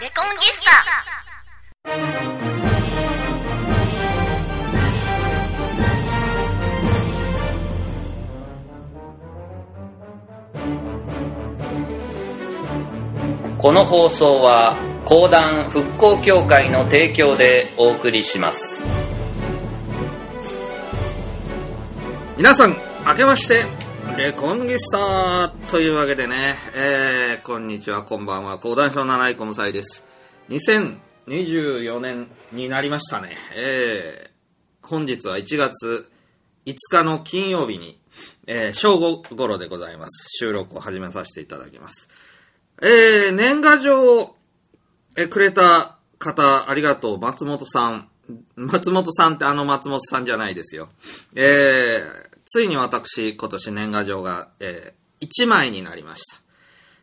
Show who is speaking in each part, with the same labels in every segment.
Speaker 1: レコンギスタ。
Speaker 2: この放送は講談復興協会の提供でお送りします。
Speaker 3: 皆さん、明けまして、レコンギスタというわけでね、えー、こんにちは、こんばんは、講談師の七井小武です。2024年になりましたね。えー、本日は1月5日の金曜日に、えー、正午頃でございます。収録を始めさせていただきます。えー、年賀状を、えくれた方、ありがとう、松本さん。松本さんってあの松本さんじゃないですよ。えー、ついに私、今年年賀状が、えー、1枚になりました。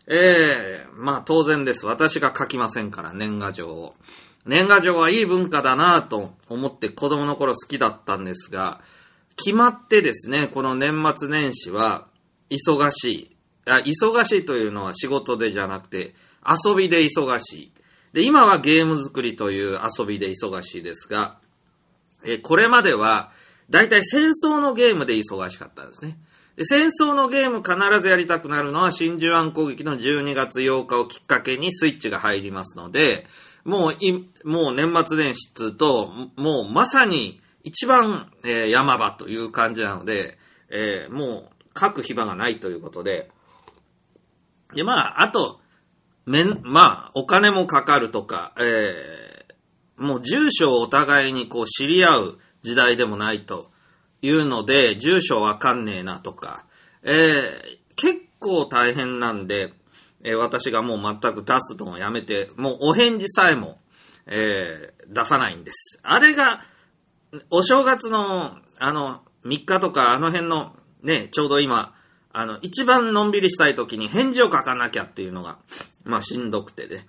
Speaker 3: えー、まあ当然です。私が書きませんから、年賀状を。年賀状はいい文化だなぁと思って子供の頃好きだったんですが、決まってですね、この年末年始は、忙しい。あ忙しいというのは仕事でじゃなくて、遊びで忙しい。で、今はゲーム作りという遊びで忙しいですが、えこれまでは、だいたい戦争のゲームで忙しかったんですね。で戦争のゲーム必ずやりたくなるのは真珠湾攻撃の12月8日をきっかけにスイッチが入りますので、もうい、もう年末年始っうと、もうまさに一番、えー山場という感じなので、えーもう書く暇がないということで、で、まあ、あと、めん、まあ、お金もかかるとか、えー、もう住所をお互いにこう知り合う時代でもないというので、住所わかんねえなとか、えー、結構大変なんで、えー私がもう全く出すのをやめて、もうお返事さえも、えー出さないんです。あれが、お正月の、あの、3日とか、あの辺の、ね、ちょうど今、あの、一番のんびりしたい時に返事を書かなきゃっていうのが、まあ、しんどくてね。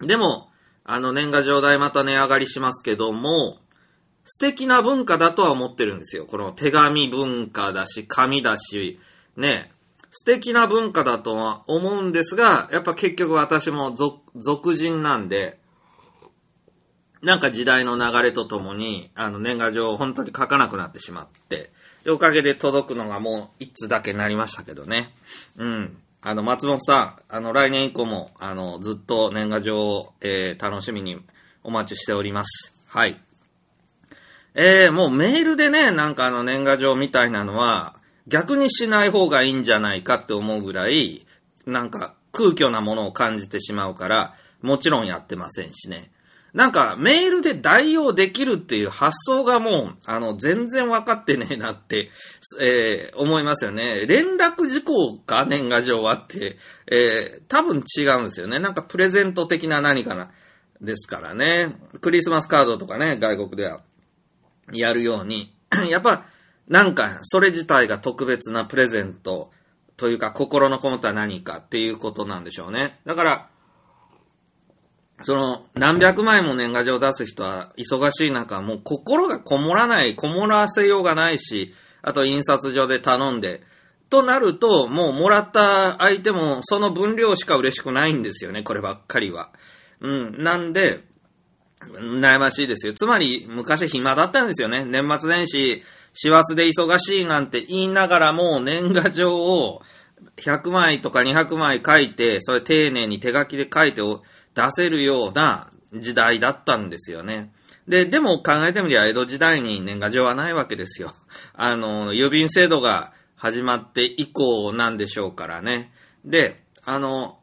Speaker 3: でも、あの、年賀状代また値上がりしますけども、素敵な文化だとは思ってるんですよ。この手紙文化だし、紙だし、ね、素敵な文化だとは思うんですが、やっぱ結局私も俗人なんで、なんか時代の流れとともに、あの、年賀状を本当に書かなくなってしまって、で、おかげで届くのがもう一通だけになりましたけどね。うん。あの、松本さん、あの、来年以降も、あの、ずっと年賀状を、えー、楽しみにお待ちしております。はい。えー、もうメールでね、なんかあの年賀状みたいなのは、逆にしない方がいいんじゃないかって思うぐらい、なんか空虚なものを感じてしまうから、もちろんやってませんしね。なんか、メールで代用できるっていう発想がもう、あの、全然分かってねえなって、えー思いますよね。連絡事項か、年賀状はって、えー多分違うんですよね。なんかプレゼント的な何かな、ですからね。クリスマスカードとかね、外国ではやるように、やっぱ、なんか、それ自体が特別なプレゼントというか、心のこもった何かっていうことなんでしょうね。だから、その、何百枚も年賀状を出す人は忙しい中、もう心がこもらない、こもらせようがないし、あと印刷所で頼んで、となると、もうもらった相手もその分量しか嬉しくないんですよね、こればっかりは。うん、なんで、悩ましいですよ。つまり、昔暇だったんですよね。年末年始、師走で忙しいなんて言いながらも、年賀状を100枚とか200枚書いて、それ丁寧に手書きで書いて出せるような時代だったんですよね。で、でも考えてみりゃ江戸時代に年賀状はないわけですよ。あの、郵便制度が始まって以降なんでしょうからね。で、あの、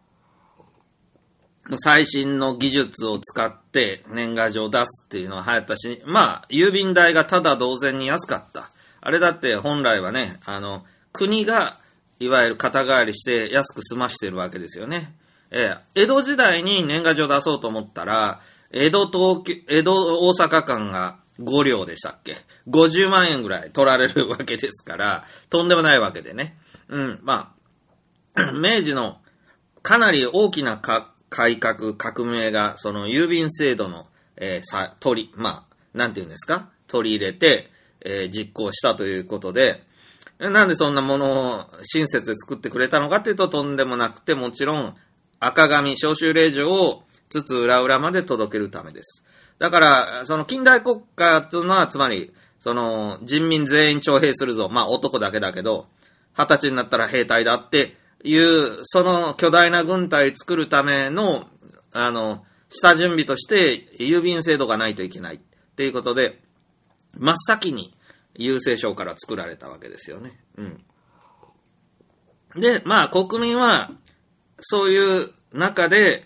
Speaker 3: 最新の技術を使って年賀状を出すっていうのは流行ったし、まあ、郵便代がただ同然に安かった。あれだって本来はね、あの、国が、いわゆる肩代わりして安く済ましてるわけですよね。えー江戸時代に年賀状出そうと思ったら、江戸東京、江戸大阪間が5両でしたっけ ?50 万円ぐらい取られるわけですから、とんでもないわけでね。うん、まあ、明治のかなり大きな改革、革命が、その郵便制度の、えーさ、取り、まあ、なんて言うんですか？取り入れて、えー実行したということで、なんでそんなものを親切で作ってくれたのかっていうととんでもなくて、もちろん赤紙、召集令状をつつ裏裏まで届けるためです。だから、その近代国家というのは、つまり、その人民全員徴兵するぞ。まあ男だけだけど、二十歳になったら兵隊だっていう、その巨大な軍隊作るための、あの、下準備として郵便制度がないといけないっていうことで、真っ先に郵政省から作られたわけですよね。うん。で、まあ国民は、そういう中で、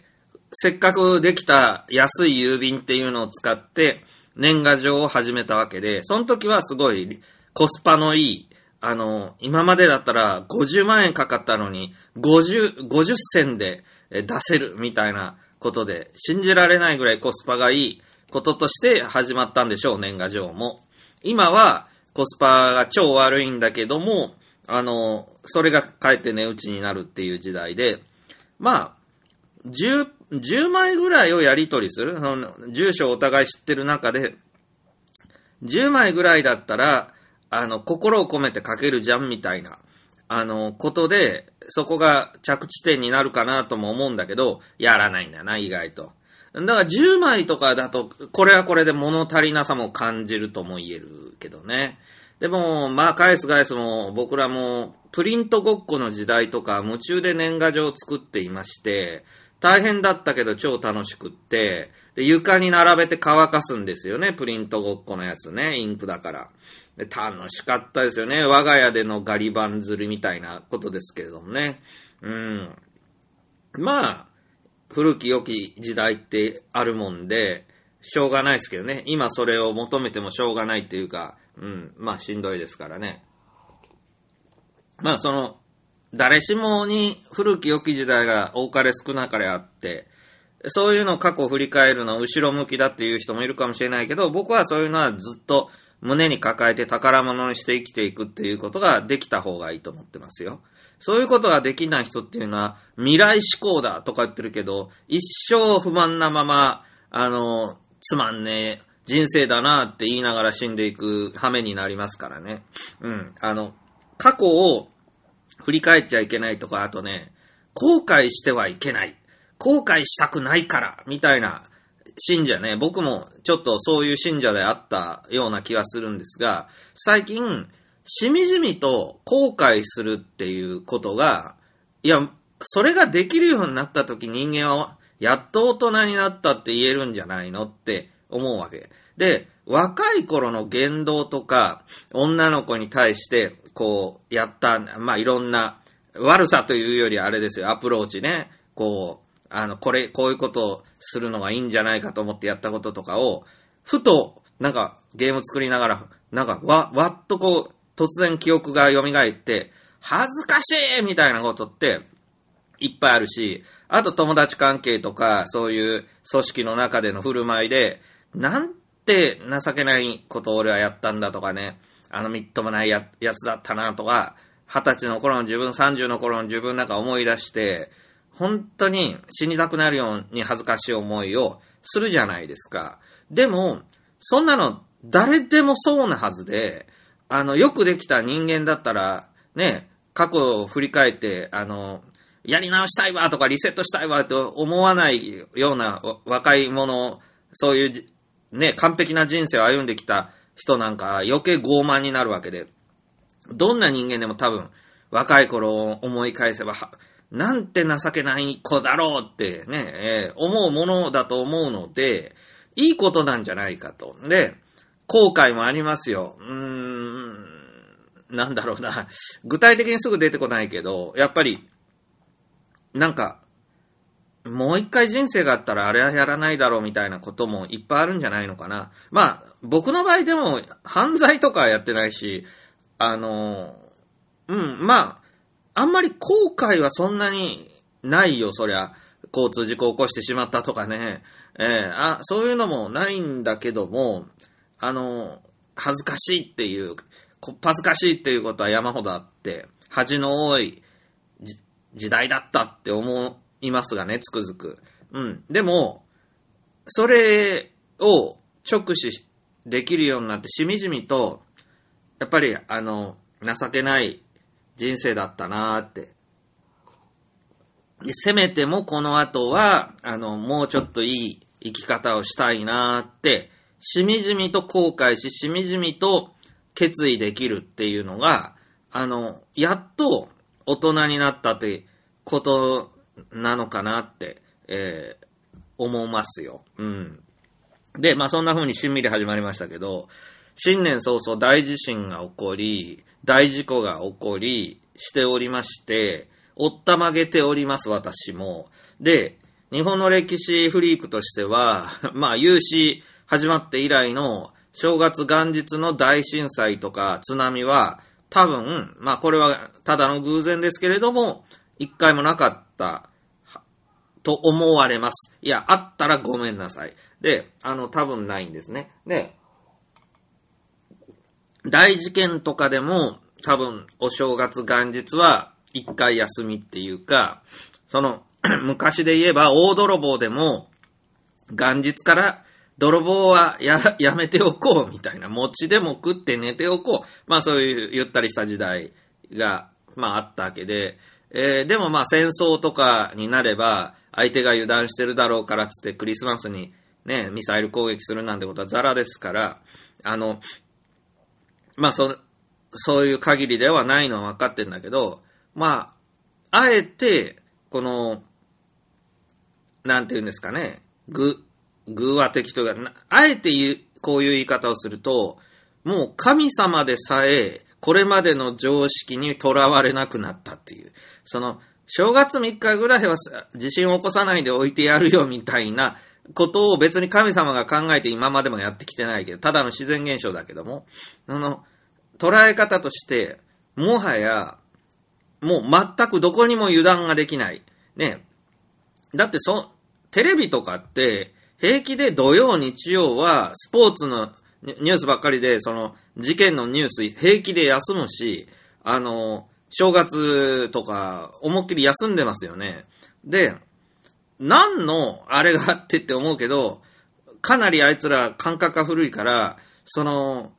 Speaker 3: せっかくできた安い郵便っていうのを使って、年賀状を始めたわけで、その時はすごいコスパのいい、あの、今までだったら50万円かかったのに、50、50銭で出せるみたいなことで、信じられないぐらいコスパがいいこととして始まったんでしょう、年賀状も。今はコスパが超悪いんだけども、あの、それがかえって値打ちになるっていう時代で、まあ、10、10枚ぐらいをやり取りする。その住所をお互い知ってる中で、10枚ぐらいだったら、あの、心を込めて書けるじゃんみたいな、あの、ことで、そこが着地点になるかなとも思うんだけど、やらないんだな、意外と。だから10枚とかだと、これはこれで物足りなさも感じるとも言えるけどね。でも、まあ、返す返すも、僕らも、プリントごっこの時代とか、夢中で年賀状を作っていまして、大変だったけど超楽しくって、で、床に並べて乾かすんですよね、プリントごっこのやつね、インクだから。楽しかったですよね、我が家でのガリ版釣りみたいなことですけれどもね。うん。まあ、古き良き時代ってあるもんで、しょうがないですけどね。今それを求めてもしょうがないっていうか、うん、まあしんどいですからね。まあその、誰しもに古き良き時代が多かれ少なかれあって、そういうのを過去を振り返るの後ろ向きだっていう人もいるかもしれないけど、僕はそういうのはずっと胸に抱えて宝物にして生きていくっていうことができた方がいいと思ってますよ。そういうことができない人っていうのは未来志向だとか言ってるけど、一生不満なまま、あの、つまんねえ人生だなって言いながら死んでいく羽目になりますからね。うん。あの、過去を振り返っちゃいけないとか、あとね、後悔してはいけない。後悔したくないから、みたいな信者ね、僕もちょっとそういう信者であったような気がするんですが、最近、しみじみと後悔するっていうことが、いや、それができるようになった時人間は、やっと大人になったって言えるんじゃないのって思うわけ。で、若い頃の言動とか、女の子に対して、こう、やった、まあ、いろんな、悪さというよりあれですよ、アプローチね。こう、あの、これ、こういうことをするのがいいんじゃないかと思ってやったこととかを、ふと、なんか、ゲーム作りながら、なんか、わ、わっとこう、突然記憶が蘇って、恥ずかしいみたいなことって、いっぱいあるし、あと友達関係とか、そういう組織の中での振る舞いで、なんて情けないことを俺はやったんだとかね、あのみっともないややつだったなとか、二十歳の頃の自分、三十の頃の自分なんか思い出して、本当に死にたくなるように恥ずかしい思いをするじゃないですか。でも、そんなの誰でもそうなはずで、あの、よくできた人間だったら、ね、過去を振り返って、あの、やり直したいわとかリセットしたいわと思わないような若い者、そういうね、完璧な人生を歩んできた人なんか余計傲慢になるわけで、どんな人間でも多分若い頃を思い返せば、なんて情けない子だろうってね、えー思うものだと思うので、いいことなんじゃないかと。で、後悔もありますよ。うーん、なんだろうな。具体的にすぐ出てこないけど、やっぱり、なんか、もう一回人生があったらあれはやらないだろうみたいなこともいっぱいあるんじゃないのかな。まあ、僕の場合でも犯罪とかはやってないし、あの、うん、まあ、あんまり後悔はそんなにないよ、そりゃ。交通事故を起こしてしまったとかね。えーあ、そういうのもないんだけども、あの、恥ずかしいっていう、こ恥ずかしいっていうことは山ほどあって、恥の多い時代だったって思いますがね、つくづく。うん。でも、それを直視できるようになって、しみじみと、やっぱり、あの、情けない人生だったなーって、せめてもこの後は、あの、もうちょっといい生き方をしたいなって、しみじみと後悔し、しみじみと決意できるっていうのが、あの、やっと大人になったってことなのかなって、えー思いますよ。うん。で、まあそんな風にしんみり始まりましたけど、新年早々大地震が起こり、大事故が起こり、しておりまして、おったまげております、私も。で、日本の歴史フリークとしては、まあ、有史始まって以来の正月元日の大震災とか津波は、多分、まあこれはただの偶然ですけれども、一回もなかったと思われます。いや、あったらごめんなさい。で、あの、多分ないんですね。で、大事件とかでも、多分、お正月元日は、一回休みっていうか、その、昔で言えば、大泥棒でも、元日から、泥棒はや、やめておこう、みたいな。餅でも食って寝ておこう。まあそういうゆったりした時代が、まああったわけで、えーでもまあ戦争とかになれば、相手が油断してるだろうからつってクリスマスにね、ミサイル攻撃するなんてことはザラですから、あの、まあそ、そういう限りではないのは分かってんだけど、まあ、あえて、この、なんて言うんですかね、ぐ、偶話的というか、あえて言う、こういう言い方をすると、もう神様でさえ、これまでの常識にとらわれなくなったっていう。その、正月3日ぐらいはさ地震を起こさないで置いてやるよみたいなことを別に神様が考えて今までもやってきてないけど、ただの自然現象だけども、あの、捉え方として、もはや、もう全くどこにも油断ができない。ね。だってそ、テレビとかって、平気で土曜、日曜はスポーツのニュースばっかりで、その事件のニュース平気で休むし、あの、正月とか思いっきり休んでますよね。で、何のあれがあってって思うけど、かなりあいつら感覚が古いから、その、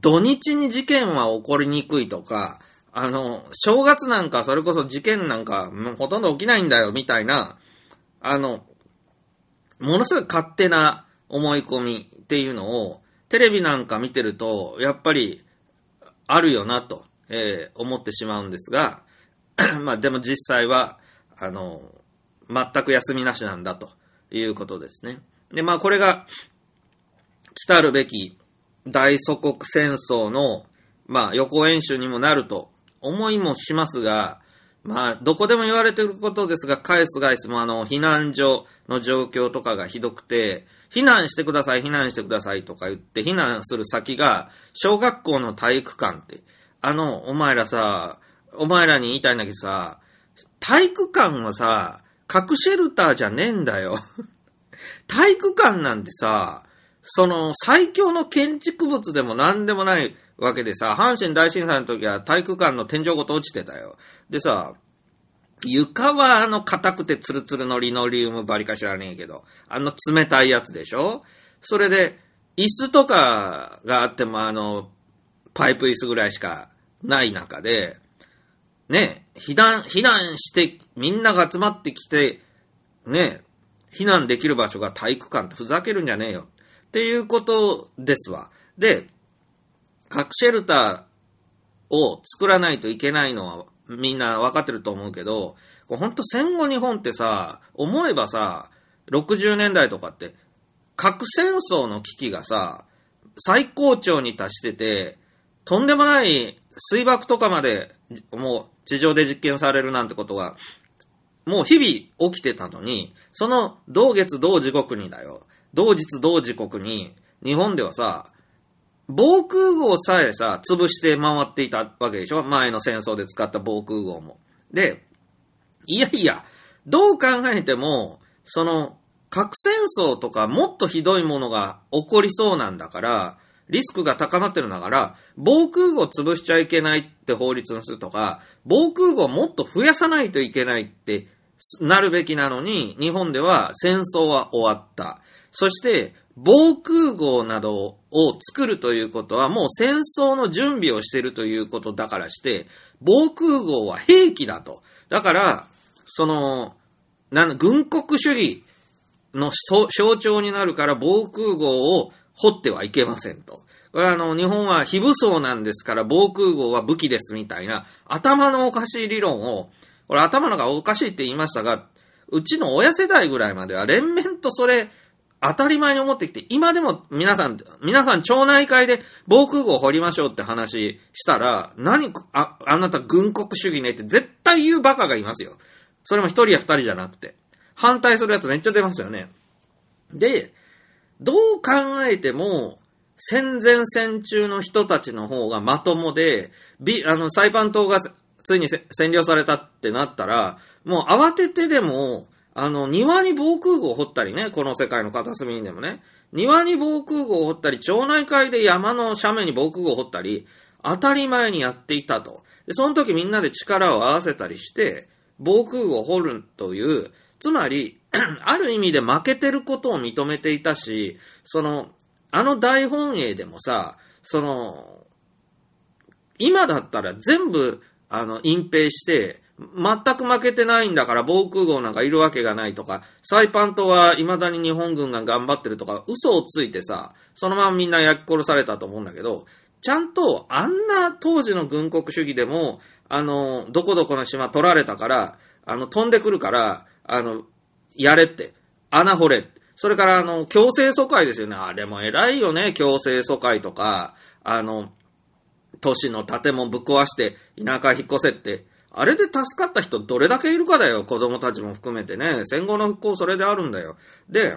Speaker 3: 土日に事件は起こりにくいとか、あの、正月なんかそれこそ事件なんかほとんど起きないんだよみたいな、あの、ものすごい勝手な思い込みっていうのを、テレビなんか見てると、やっぱり、あるよなと、えー思ってしまうんですが、まあでも実際は、あの、全く休みなしなんだということですね。で、まあこれが、来たるべき大祖国戦争の、まあ予行演習にもなると思いもしますが、まあ、どこでも言われてることですが、返す返すもあの、避難所の状況とかがひどくて、避難してください、避難してくださいとか言って、避難する先が、小学校の体育館って、あの、お前らさ、お前らに言いたいんだけどさ、体育館はさ、核シェルターじゃねえんだよ。体育館なんてさ、その最強の建築物でも何でもないわけでさ、阪神大震災の時は体育館の天井ごと落ちてたよ。でさ、床はあの硬くてツルツルのリノリウムばりか知らねえけど、あの冷たいやつでしょ？それで、椅子とかがあってもあの、パイプ椅子ぐらいしかない中で、ね、避難、避難して、みんなが集まってきて、ね、避難できる場所が体育館ってふざけるんじゃねえよ。っていうことですわ。で、核シェルターを作らないといけないのはみんな分かってると思うけど、こほんと戦後日本ってさ、思えばさ、60年代とかって、核戦争の危機がさ、最高潮に達してて、とんでもない水爆とかまで、もう地上で実験されるなんてことが、もう日々起きてたのに、その同月同時刻にだよ。同日同時刻に、日本ではさ、防空壕さえさ、潰して回っていたわけでしょ？前の戦争で使った防空壕も。で、いやいや、どう考えても、その、核戦争とかもっとひどいものが起こりそうなんだから、リスクが高まってるんだから、防空壕潰しちゃいけないって法律にするとか、防空壕もっと増やさないといけないってなるべきなのに、日本では戦争は終わった。そして、防空壕などを作るということはもう戦争の準備をしてるということだからして、防空壕は兵器だと。だから、その、なん軍国主義の象徴になるから防空壕を掘ってはいけませんと。これはあの、日本は非武装なんですから防空壕は武器ですみたいな頭のおかしい理論を、これ頭のがおかしいって言いましたが、うちの親世代ぐらいまでは連綿とそれ当たり前に思ってきて、今でも皆さん、皆さん町内会で防空壕を掘りましょうって話したら、何、あ、あなた軍国主義ねって絶対言うバカがいますよ。それも一人や二人じゃなくて。反対するやつめっちゃ出ますよね。で、どう考えても、戦前戦中の人たちの方がまともで、ビ、あの、サイパン島がついに占領されたってなったら、もう慌ててでも、あの、庭に防空壕を掘ったりね、この世界の片隅にでもね、庭に防空壕を掘ったり、町内会で山の斜面に防空壕を掘ったり、当たり前にやっていたと。で、その時みんなで力を合わせたりして、防空壕を掘るという、つまり、ある意味で負けてることを認めていたし、その、あの大本営でもさ、その、今だったら全部、あの、隠蔽して、全く負けてないんだから防空壕なんかいるわけがないとか、サイパン島は未だに日本軍が頑張ってるとか、嘘をついてさ、そのままみんな焼き殺されたと思うんだけど、ちゃんとあんな当時の軍国主義でも、あの、どこどこの島取られたから、あの、飛んでくるから、あの、やれって。穴掘れ。それから、あの、強制疎開ですよね。あれも偉いよね。強制疎開とか、あの、都市の建物ぶっ壊して田舎引っ越せって。あれで助かった人どれだけいるかだよ。子供たちも含めてね。戦後の復興それであるんだよ。で、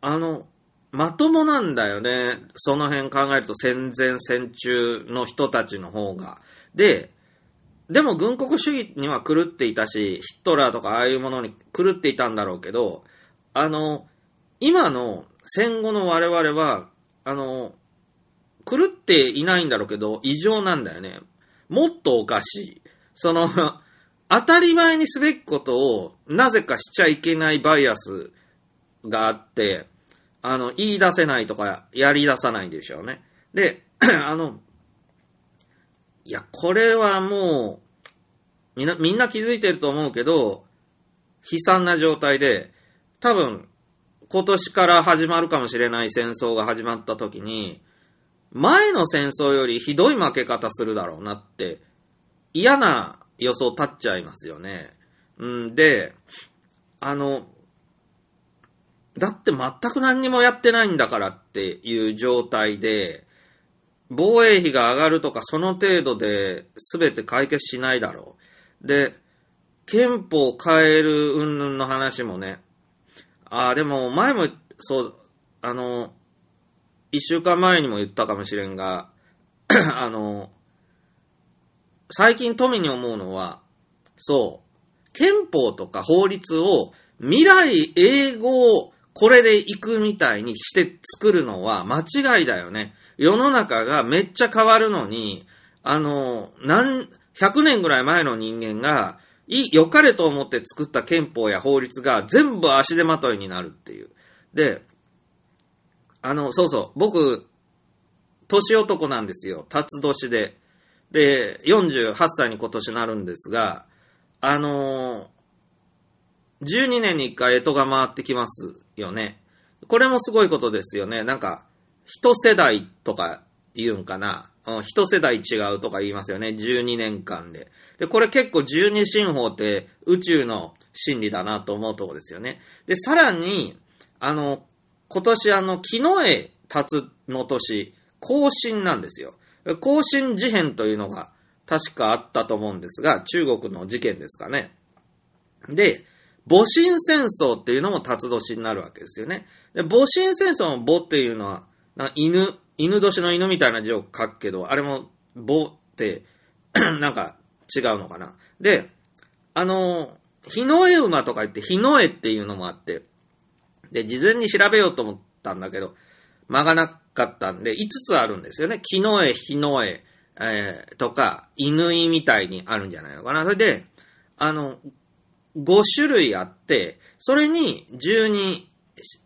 Speaker 3: あの、まともなんだよね。その辺考えると戦前戦中の人たちの方が。で、でも軍国主義には狂っていたし、ヒットラーとかああいうものに狂っていたんだろうけど、あの、今の戦後の我々は、あの、狂っていないんだろうけど、異常なんだよね。もっとおかしい。その、当たり前にすべきことを、なぜかしちゃいけないバイアスがあって、あの、言い出せないとか、やり出さないでしょうね。で、あの、いや、これはもう、みんな、みんな気づいてると思うけど、悲惨な状態で、多分、今年から始まるかもしれない戦争が始まった時に、前の戦争よりひどい負け方するだろうなって、嫌な予想立っちゃいますよね。うんで、あの、だって全く何にもやってないんだからっていう状態で、防衛費が上がるとかその程度で全て解決しないだろう。で、憲法を変える云々の話もね、ああ、でも前も、そう、あの、一週間前にも言ったかもしれんが、あの、最近富に思うのは、そう、憲法とか法律を未来英語をこれで行くみたいにして作るのは間違いだよね。世の中がめっちゃ変わるのに、あの、何、100年ぐらい前の人間が、い、良かれと思って作った憲法や法律が全部足手まといになるっていう。で、あの、そうそう、僕、年男なんですよ。辰年で。で、48歳に今年なるんですが、あのー、12年に1回干支が回ってきますよね。これもすごいことですよね。なんか、一世代とか言うんかな？一世代違うとか言いますよね。12年間で。で、これ結構十二進法って宇宙の真理だなと思うとこですよね。で、さらに、あの、今年あの、木の絵立つの年、更新なんですよ。更新事変というのが確かあったと思うんですが、中国の事件ですかね。で、戊辰戦争っていうのも辰年になるわけですよね。で、戊辰戦争の母っていうのは、犬、犬年の犬みたいな字を書くけど、あれも母って、なんか違うのかな。で、あの、日の絵馬とか言って、日の絵っていうのもあって、で、事前に調べようと思ったんだけど、間がなかったんで、5つあるんですよね。木の絵、日の絵、えー、とか、犬井みたいにあるんじゃないのかな。それで、あの、5種類あって、それに12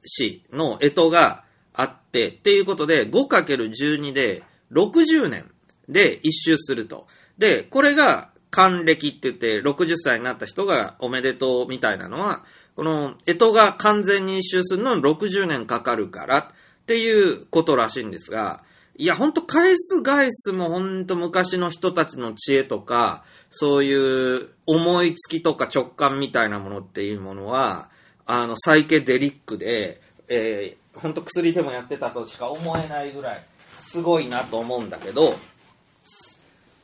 Speaker 3: 子の干支があって、っていうことで 5×12 で60年で一周すると。で、これが還暦って言って60歳になった人がおめでとうみたいなのは、この、干支が完全に一周するのに60年かかるからっていうことらしいんですが、いや、ほんと返す返すもほんと昔の人たちの知恵とか、そういう思いつきとか直感みたいなものっていうものは、あの、サイケデリックで、えー、ほんと薬でもやってたとしか思えないぐらい、すごいなと思うんだけど、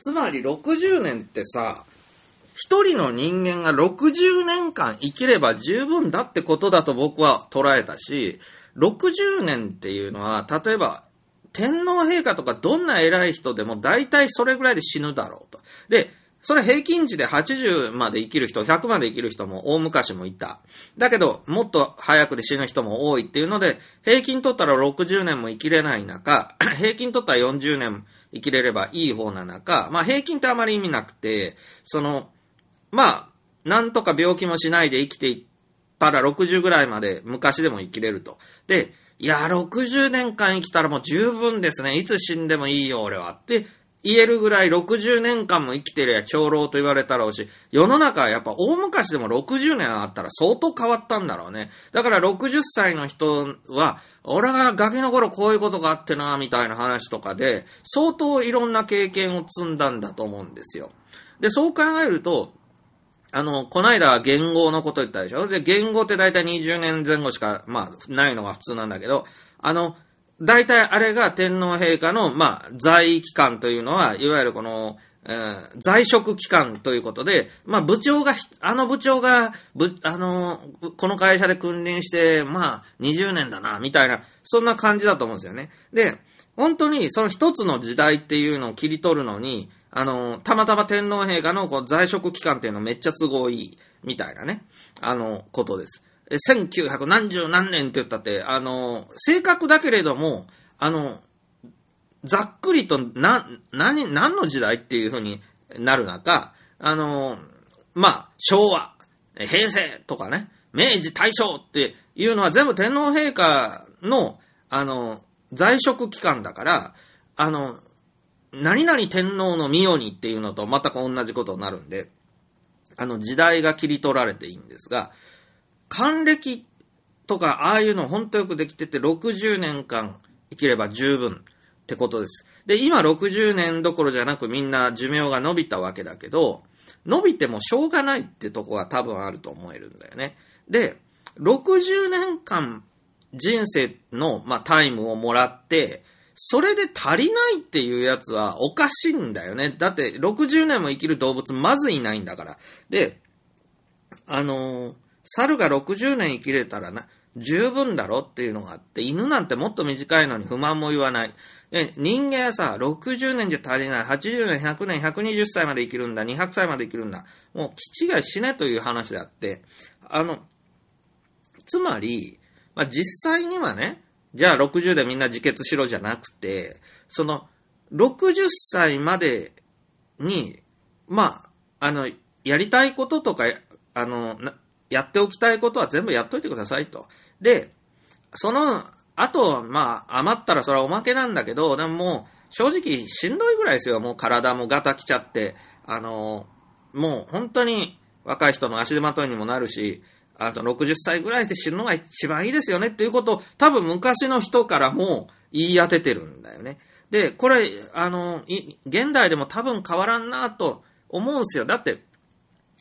Speaker 3: つまり60年ってさ、一人の人間が60年間生きれば十分だってことだと僕は捉えたし、60年っていうのは、例えば、天皇陛下とかどんな偉い人でも大体それぐらいで死ぬだろうと。で、それ平均値で80まで生きる人、100まで生きる人も大昔もいた。だけど、もっと早くで死ぬ人も多いっていうので、平均取ったら60年も生きれない中、平均取ったら40年生きれればいい方な中、まあ平均ってあまり意味なくて、その、まあ、なんとか病気もしないで生きていったら60ぐらいまで昔でも生きれると。で、いや、60年間生きたらもう十分ですね。いつ死んでもいいよ、俺は。って言えるぐらい60年間も生きてりゃ長老と言われたろうし、世の中はやっぱ大昔でも60年あったら相当変わったんだろうね。だから60歳の人は、俺がガキの頃こういうことがあってな、みたいな話とかで、相当いろんな経験を積んだんだと思うんですよ。で、そう考えると、あの、こないだ言語のこと言ったでしょ？で、言語って大体20年前後しか、まあ、ないのが普通なんだけど、あの、大体あれが天皇陛下の、まあ、在期間というのは、いわゆるこの、えー、在職期間ということで、まあ、部長が、あの部長が、ぶ、あの、この会社で君臨して、まあ、20年だな、みたいな、そんな感じだと思うんですよね。で、本当にその一つの時代っていうのを切り取るのに、あの、たまたま天皇陛下のこう在職期間っていうのめっちゃ都合いい、みたいなね、あの、ことです。1900何十何年って言ったって、あの、正確だけれども、あの、ざっくりと、な、何、何の時代っていう風になる中、あの、まあ、昭和、平成とかね、明治大正っていうのは全部天皇陛下の、あの、在職期間だから、あの、何々天皇の御代にっていうのと全く同じことになるんで、あの時代が切り取られていいんですが、還暦とかああいうの本当よくできてて60年間生きれば十分ってことです。で、今60年どころじゃなくみんな寿命が伸びたわけだけど、伸びてもしょうがないってとこが多分あると思えるんだよね。で、60年間人生の、まあ、タイムをもらって、それで足りないっていうやつはおかしいんだよね。だって60年も生きる動物まずいないんだから。で、あのー、猿が60年生きれたらな、十分だろっていうのがあって、犬なんてもっと短いのに不満も言わない。人間はさ、60年じゃ足りない、80年、100年、120歳まで生きるんだ、200歳まで生きるんだ。もう、気違いしねという話であって、あの、つまり、まあ、実際にはね、じゃあ60でみんな自決しろじゃなくて、その、60歳までに、まあ、あの、やりたいこととか、あの、やっておきたいことは全部やっといてくださいと。で、その、あと、まあ、余ったらそれはおまけなんだけど、でももう、正直しんどいぐらいですよ。もう体もガタきちゃって、あの、もう本当に若い人の足手まといにもなるし、あと60歳ぐらいで死ぬのが一番いいですよねっていうことを多分昔の人からも言い当ててるんだよね。で、これ、あの、現代でも多分変わらんなと思うんですよ。だって、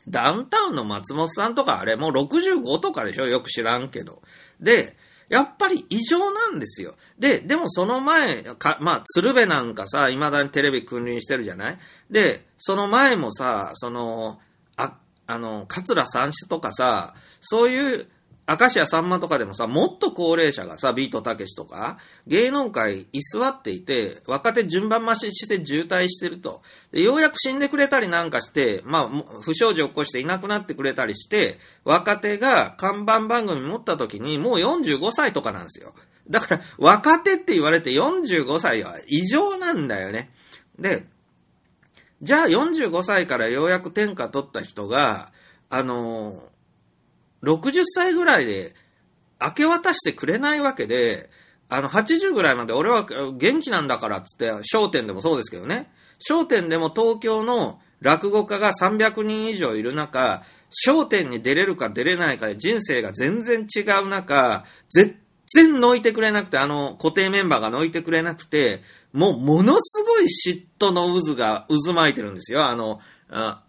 Speaker 3: ダウンタウンの松本さんとかあれもう65とかでしょ？よく知らんけど。で、やっぱり異常なんですよ。で、でもその前、かまあ、鶴瓶なんかさ、未だにテレビ君臨してるじゃない？で、その前もさ、その、あ、あの、桂三種とかさ、そういう明石家さんまとかでもさ、もっと高齢者がさ、ビートたけしとか、芸能界居座っていて、若手順番増しして渋滞してると。でようやく死んでくれたりなんかして、まあ、不祥事を起こしていなくなってくれたりして、若手が看板番組持った時に、もう45歳とかなんですよ。だから、若手って言われて45歳は異常なんだよね。で、じゃあ45歳からようやく天下取った人が、あの60歳ぐらいで明け渡してくれないわけで、あの、80ぐらいまで俺は元気なんだからっつって、商店でもそうですけどね。商店でも東京の落語家が300人以上いる中、焦点に出れるか出れないかで人生が全然違う中、絶然乗いてくれなくて、あの固定メンバーが乗いてくれなくて、もうものすごい嫉妬の渦が渦巻いてるんですよ。あの、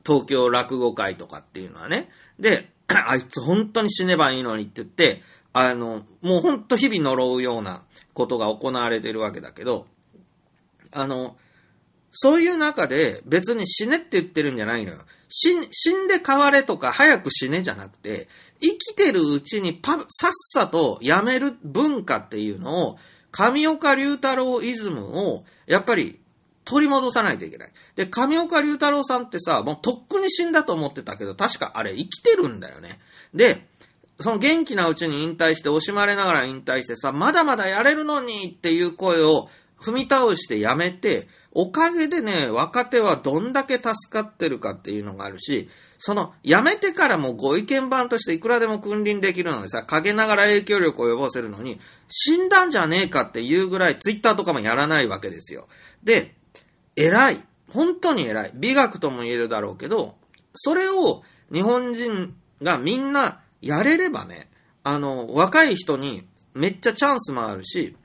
Speaker 3: 東京落語会とかっていうのはね。で、あいつ本当に死ねばいいのにって言って、あの、もう本当日々呪うようなことが行われてるわけだけど、あの、そういう中で別に死ねって言ってるんじゃないのよ。死死んで変われとか早く死ねじゃなくて、生きてるうちにパさっさとやめる文化っていうのを、上岡龍太郎イズムを、やっぱり取り戻さないといけない。で、上岡龍太郎さんってさ、もうとっくに死んだと思ってたけど、確かあれ生きてるんだよね。で、その元気なうちに引退して、惜しまれながら引退してさ、まだまだやれるのにっていう声を踏み倒してやめて、おかげでね、若手はどんだけ助かってるかっていうのがあるし、その、辞めてからもご意見番としていくらでも君臨できるのにさ、陰ながら影響力を及ぼせるのに、死んだんじゃねえかっていうぐらい、ツイッターとかもやらないわけですよ。で、偉い。本当に偉い。美学とも言えるだろうけど、それを日本人がみんなやれればね、あの、若い人にめっちゃチャンスもあるし、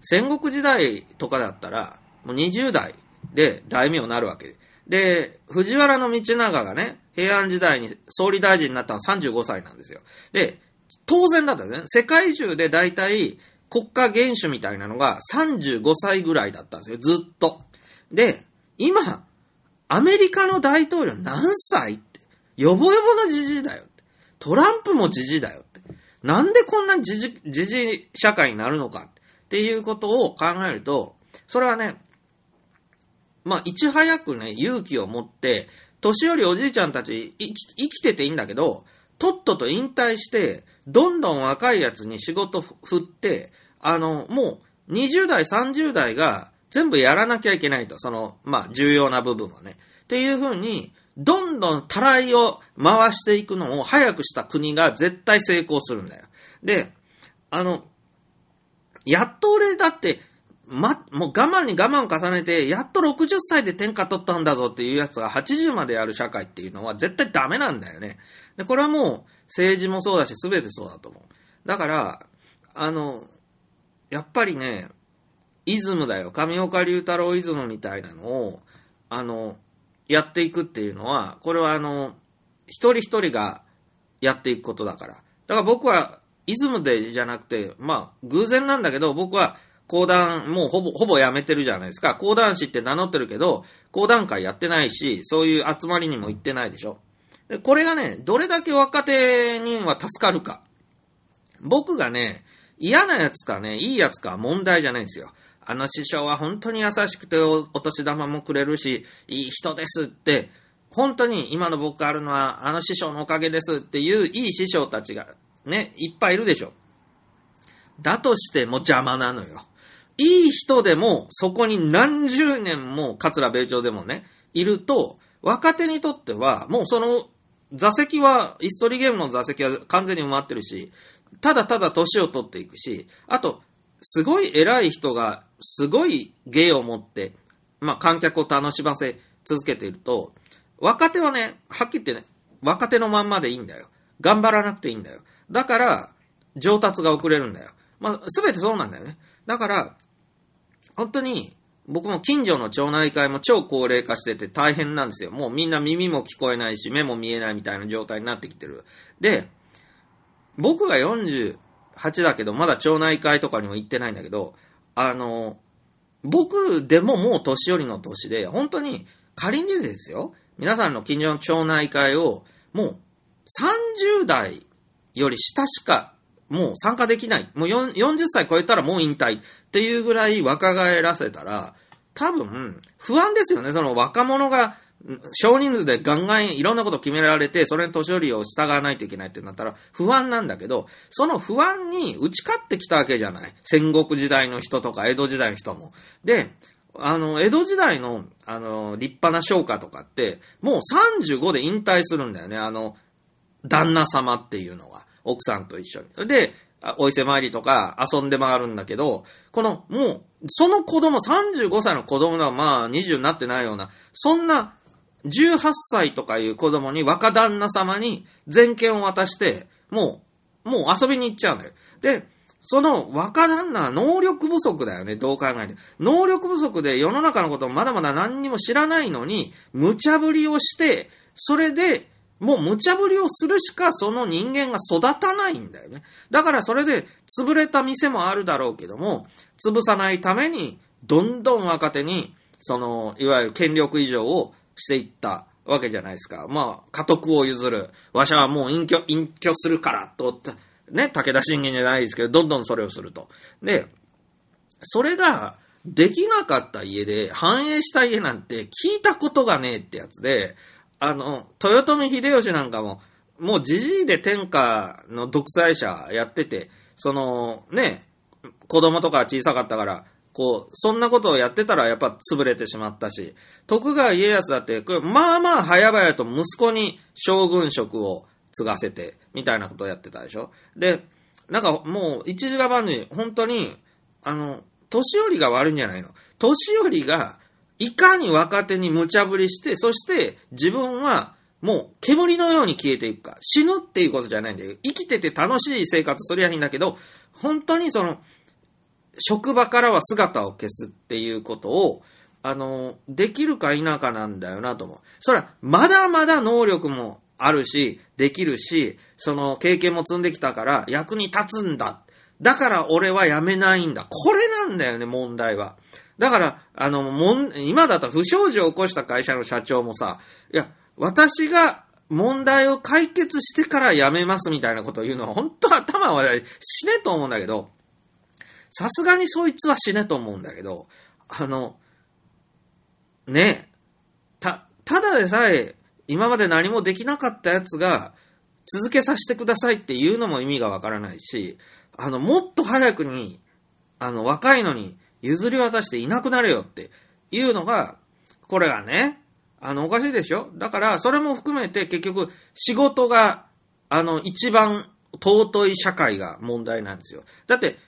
Speaker 3: 戦国時代とかだったら、もう20代で大名になるわけで。藤原道長がね、平安時代に総理大臣になったのは35歳なんですよ。で、当然だったね。世界中で大体国家元首みたいなのが35歳ぐらいだったんですよ。ずっと。で、今、アメリカの大統領何歳って。よぼよぼのじじいだよって。トランプもじじいだよって。なんでこんなじじ、じじい社会になるのかっていうことを考えると、それはね、まあ、いち早くね、勇気を持って、年寄りおじいちゃんたち生き生きてていいんだけど、とっとと引退して、どんどん若いやつに仕事振って、あの、もう20代、30代が全部やらなきゃいけないと。その、まあ、重要な部分はね。っていうふうに、どんどんたらいを回していくのを早くした国が絶対成功するんだよ。で、あの、やっと俺だって、ま、もう我慢に我慢重ねて、やっと60歳で天下取ったんだぞっていうやつが80までやる社会っていうのは絶対ダメなんだよね。で、これはもう政治もそうだし全てそうだと思う。だから、あの、やっぱりね、イズムだよ。上岡龍太郎イズムみたいなのを、あの、やっていくっていうのは、これはあの、一人一人がやっていくことだから。だから僕は、イズムでじゃなくて、まあ、偶然なんだけど、僕は講談、もうほぼ、ほぼやめてるじゃないですか。講談師って名乗ってるけど、講談会やってないし、そういう集まりにも行ってないでしょ。で、これがね、どれだけ若手には助かるか。僕がね、嫌なやつかね、いいやつか問題じゃないんですよ。あの師匠は本当に優しくてお年玉もくれるし、いい人ですって、本当に今の僕があるのはあの師匠のおかげですっていういい師匠たちがね、いっぱいいるでしょ。だとしても邪魔なのよ。いい人でも、そこに何十年も、桂米朝でもね、いると、若手にとっては、もうその、座席は、イストリーゲームの座席は完全に埋まってるし、ただただ年を取っていくし、あと、すごい偉い人が、すごい芸を持って、まあ、観客を楽しませ続けていると、若手はね、はっきり言ってね、若手のまんまでいいんだよ。頑張らなくていいんだよ。だから、上達が遅れるんだよ。まあ、すべてそうなんだよね。だから、本当に、僕も近所の町内会も超高齢化してて大変なんですよ。もうみんな耳も聞こえないし、目も見えないみたいな状態になってきてる。で、僕が40 8だけど、まだ町内会とかにも行ってないんだけど、あの、僕でももう年寄りの年で、本当に仮にですよ、皆さんの近所の町内会を、もう30代より下しかもう参加できない。もう40歳超えたらもう引退っていうぐらい若返らせたら、多分、不安ですよね。その若者が少人数でガンガンいろんなこと決められて、それに年寄りを従わないといけないってなったら不安なんだけど、その不安に打ち勝ってきたわけじゃない。戦国時代の人とか江戸時代の人も。で、あの、江戸時代の、あの、立派な商家とかって、もう35で引退するんだよね。あの、旦那様っていうのは。奥さんと一緒に。で、お伊勢参りとか遊んで回るんだけど、この、もう、その子供、35歳の子供がまあ20になってないような、そんな18歳とかいう子供に若旦那様に全権を渡して、もう、もう遊びに行っちゃうんだよ。で、その若旦那は能力不足だよね、どう考えて。能力不足で世の中のことをまだまだ何にも知らないのに、無茶ぶりをして、それで、もう無茶ぶりをするしかその人間が育たないんだよね。だからそれで潰れた店もあるだろうけども、潰さないために、どんどん若手に、その、いわゆる権力移譲をしていったわけじゃないですか。まあ、家督を譲る。わしはもう隠居、隠居するから、と、ね、武田信玄じゃないですけど、どんどんそれをすると。で、それが、できなかった家で、繁栄した家なんて聞いたことがねえってやつで、あの、豊臣秀吉なんかも、もうじじいで天下の独裁者やってて、その、ね、子供とか小さかったから、こう、そんなことをやってたらやっぱ潰れてしまったし、徳川家康だって、まあまあ早々と息子に将軍職を継がせて、みたいなことをやってたでしょ？で、なんかもう一時が万事、本当に、あの、年寄りが悪いんじゃないの？年寄りが、いかに若手に無茶ぶりして、そして自分はもう煙のように消えていくか。死ぬっていうことじゃないんだよ。生きてて楽しい生活すりゃいいんだけど、本当にその、職場からは姿を消すっていうことを、あの、できるか否かなんだよなと思う。それは、まだまだ能力もあるし、できるし、その経験も積んできたから役に立つんだ。だから俺は辞めないんだ。これなんだよね、問題は。だから、あの、もん、今だったら不祥事を起こした会社の社長もさ、いや、私が問題を解決してから辞めますみたいなことを言うのは、本当頭は死ねと思うんだけど、さすがにそいつは死ねと思うんだけど、あの、ねえ、た、ただでさえ、今まで何もできなかったやつが、続けさせてくださいっていうのも意味がわからないし、あの、もっと早くに、あの、若いのに譲り渡していなくなれよっていうのが、これがね、あの、おかしいでしょ？だから、それも含めて結局、仕事が、あの、一番尊い社会が問題なんですよ。だって、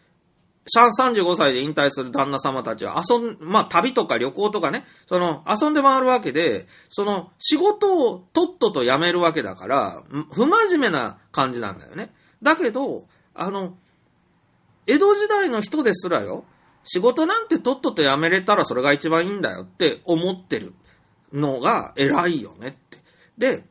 Speaker 3: 35歳で引退する旦那様たちは遊ん、まあ旅とか旅行とかね、その遊んで回るわけで、その仕事をとっとと辞めるわけだから、不真面目な感じなんだよね。だけど、あの、江戸時代の人ですらよ、仕事なんてとっとと辞めれたらそれが一番いいんだよって思ってるのが偉いよねって。で、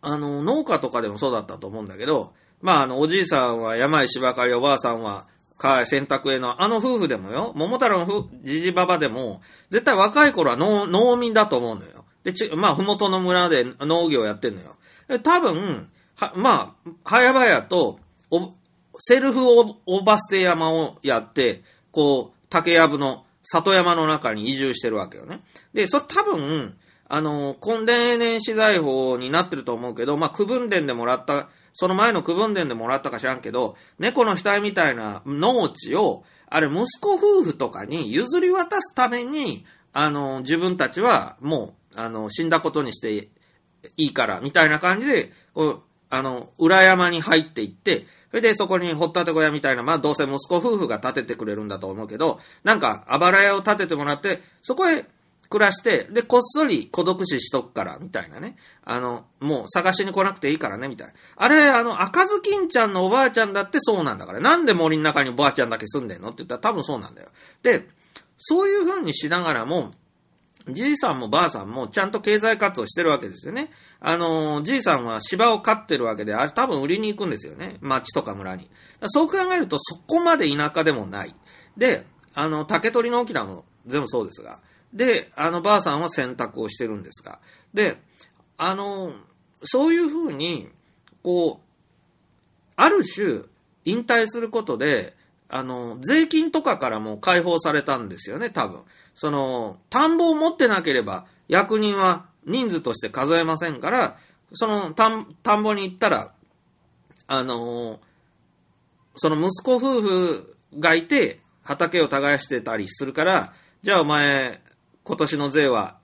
Speaker 3: あの、農家とかでもそうだったと思うんだけど、まあ、あの、おじいさんは山井芝刈り、おばあさんは川洗濯への、あの夫婦でもよ、桃太郎の夫じじばばでも、絶対若い頃は農農民だと思うのよ。で、ち、まあ、ふもとの村で農業やってんのよ。多分、は、まあ、早々と、お、セルフオオバステ山をやって、こう、竹やぶの里山の中に移住してるわけよね。で、それ多分、あの、根田年資材法になってると思うけど、まあ、区分田でもらった、その前の区分田でもらったか知らんけど、猫の額みたいな農地を、あれ、息子夫婦とかに譲り渡すために、あの、自分たちはもう、あの、死んだことにしていいから、みたいな感じで、こう、あの、裏山に入っていって、それでそこに掘ったて小屋みたいな、まあどうせ息子夫婦が建ててくれるんだと思うけど、なんか、あばら屋を建ててもらって、そこへ暮らして、で、こっそり孤独死しとくから、みたいなね。あの、もう探しに来なくていいからね、みたいな。あれ、あの、赤ずきんちゃんのおばあちゃんだってそうなんだから。なんで森の中におばあちゃんだけ住んでんの？って言ったら多分そうなんだよ。で、そういう風にしながらも、じいさんもばあさんもちゃんと経済活動してるわけですよね。あの、じいさんは芝を飼ってるわけで、あれ多分売りに行くんですよね。町とか村に。そう考えるとそこまで田舎でもない。で、あの、竹取の沖縄も全部そうですが。で、あの、ばあさんは洗濯をしてるんですが。で、あの、そういうふうに、こう、ある種、引退することで、あの、税金とかからも解放されたんですよね、多分。その、田んぼを持ってなければ、役人は人数として数えませんから、その田ん田んぼに行ったら、あの、その息子夫婦がいて、畑を耕してたりするから、じゃあお前、今年の税は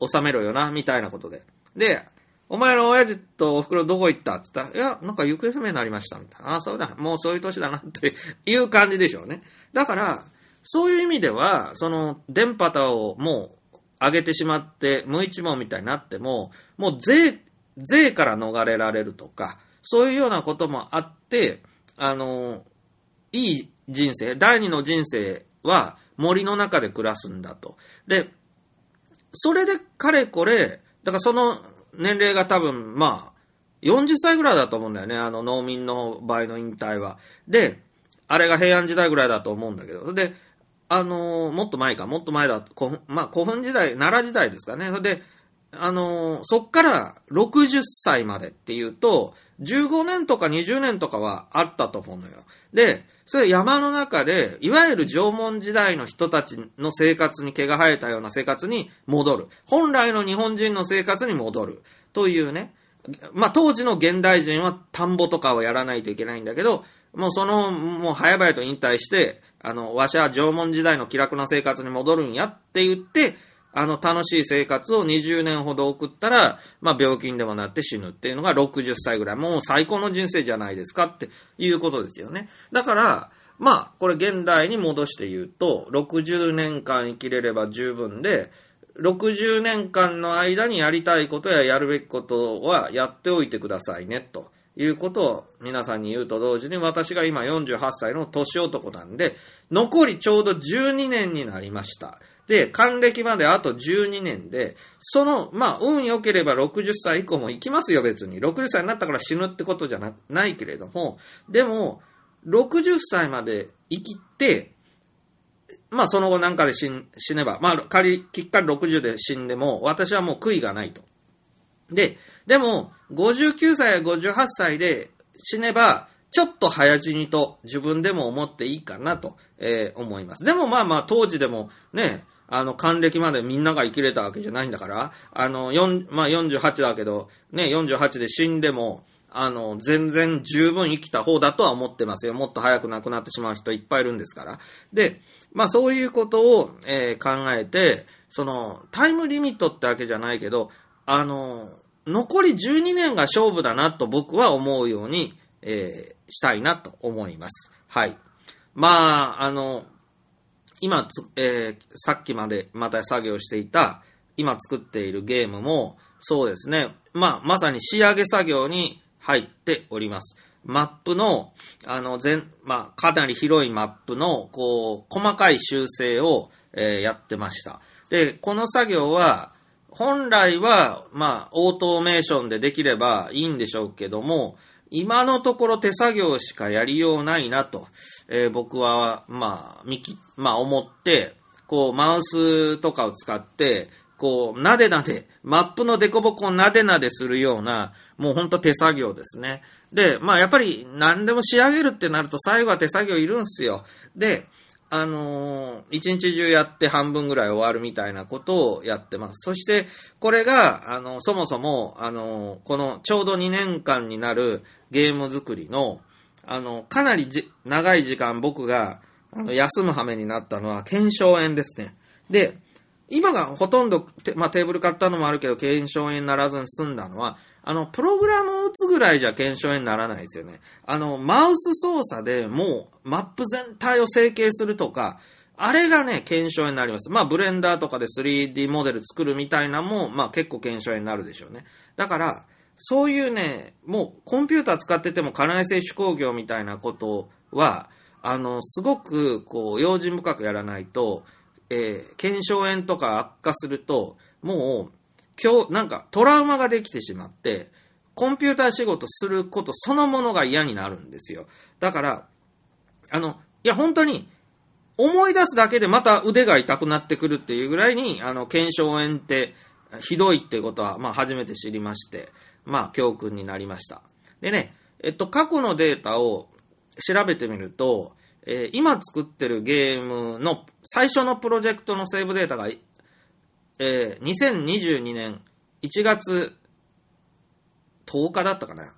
Speaker 3: 納めろよな、みたいなことで。で、お前の親父とお袋どこ行った？って言ったら、いや、なんか行方不明になりました、みたいな。ああ、そうだ、もうそういう年だな、っていう感じでしょうね。だから、そういう意味では、その、電波をもう、上げてしまって無一文みたいになっても、もう税、税から逃れられるとか、そういうようなこともあって、あの、いい人生、第二の人生は森の中で暮らすんだと。で、それでかれこれ、だからその年齢が多分、まあ、40歳ぐらいだと思うんだよね、あの農民の場合の引退は。で、あれが平安時代ぐらいだと思うんだけど、で、あのーもっと前か、もっと前だ、古墳まあ、古墳時代、奈良時代ですかね。それで、あのーそっから60歳までっていうと、15年とか20年とかはあったと思うのよ。で、それ山の中で、いわゆる縄文時代の人たちの生活に毛が生えたような生活に戻る。本来の日本人の生活に戻る。というね。まあ、当時の現代人は田んぼとかをやらないといけないんだけど、もうその、もう早々と引退して、あの、わしは縄文時代の気楽な生活に戻るんやって言って、あの、楽しい生活を20年ほど送ったら、まあ、病気にでもなって死ぬっていうのが60歳ぐらい。もう最高の人生じゃないですかっていうことですよね。だから、まあ、これ現代に戻して言うと、60年間生きれれば十分で、60年間の間にやりたいことややるべきことはやっておいてくださいね、ということを皆さんに言うと同時に、私が今48歳の年男なんで、残りちょうど12年になりました。で、還暦まであと12年で、その、まあ、運良ければ60歳以降も行きますよ、別に。60歳になったから死ぬってことじゃなないけれども、でも、60歳まで生きて、まあその後なんかで死死ねば、まあ仮、きっかり60で死んでも、私はもう悔いがないと。で、でも、59歳や58歳で死ねば、ちょっと早死にと自分でも思っていいかなと、えー思います。でもまあまあ当時でもね、あの、還暦までみんなが生きれたわけじゃないんだから、あの、4まあ48だけど、ね、48で死んでも、あの、全然十分生きた方だとは思ってますよ。もっと早く亡くなってしまう人いっぱいいるんですから。で、まあそういうことを、えー考えて、その、タイムリミットってわけじゃないけど、あの、残り12年が勝負だなと僕は思うように、えーしたいなと思います。はい。まあ、あの、今つ、えーさっきまでまた作業していた、今作っているゲームも、そうですね。まあ、まさに仕上げ作業に入っております。マップの、あの、全、まあ、かなり広いマップの、こう、細かい修正を、えーやってました。で、この作業は、本来は、まあ、オートメーションでできればいいんでしょうけども、今のところ手作業しかやりようないなと、えー僕は、まあ、見き、まあ、思って、こう、マウスとかを使って、こう、なでなで、マップのデコボコをなでなでするような、もうほんと手作業ですね。で、まあやっぱり何でも仕上げるってなると最後は手作業いるんすよ。で、あのー一日中やって半分ぐらい終わるみたいなことをやってます。そして、これが、あの、そもそも、あのーこのちょうど2年間になるゲーム作りの、あの、かなりじ長い時間僕が、あの、休む羽目になったのは、検証炎ですね。で、今がほとんど、まあ、テーブル買ったのもあるけど、検証炎にならずに済んだのは、あの、プログラムを打つぐらいじゃ検証炎にならないですよね。あの、マウス操作でもう、マップ全体を整形するとか、あれがね、検証になります。まあ、ブレンダーとかで 3D モデル作るみたいなも、まあ、結構検証炎になるでしょうね。だから、そういうね、もう、コンピューター使ってても、家内製手工業みたいなことは、あの、すごく、こう、用心深くやらないと、えー、検証炎とか悪化すると、もう、今日、なんかトラウマができてしまって、コンピューター仕事することそのものが嫌になるんですよ。だから、あの、いや、本当に、思い出すだけでまた腕が痛くなってくるっていうぐらいに、あの、検証炎ってひどいってことは、まあ、初めて知りまして、まあ、教訓になりました。でね、えっと、過去のデータを調べてみると、えー今作ってるゲームの最初のプロジェクトのセーブデータが、えー2022年1月10日だったかな。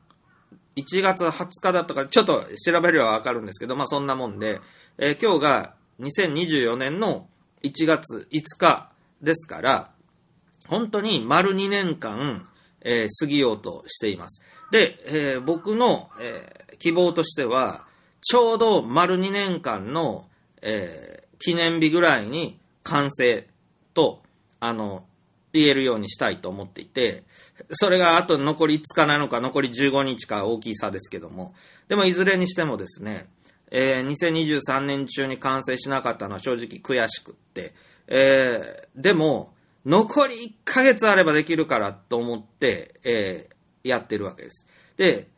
Speaker 3: 1月20日だったか、ちょっと調べればわかるんですけど、まあそんなもんで、えー今日が2024年の1月5日ですから、本当に丸2年間、えー過ぎようとしています。で、えー僕の、えー希望としては、ちょうど丸2年間の、え記念日ぐらいに完成と、あの、言えるようにしたいと思っていて、それがあと残り5日なのか残り15日か大きい差ですけども、でもいずれにしてもですね、えー、2023年中に完成しなかったのは正直悔しくって、えー、でも、残り1ヶ月あればできるからと思って、えー、やってるわけです。で、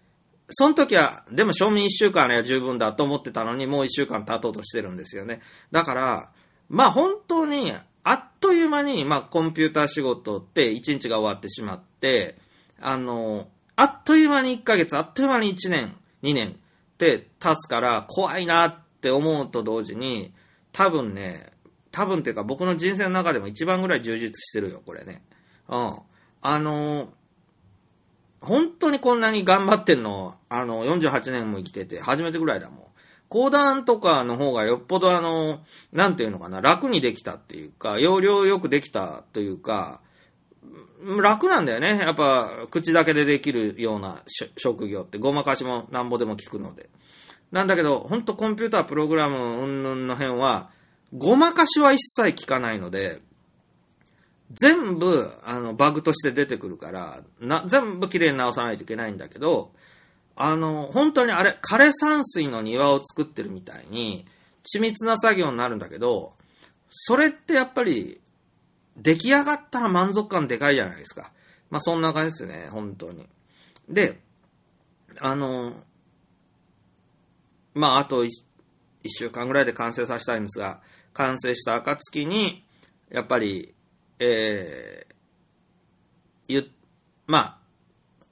Speaker 3: その時は、でも賞味1週間あれば十分だと思ってたのに、もう1週間経とうとしてるんですよね。だから、まあ本当に、あっという間に、まあコンピューター仕事って1日が終わってしまって、あの、あっという間に1ヶ月、あっという間に1年、2年って経つから怖いなって思うと同時に、多分ね、多分っていうか僕の人生の中でも一番ぐらい充実してるよ、これね。うん。あの本当にこんなに頑張ってんの、あの、48年も生きてて、初めてぐらいだもん。講談とかの方がよっぽどあの、なんていうのかな、楽にできたっていうか、要領よくできたというか、楽なんだよね。やっぱ、口だけでできるような職業って、ごまかしもなんぼでも聞くので。なんだけど、ほんとコンピュータープログラムうんぬんの辺は、ごまかしは一切聞かないので、全部、あの、バグとして出てくるから、な、全部綺麗に直さないといけないんだけど、あの、本当にあれ、枯山水の庭を作ってるみたいに、緻密な作業になるんだけど、それってやっぱり、出来上がったら満足感でかいじゃないですか。まあそんな感じですね、本当に。で、あの、まああと一週間ぐらいで完成させたいんですが、完成した暁に、やっぱり、えー、ゆ、まあ、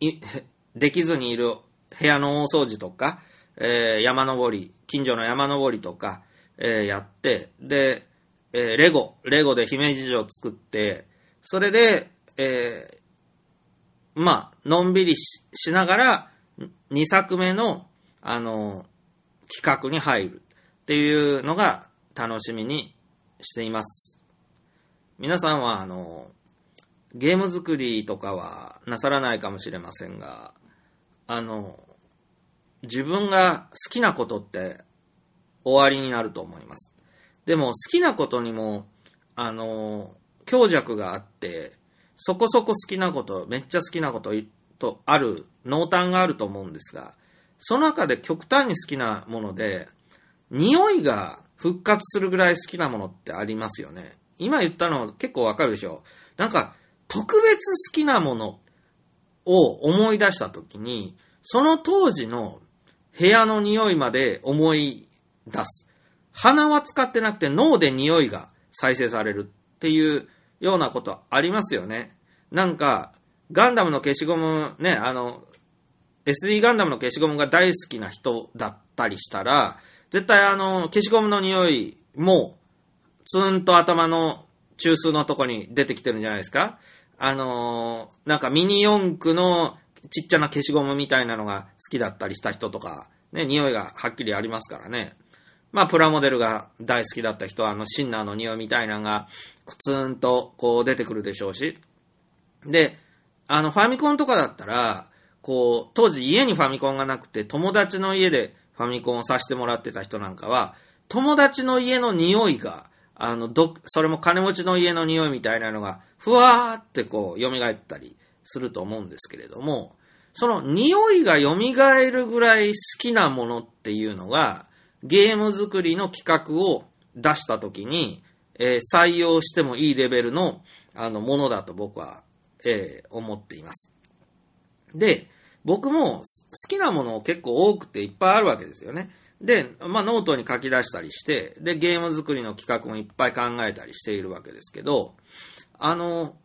Speaker 3: い できずにいる部屋の大掃除とか、えー、山登り、近所の山登りとか、えー、やって、で、えー、レゴ、レゴで姫路城を作って、それで、えー、まあ、のんびりしながら、2作目の、あの、企画に入るっていうのが楽しみにしています。皆さんは、あの、ゲーム作りとかはなさらないかもしれませんが、あの、自分が好きなことって終わりになると思います。でも好きなことにも、あの、強弱があって、そこそこ好きなこと、めっちゃ好きなこととある、濃淡があると思うんですが、その中で極端に好きなもので、匂いが復活するぐらい好きなものってありますよね。今言ったの結構わかるでしょなんか、特別好きなものを思い出したときに、その当時の部屋の匂いまで思い出す。鼻は使ってなくて脳で匂いが再生されるっていうようなことありますよね。なんか、ガンダムの消しゴム、ね、あの、SD ガンダムの消しゴムが大好きな人だったりしたら、絶対あの、消しゴムの匂いもツーンと頭の中枢のとこに出てきてるんじゃないですかあのー、なんかミニ四駆のちっちゃな消しゴムみたいなのが好きだったりした人とか、ね、匂いがはっきりありますからね。まあ、プラモデルが大好きだった人は、あの、シンナーの匂いみたいなのが、ツーンと、こう、出てくるでしょうし。で、あの、ファミコンとかだったら、こう、当時家にファミコンがなくて、友達の家でファミコンをさせてもらってた人なんかは、友達の家の匂いが、あの、ど、それも金持ちの家の匂いみたいなのが、ふわーってこう、蘇ったりすると思うんですけれども、その匂いが蘇るぐらい好きなものっていうのが、ゲーム作りの企画を出したときに、えー、採用してもいいレベルの、あの、ものだと僕は、えー、思っています。で、僕も好きなもの結構多くていっぱいあるわけですよね。で、まあ、ノートに書き出したりして、で、ゲーム作りの企画もいっぱい考えたりしているわけですけど、あの、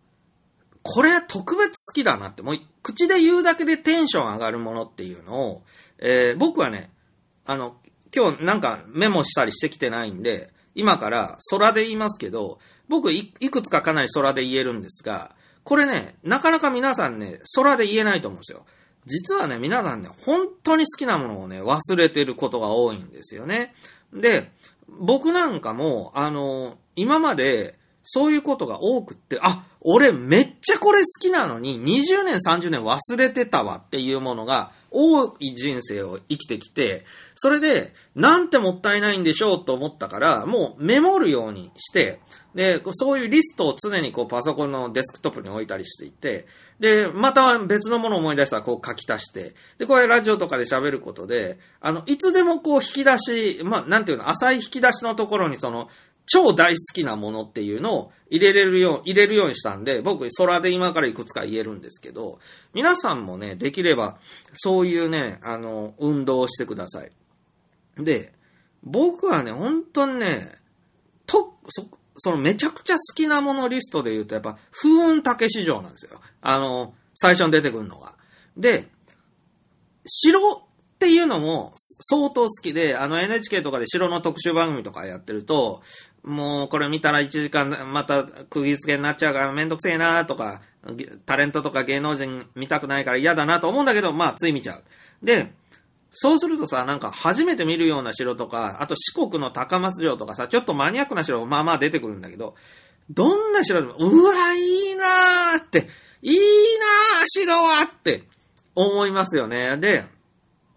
Speaker 3: これ特別好きだなって、もう口で言うだけでテンション上がるものっていうのを、えー、僕はね、あの、今日なんかメモしたりしてきてないんで、今から空で言いますけど、僕いくつかかなり空で言えるんですが、これね、なかなか皆さんね、空で言えないと思うんですよ。実はね、皆さんね、本当に好きなものをね、忘れてることが多いんですよね。で、僕なんかも、あの、今まで、そういうことが多くって、あ、俺めっちゃこれ好きなのに、20年、30年忘れてたわっていうものが多い人生を生きてきて、それで、なんてもったいないんでしょうと思ったから、もうメモるようにして、で、そういうリストを常にこうパソコンのデスクトップに置いたりしていて、で、また別のものを思い出したらこう書き足して、で、これラジオとかで喋ることで、あの、いつでもこう引き出し、まあ、なんていうの、浅い引き出しのところにその、超大好きなものっていうのを入れれるよう、入れるようにしたんで、僕、空で今からいくつか言えるんですけど、皆さんもね、できれば、そういうね、あの、運動をしてください。で、僕はね、本当にね、と、そ、そのめちゃくちゃ好きなものリストで言うと、やっぱ、風雲竹市場なんですよ。あの、最初に出てくるのが。で、城っていうのも相当好きで、あの NHK とかで城の特集番組とかやってると、もうこれ見たら1時間また釘付けになっちゃうからめんどくせえなとか、タレントとか芸能人見たくないから嫌だなと思うんだけど、まあつい見ちゃう。で、そうするとさ、なんか初めて見るような城とか、あと四国の高松城とかさ、ちょっとマニアックな城まあまあ出てくるんだけど、どんな城でも、うわ、いいなーって、いいなー、城はって思いますよね。で、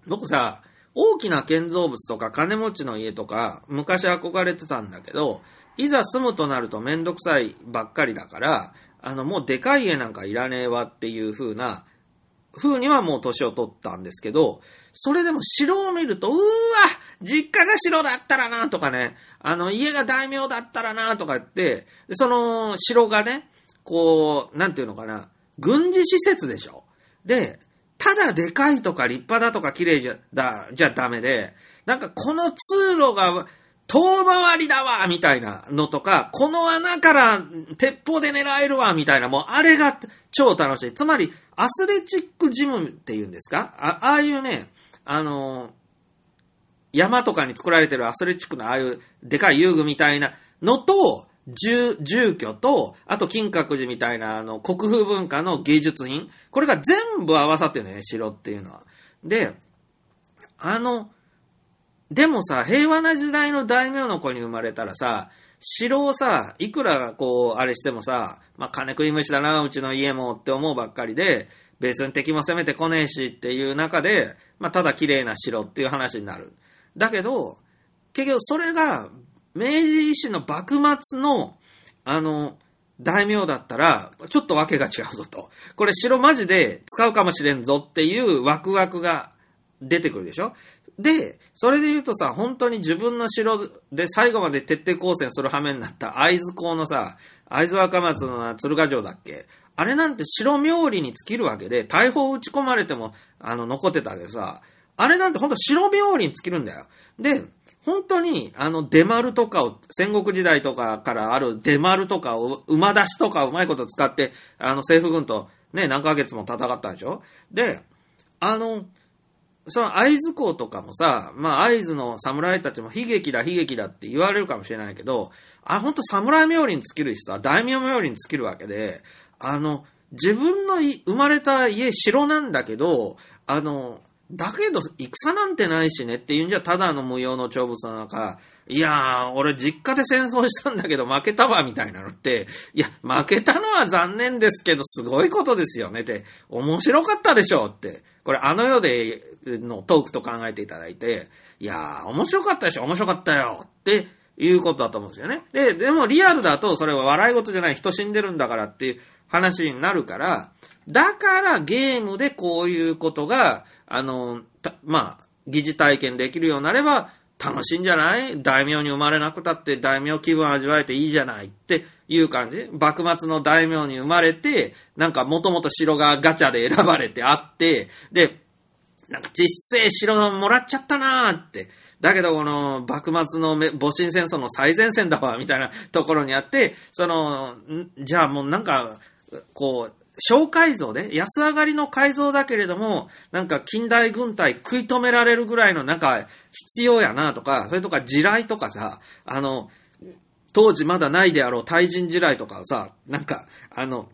Speaker 3: 僕さ、大きな建造物とか金持ちの家とか、昔憧れてたんだけど、いざ住むとなるとめんどくさいばっかりだから、あの、もうでかい家なんかいらねえわっていう風な、風にはもう年を取ったんですけど、それでも城を見ると、うーわ実家が城だったらなとかね、あの、家が大名だったらなとか言って、その城がね、こう、なんていうのかな、軍事施設でしょ。で、ただでかいとか立派だとか綺麗じゃ、だ、じゃダメで、なんかこの通路が遠回りだわみたいなのとか、この穴から鉄砲で狙えるわみたいな、もうあれが超楽しい。つまり、アスレチックジムっていうんですか？あああいうね、あの山とかに作られてるアスレチックのああいうでかい遊具みたいなのと、住、居と、あと金閣寺みたいなあの国風文化の芸術品。これが全部合わさってるね、城っていうのは。で、あの、でもさ、平和な時代の大名の子に生まれたらさ、城をさ、いくらこう、あれしてもさ、まあ、金食い虫だな、うちの家もって思うばっかりで、別に敵も攻めてこねえしっていう中で、まあ、ただ綺麗な城っていう話になる。だけど、結局それが、明治維新の幕末の、あの、大名だったら、ちょっとわけが違うぞと。これ城マジで使うかもしれんぞっていうワクワクが出てくるでしょで、それで言うとさ、本当に自分の城で最後まで徹底抗戦する羽目になった会津港のさ、会津若松の鶴ヶ城だっけ？あれなんて城冥利に尽きるわけで、大砲撃ち込まれても、あの、残ってたけどさ、あれなんて本当城冥利に尽きるんだよ。で、本当に、あの、出丸とかを、戦国時代とかからある出丸とかを、馬出しとかうまいこと使って、あの、政府軍とね、何ヶ月も戦ったでしょ？で、あの、その会津港とかもさ、まあ会津の侍たちも悲劇だ悲劇だって言われるかもしれないけど、あ、本当侍冥利に尽きるしさ、大名冥利に尽きるわけで、あの、自分の生まれた家、城なんだけど、あの、だけど、戦なんてないしねっていうんじゃ、ただの無用の長物なのか、いやー、俺実家で戦争したんだけど負けたわ、みたいなのって、いや、負けたのは残念ですけど、すごいことですよねって、面白かったでしょって、これあの世でのトークと考えていただいて、いやー、面白かったでしょ、面白かったよっていうことだと思うんですよね。で、でもリアルだと、それは笑い事じゃない、人死んでるんだからっていう話になるから、だからゲームでこういうことが、あの、まあ、疑似体験できるようになれば、楽しいんじゃない？大名に生まれなくたって大名気分味わえていいじゃないっていう感じ？幕末の大名に生まれて、なんかもともと城がガチャで選ばれてあって、で、なんか実勢城もらっちゃったなーって。だけどこの幕末の戊辰戦争の最前線だわ、みたいなところにあって、その、じゃあもうなんか、こう、小改造で、安上がりの改造だけれども、なんか近代軍隊食い止められるぐらいのなんか必要やなとか、それとか地雷とかさ、あの、当時まだないであろう対人地雷とかをさ、なんか、あの、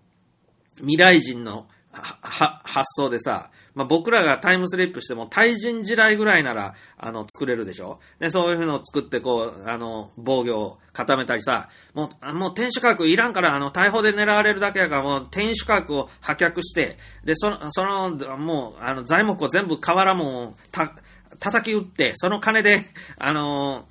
Speaker 3: 未来人の発想でさ、まあ、僕らがタイムスリップしても対人地雷ぐらいなら、あの、作れるでしょ？で、そういうのを作って、こう、あの、防御を固めたりさ、もう、もう天守閣いらんから、あの、逮捕で狙われるだけやから、もう天守閣を破却して、で、その、その、もう、あの、材木を全部瓦もた、叩き打って、その金で、あの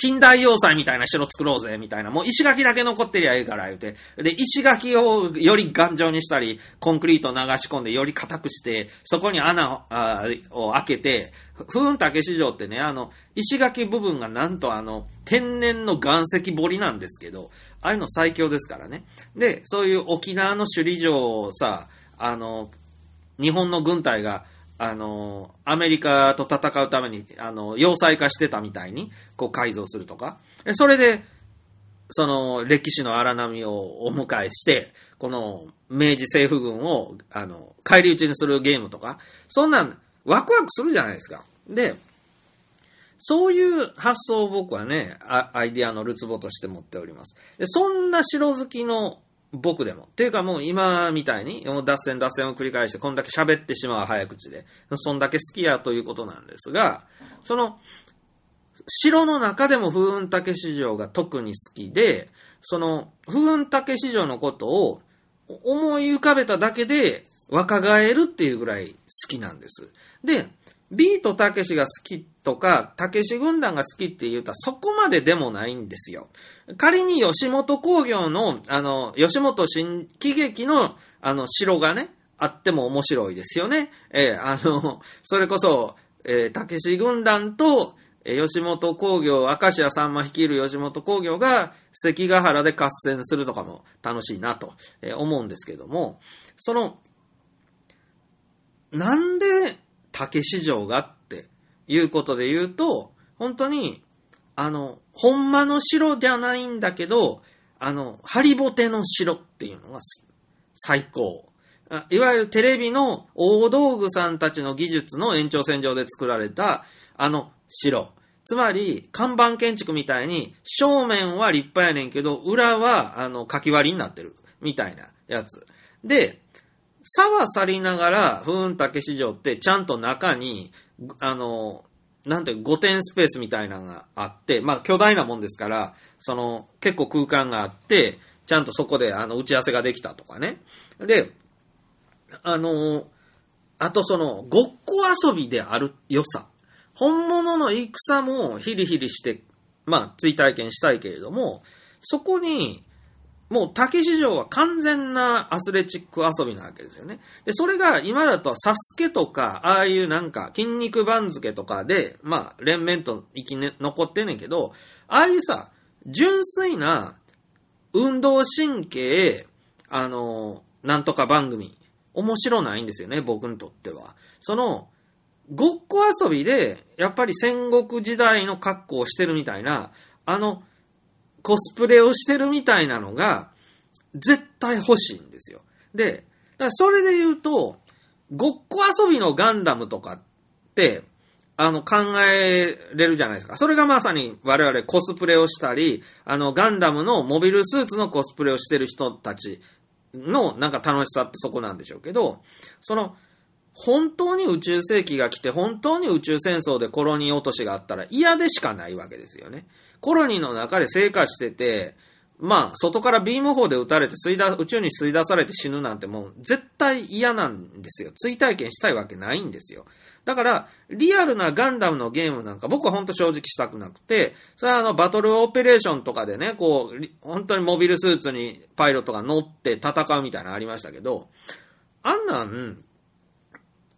Speaker 3: 近代要塞みたいな城作ろうぜ、みたいな。もう石垣だけ残ってりゃええから、言うて。で、石垣をより頑丈にしたり、コンクリートを流し込んでより硬くして、そこに穴をあを開けて、風雲竹市場ってね、あの、石垣部分がなんとあの、天然の岩石彫りなんですけど、ああいうの最強ですからね。で、そういう沖縄の首里城をさ、あの、日本の軍隊が、あの、アメリカと戦うために、あの、要塞化してたみたいに、こう改造するとか。それで、その、歴史の荒波をお迎えして、この、明治政府軍を、あの、返り討ちにするゲームとか、そんなん、ワクワクするじゃないですか。で、そういう発想を僕はね、アイディアのるつぼとして持っております。で、そんな城好きの僕でも。っていうかもう今みたいに、脱線脱線を繰り返して、こんだけ喋ってしまう早口で、そんだけ好きやということなんですが、その、城の中でも風雲竹市場が特に好きで、その、風雲竹市場のことを思い浮かべただけで若返るっていうぐらい好きなんです。で、ビートたけしが好きとか、たけし軍団が好きって言うたらそこまででもないんですよ。仮に吉本工業の、あの、吉本新喜劇の、あの、城がね、あっても面白いですよね。えーあの、それこそ、えーたけし軍団と、え吉本工業、明石家さんま率いる吉本工業が関ヶ原で合戦するとかも楽しいなとえ思うんですけども、その、なんで竹市場がっていうことで言うと、本当に、あの、ほんまの城じゃないんだけど、あの、ハリボテの城っていうのが最高。いわゆるテレビの大道具さんたちの技術の延長線上で作られた、あの城。つまり、看板建築みたいに、正面は立派やねんけど、裏は、あの、かき割りになってる。みたいなやつ。で、差は去りながら、風雲竹市場ってちゃんと中に、あの、なんていう5点スペースみたいなのがあって、まあ巨大なもんですから、その結構空間があって、ちゃんとそこであの打ち合わせができたとかね。で、あの、あとその、ごっこ遊びである良さ。本物の戦もヒリヒリして、まあ追体験したいけれども、そこに、もう竹市場は完全なアスレチック遊びなわけですよね。で、それが今だとサスケとか、ああいうなんか筋肉番付とかで、まあ連綿と生きね、残ってんねんけど、ああいうさ、純粋な運動神経、あの、なんとか番組、面白ないんですよね、僕にとっては。その、ごっこ遊びで、やっぱり戦国時代の格好をしてるみたいな、あの、コスプレをしてるみたいなのが、絶対欲しいんですよ。で、だからそれで言うと、ごっこ遊びのガンダムとかって、あの、考えれるじゃないですか。それがまさに我々コスプレをしたり、あの、ガンダムのモビルスーツのコスプレをしてる人たちのなんか楽しさってそこなんでしょうけど、その、本当に宇宙世紀が来て、本当に宇宙戦争でコロニー落としがあったら嫌でしかないわけですよね。コロニーの中で生活してて、まあ、外からビーム砲で撃たれて吸い出、宇宙に吸い出されて死ぬなんてもう絶対嫌なんですよ。追体験したいわけないんですよ。だから、リアルなガンダムのゲームなんか僕は本当正直したくなくて、それはあの、バトルオペレーションとかでね、こう、本当にモビルスーツにパイロットが乗って戦うみたいなのありましたけど、あんなん、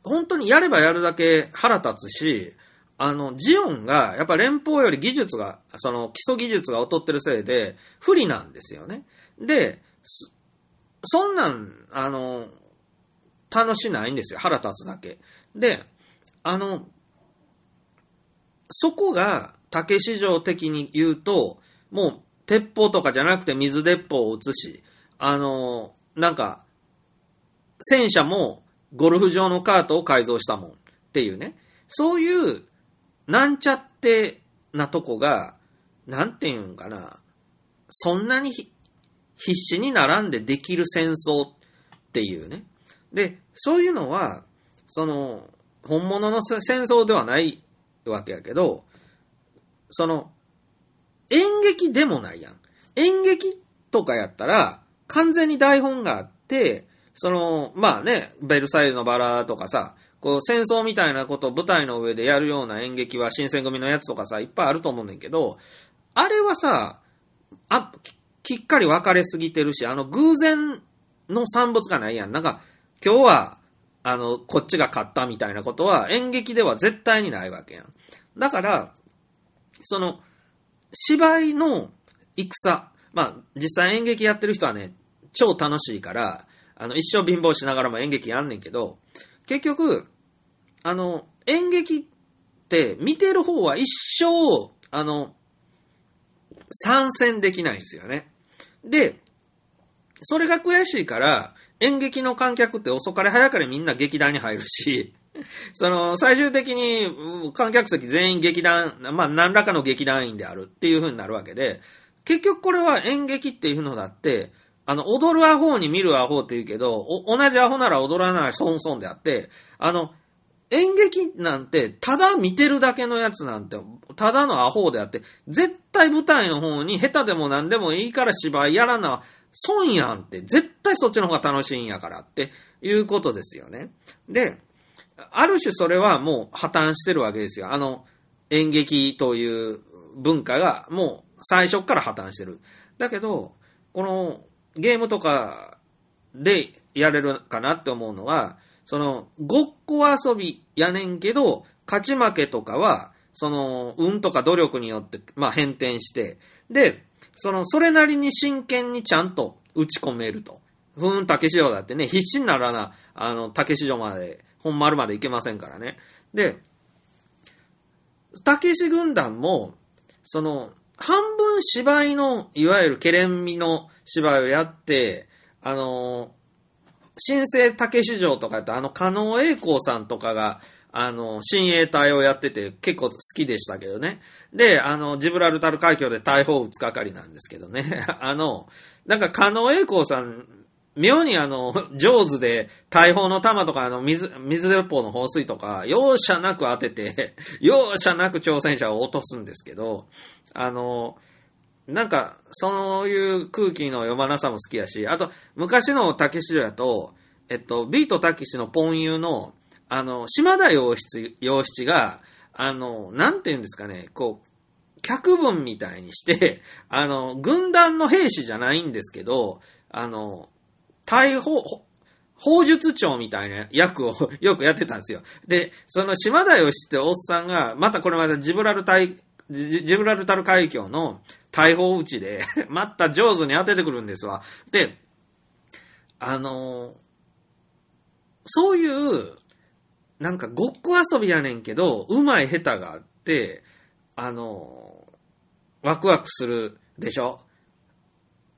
Speaker 3: 本当にやればやるだけ腹立つし、あの、ジオンが、やっぱ連邦より技術が、その基礎技術が劣ってるせいで、不利なんですよね。で、そんなん、あの、楽しないんですよ。腹立つだけ。で、あの、そこが竹市場的に言うと、もう鉄砲とかじゃなくて水鉄砲を撃つし、あの、なんか、戦車もゴルフ場のカートを改造したもんっていうね。そういう、なんちゃってなとこが、なんていうんかな、そんなに必死に並んでできる戦争っていうね。で、そういうのは、その、本物の戦争ではないわけやけど、その、演劇でもないやん。演劇とかやったら、完全に台本があって、その、まあね、ベルサイユのバラとかさ、こう戦争みたいなことを舞台の上でやるような演劇は新選組のやつとかさ、いっぱいあると思うねんけど、あれはさ、あ、ききっかり分かれすぎてるし、あの偶然の産物がないやん。なんか、今日は、あの、こっちが勝ったみたいなことは演劇では絶対にないわけやん。だから、その、芝居の戦、まあ、実際演劇やってる人はね、超楽しいから、あの、一生貧乏しながらも演劇やんねんけど、結局、あの、演劇って見てる方は一生、あの、参戦できないんですよね。で、それが悔しいから、演劇の観客って遅かれ早かれみんな劇団に入るし、その、最終的に観客席全員劇団、まあ何らかの劇団員であるっていう風になるわけで、結局これは演劇っていうのだって、あの、踊るアホに見るアホって言うけど、同じアホなら踊らない損損であって、あの、演劇なんて、ただ見てるだけのやつなんて、ただのアホであって、絶対舞台の方に下手でも何でもいいから芝居やらな、損やんって、絶対そっちの方が楽しいんやからっていうことですよね。で、ある種それはもう破綻してるわけですよ。あの、演劇という文化がもう最初から破綻してる。だけど、このゲームとかでやれるかなって思うのは、その、ごっこ遊びやねんけど、勝ち負けとかは、その、運とか努力によって、まあ、変転して、で、その、それなりに真剣にちゃんと打ち込めると。ふーん、竹市場だってね、必死にならな、あの、竹市場まで、本丸まで行けませんからね。で、竹市軍団も、その、半分芝居の、いわゆるケレン味の芝居をやって、あの、新生竹市場とかやって、あの、加納栄光さんとかが、あの、親衛隊をやってて結構好きでしたけどね。で、あの、ジブラルタル海峡で大砲を撃つ係なんですけどね。あの、なんか加納栄光さん、妙にあの、上手で、大砲の弾とか、あの、水、水鉄砲の放水とか、容赦なく当てて、容赦なく挑戦者を落とすんですけど、あの、なんか、そういう空気の読まなさも好きやし、あと、昔の竹市やと、えっと、ビートたけしのポンユの、あの、島田洋七、洋七が、あの、なんて言うんですかね、こう、脚文みたいにして、あの、軍団の兵士じゃないんですけど、あの、大砲、砲術長みたいな役を よくやってたんですよ。で、その島田義っておっさんが、またこれまたジブラルタイ、ジブラルタル海峡の大砲撃ちで、また上手に当ててくるんですわ。で、あのそういう、なんかごっこ遊びやねんけど、うまい下手があって、あのワクワクするでしょ？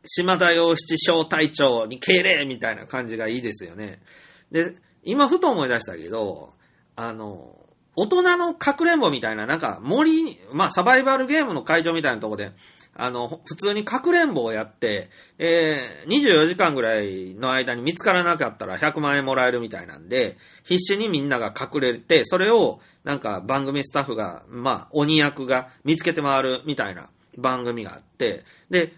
Speaker 3: 島田洋七小隊長に敬礼みたいな感じがいいですよね。で、今ふと思い出したけど、あの、大人のかくれんぼみたいな、なんか森に、まあサバイバルゲームの会場みたいなとこで、あの、普通にかくれんぼをやって、えー、24時間ぐらいの間に見つからなかったら100万円もらえるみたいなんで、必死にみんなが隠れて、それをなんか番組スタッフが、まあ鬼役が見つけて回るみたいな番組があって、で、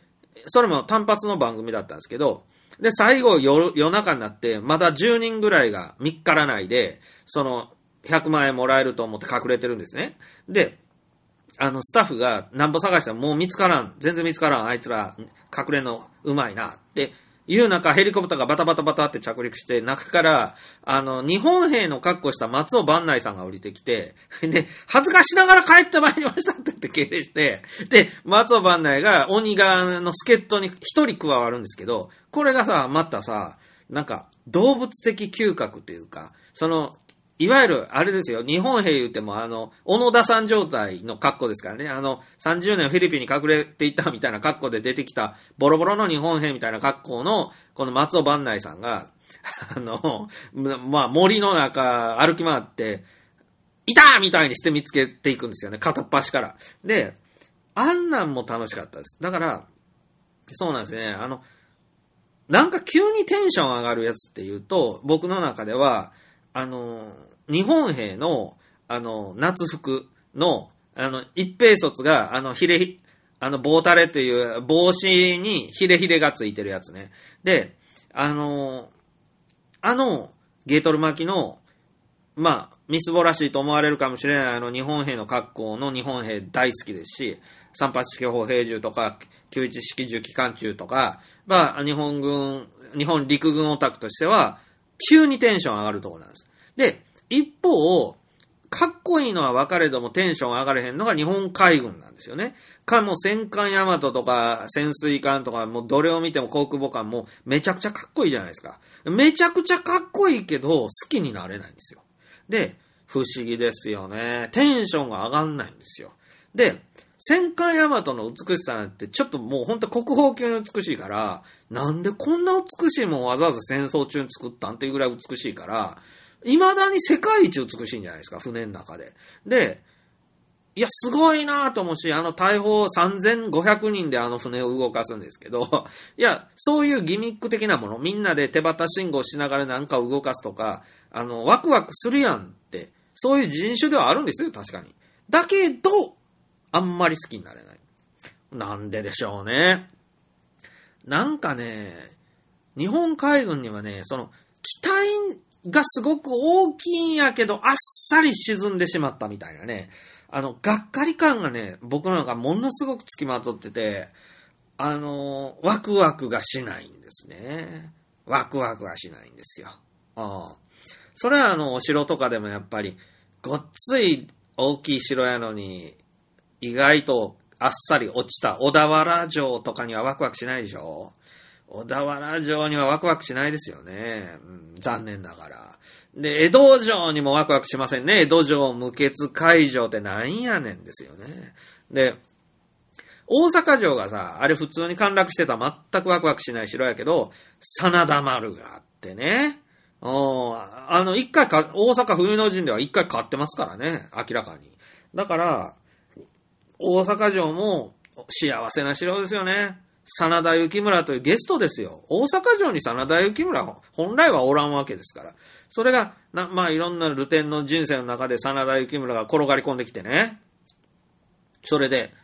Speaker 3: それも単発の番組だったんですけど、で、最後夜夜中になって、まだ10人ぐらいが見っからないで、その、100万円もらえると思って隠れてるんですね。で、あの、スタッフがなんぼ探したらもう見つからん。全然見つからん。あいつら隠れのうまいな。っていう中、ヘリコプターがバタバタバタって着陸して、中から、あの、日本兵の格好した松尾万内さんが降りてきて、で、恥ずかしながら帰ってまいりましたって言って敬礼して、で、松尾万内が鬼側の助っ人に一人加わるんですけど、これがさ、またさ、なんか、動物的嗅覚っていうか、その、いわゆる、あれですよ、日本兵言っても、あの、小野田さん状態の格好ですからね、あの、30年フィリピンに隠れていたみたいな格好で出てきた、ボロボロの日本兵みたいな格好の、この松尾万内さんが、あの、まあ、森の中歩き回って、いたみたいにして見つけていくんですよね、片っ端から。で、あんなんも楽しかったです。だから、そうなんですね、あの、なんか急にテンション上がるやつっていうと、僕の中では、あの、日本兵の、あの、夏服の、あの、一兵卒が、あの、ひれ、あの、棒タレという帽子にヒレヒレがついてるやつね。で、あの、あの、ゲートル巻きの、まあ、みすぼらしいと思われるかもしれないあの日本兵の格好の日本兵大好きですし、三八式砲兵銃とか、九一式銃機関銃とか、まあ、日本軍、日本陸軍オタクとしては、急にテンション上がるところなんです。で、一方、かっこいいのは分かれどもテンション上がれへんのが日本海軍なんですよね。かも戦艦ヤマトとか潜水艦とかもうどれを見ても航空母艦もめちゃくちゃかっこいいじゃないですか。めちゃくちゃかっこいいけど好きになれないんですよ。で、不思議ですよね。テンションが上がんないんですよ。で、戦艦ヤマトの美しさなんてちょっともうほんと国宝級に美しいから、なんでこんな美しいもんわざわざ戦争中に作ったんっていうぐらい美しいから、未だに世界一美しいんじゃないですか、船の中で。で、いや、すごいなと思うし、あの大砲3500人であの船を動かすんですけど、いや、そういうギミック的なもの、みんなで手旗信号しながらなんか動かすとか、あの、ワクワクするやんって、そういう人種ではあるんですよ、確かに。だけど、あんまり好きになれない。なんででしょうね。なんかね、日本海軍にはね、その、機体がすごく大きいんやけど、あっさり沈んでしまったみたいなね。あの、がっかり感がね、僕なんかものすごくつきまとってて、あの、ワクワクがしないんですね。ワクワクはしないんですよ。ああ。それはあの、お城とかでもやっぱり、ごっつい大きい城やのに、意外とあっさり落ちた小田原城とかにはワクワクしないでしょ小田原城にはワクワクしないですよね。うん、残念ながら。で、江戸城にもワクワクしませんね。江戸城無血会場ってなんやねんですよね。で、大阪城がさ、あれ普通に陥落してた全くワクワクしない城やけど、真田丸があってね。あの、一回か、大阪冬の陣では一回買ってますからね。明らかに。だから、大阪城も幸せな城ですよね。真田幸村というゲストですよ。大阪城に真田幸村、本来はおらんわけですから。それが、まあいろんなルテンの人生の中で真田幸村が転がり込んできてね。それで、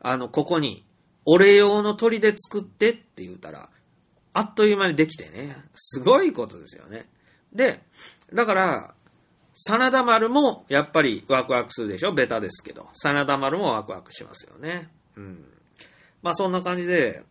Speaker 3: あの、ここに、俺用の鳥で作ってって言うたら、あっという間にできてね。すごいことですよね。で、だから、真田丸もやっぱりワクワクするでしょ？ベタですけど。真田丸もワクワクしますよね。うん。まあそんな感じで、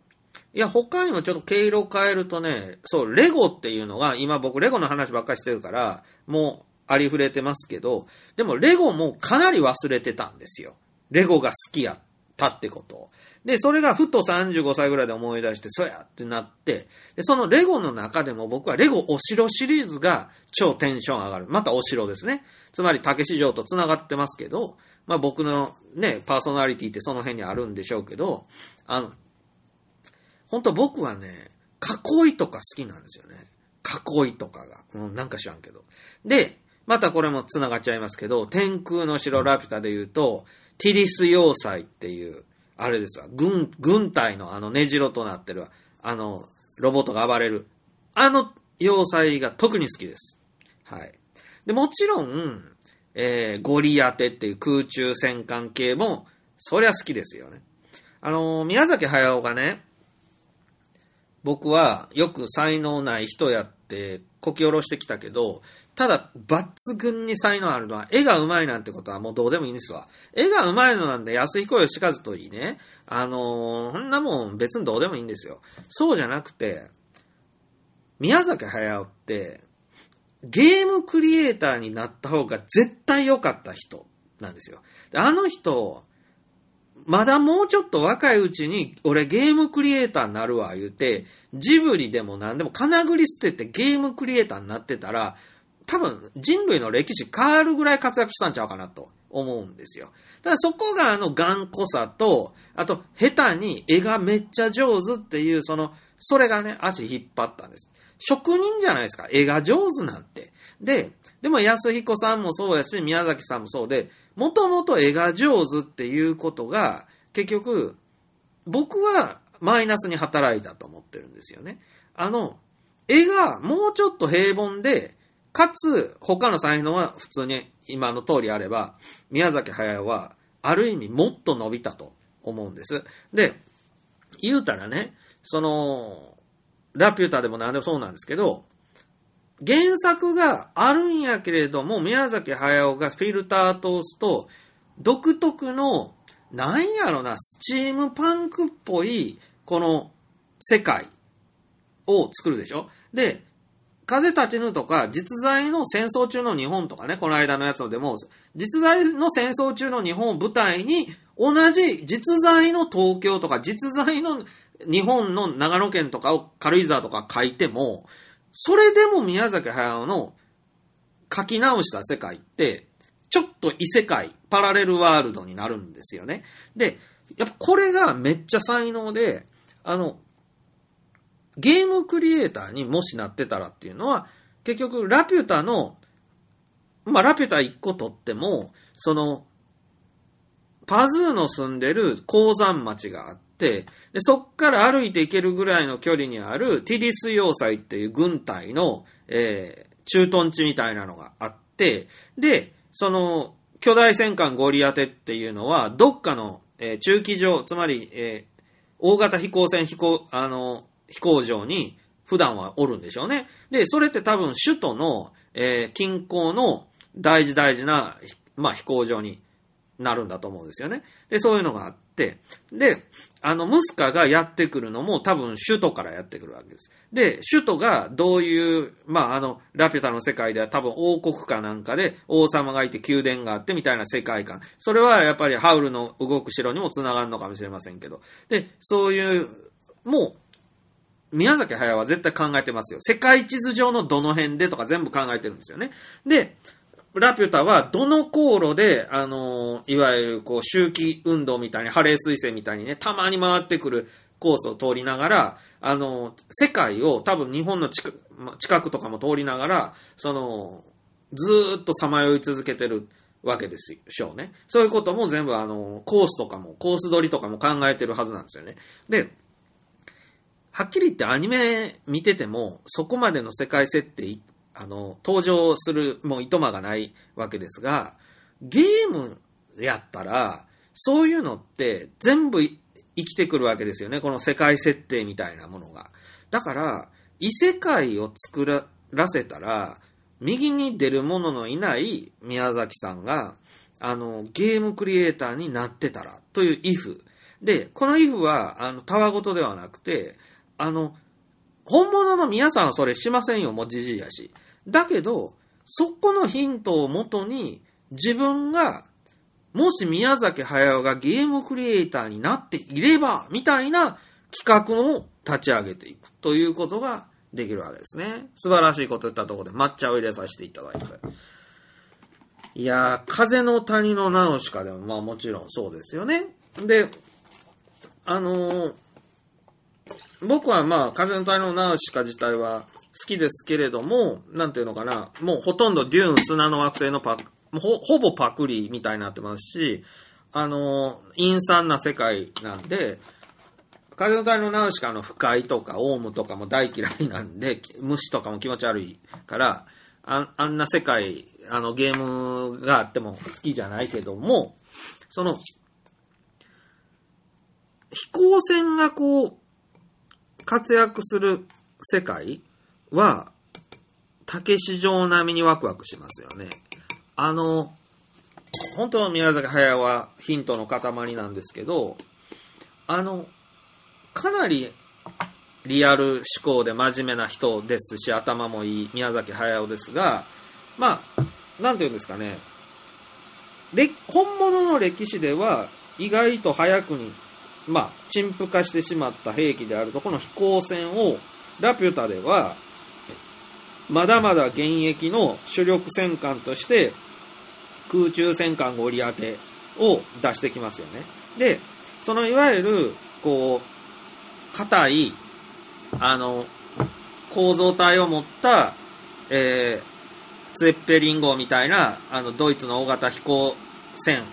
Speaker 3: いや、他にもちょっと毛色を変えるとね、そう、レゴっていうのが、今僕レゴの話ばっかりしてるから、もうありふれてますけど、でもレゴもかなり忘れてたんですよ。レゴが好きやったってことを。で、それがふと35歳ぐらいで思い出して、そやってなって、で、そのレゴの中でも僕はレゴお城シリーズが超テンション上がる。またお城ですね。つまり竹市場と繋がってますけど、まあ僕のね、パーソナリティってその辺にあるんでしょうけど、あの、本当僕はね、囲いとか好きなんですよね。囲いとかが。うん、なんか知らんけど。で、またこれも繋がっちゃいますけど、天空の城ラピュタで言うと、ティリス要塞っていう、あれですわ、軍、軍隊のあの根城となってる、あの、ロボットが暴れる。あの要塞が特に好きです。はい。で、もちろん、えー、ゴリアテっていう空中戦艦系も、そりゃ好きですよね。あのー、宮崎駿がね、僕はよく才能ない人やってこき下ろしてきたけど、ただ、抜群に才能あるのは、絵が上手いなんてことはもうどうでもいいんですわ。絵が上手いのなんで、安彦義和といいね。あのー、そんなもん別にどうでもいいんですよ。そうじゃなくて、宮崎駿って、ゲームクリエイターになった方が絶対良かった人なんですよ。あの人、まだもうちょっと若いうちに、俺ゲームクリエイターになるわ、言うて、ジブリでも何でも金繰り捨ててゲームクリエイターになってたら、多分人類の歴史変わるぐらい活躍したんちゃうかなと思うんですよ。ただそこがあの頑固さと、あと下手に絵がめっちゃ上手っていう、その、それがね、足引っ張ったんです。職人じゃないですか。絵が上手なんて。で、でも安彦さんもそうやし、宮崎さんもそうで、もともと絵が上手っていうことが、結局、僕はマイナスに働いたと思ってるんですよね。あの、絵がもうちょっと平凡で、かつ、他の才能は普通に今の通りあれば、宮崎駿は、ある意味もっと伸びたと思うんです。で、言うたらね、その、ラピュタでも何でもそうなんですけど、原作があるんやけれども、宮崎駿がフィルター通すと、独特の、なんやろな、スチームパンクっぽい、この世界を作るでしょ？で、風立ちぬとか、実在の戦争中の日本とかね、この間のやつでも、実在の戦争中の日本を舞台に、同じ実在の東京とか、実在の日本の長野県とかを軽井沢とか書いても、それでも宮崎駿の書き直した世界って、ちょっと異世界、パラレルワールドになるんですよね。で、やっぱこれがめっちゃ才能で、あの、ゲームクリエイターにもしなってたらっていうのは、結局、ラピュタの、まあ、ラピュタ1個取っても、その、パズーの住んでる鉱山町があって、で、そっから歩いて行けるぐらいの距離にあるティディス要塞っていう軍隊の、えー、駐屯地みたいなのがあって、で、その、巨大戦艦ゴリアテっていうのは、どっかの、えー中機場、つまり、えー大型飛行船飛行、あの、飛行場に普段はおるんでしょうね。で、それって多分首都の、えー近郊の大事大事な、まあ、飛行場になるんだと思うんですよね。で、そういうのがあって、で、あの、ムスカがやってくるのも多分首都からやってくるわけです。で、首都がどういう、まあ、あの、ラピュタの世界では多分王国かなんかで王様がいて宮殿があってみたいな世界観。それはやっぱりハウルの動く城にも繋がるのかもしれませんけど。で、そういう、もう、宮崎駿は絶対考えてますよ。世界地図上のどの辺でとか全部考えてるんですよね。で、ラピュタはどの航路で、あのいわゆるこう周期運動みたいに、ハレー彗星みたいにね、たまに回ってくるコースを通りながら、あの世界を多分日本の近くま近くとかも通りながら、その、ずっとさまよい続けてるわけでしょうね。そういうことも全部あの、コースとかも、コース取りとかも考えてるはずなんですよね。で、はっきり言ってアニメ見てても、そこまでの世界設定、あの、登場する、もういとまがないわけですが、ゲームやったら、そういうのって全部生きてくるわけですよね。この世界設定みたいなものが。だから、異世界を作らせたら、右に出る者のいない宮崎さんが、あの、ゲームクリエイターになってたら、という if。で、この if は、あの、たわごとではなくて、あの、本物の皆さんはそれしませんよ、もうじじいやし。だけど、そこのヒントをもとに、自分が、もし宮崎駿がゲームクリエイターになっていれば、みたいな企画を立ち上げていくということができるわけですね。素晴らしいこと言ったところで抹茶を入れさせていただいて。いやー、風の谷のナウシカでもまあもちろんそうですよね。で、あのー僕はまあ、風の谷のナウシカ自体は好きですけれども、なんていうのかな、もうほとんどデューン砂の惑星のパク、ほほぼパクリみたいになってますし、あの陰惨な世界なんで、風の谷のナウシカの不快とかオウムとかも大嫌いなんで、虫とかも気持ち悪いから、ああんな世界、あのゲームがあっても好きじゃないけども、その、飛行船がこう、活躍する世界は、竹市場並みにワクワクしますよね。あの、本当の宮崎駿はヒントの塊なんですけど、あの、かなりリアル思考で真面目な人ですし、頭もいい宮崎駿ですが、まあ、なんていうんですかね、本物の歴史では意外と早くに、まあ、陳腐化してしまった兵器であると、この飛行船を、ラピュタでは、まだまだ現役の主力戦艦として、空中戦艦ゴリアテを出してきますよね。で、そのいわゆる、こう、硬い、あの、構造体を持った、えー、ツェッペリン号みたいな、あの、ドイツの大型飛行船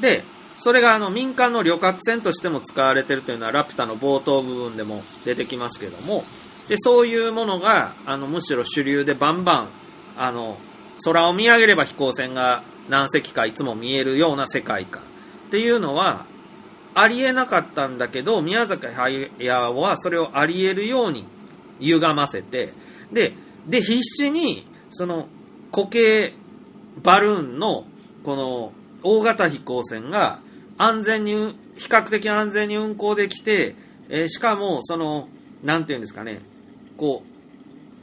Speaker 3: で、それがあの民間の旅客船としても使われてるというのはラピュタの冒頭部分でも出てきますけども、で、そういうものが、あの、むしろ主流でバンバン、あの、空を見上げれば飛行船が何隻かいつも見えるような世界観。っていうのは、ありえなかったんだけど、宮崎駿はそれをありえるように歪ませて、で、で、必死に、その、固形バルーンの、この、大型飛行船が安全に、比較的安全に運航できて、えーしかも、その、なんていうんですかね、こう、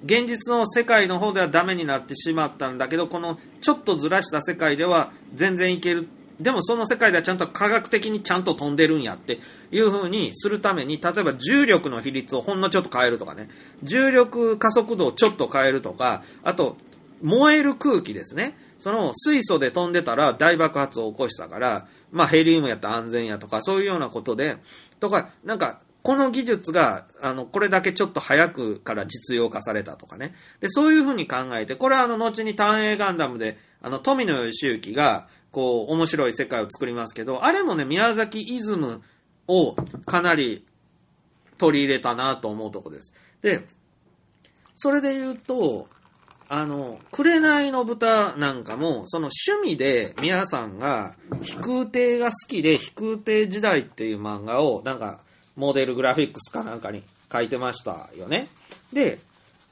Speaker 3: 現実の世界の方ではダメになってしまったんだけど、このちょっとずらした世界では全然いける。でもその世界ではちゃんと科学的にちゃんと飛んでるんやっていう風にするために、例えば重力の比率をほんのちょっと変えるとかね、重力加速度をちょっと変えるとか、あと、燃える空気ですね。その水素で飛んでたら大爆発を起こしたから、まあヘリウムやったら安全やとか、そういうようなことで、とか、なんか、この技術が、あの、これだけちょっと早くから実用化されたとかね。で、そういうふうに考えて、これはあの、後に単影ガンダムで、あの、富野義行が、こう、面白い世界を作りますけど、あれもね、宮崎イズムをかなり取り入れたなと思うとこです。で、それで言うと、あの、紅の豚なんかも、その趣味で皆さんが飛空艇が好きで飛空艇時代っていう漫画をなんかモデルグラフィックスかなんかに書いてましたよね。で、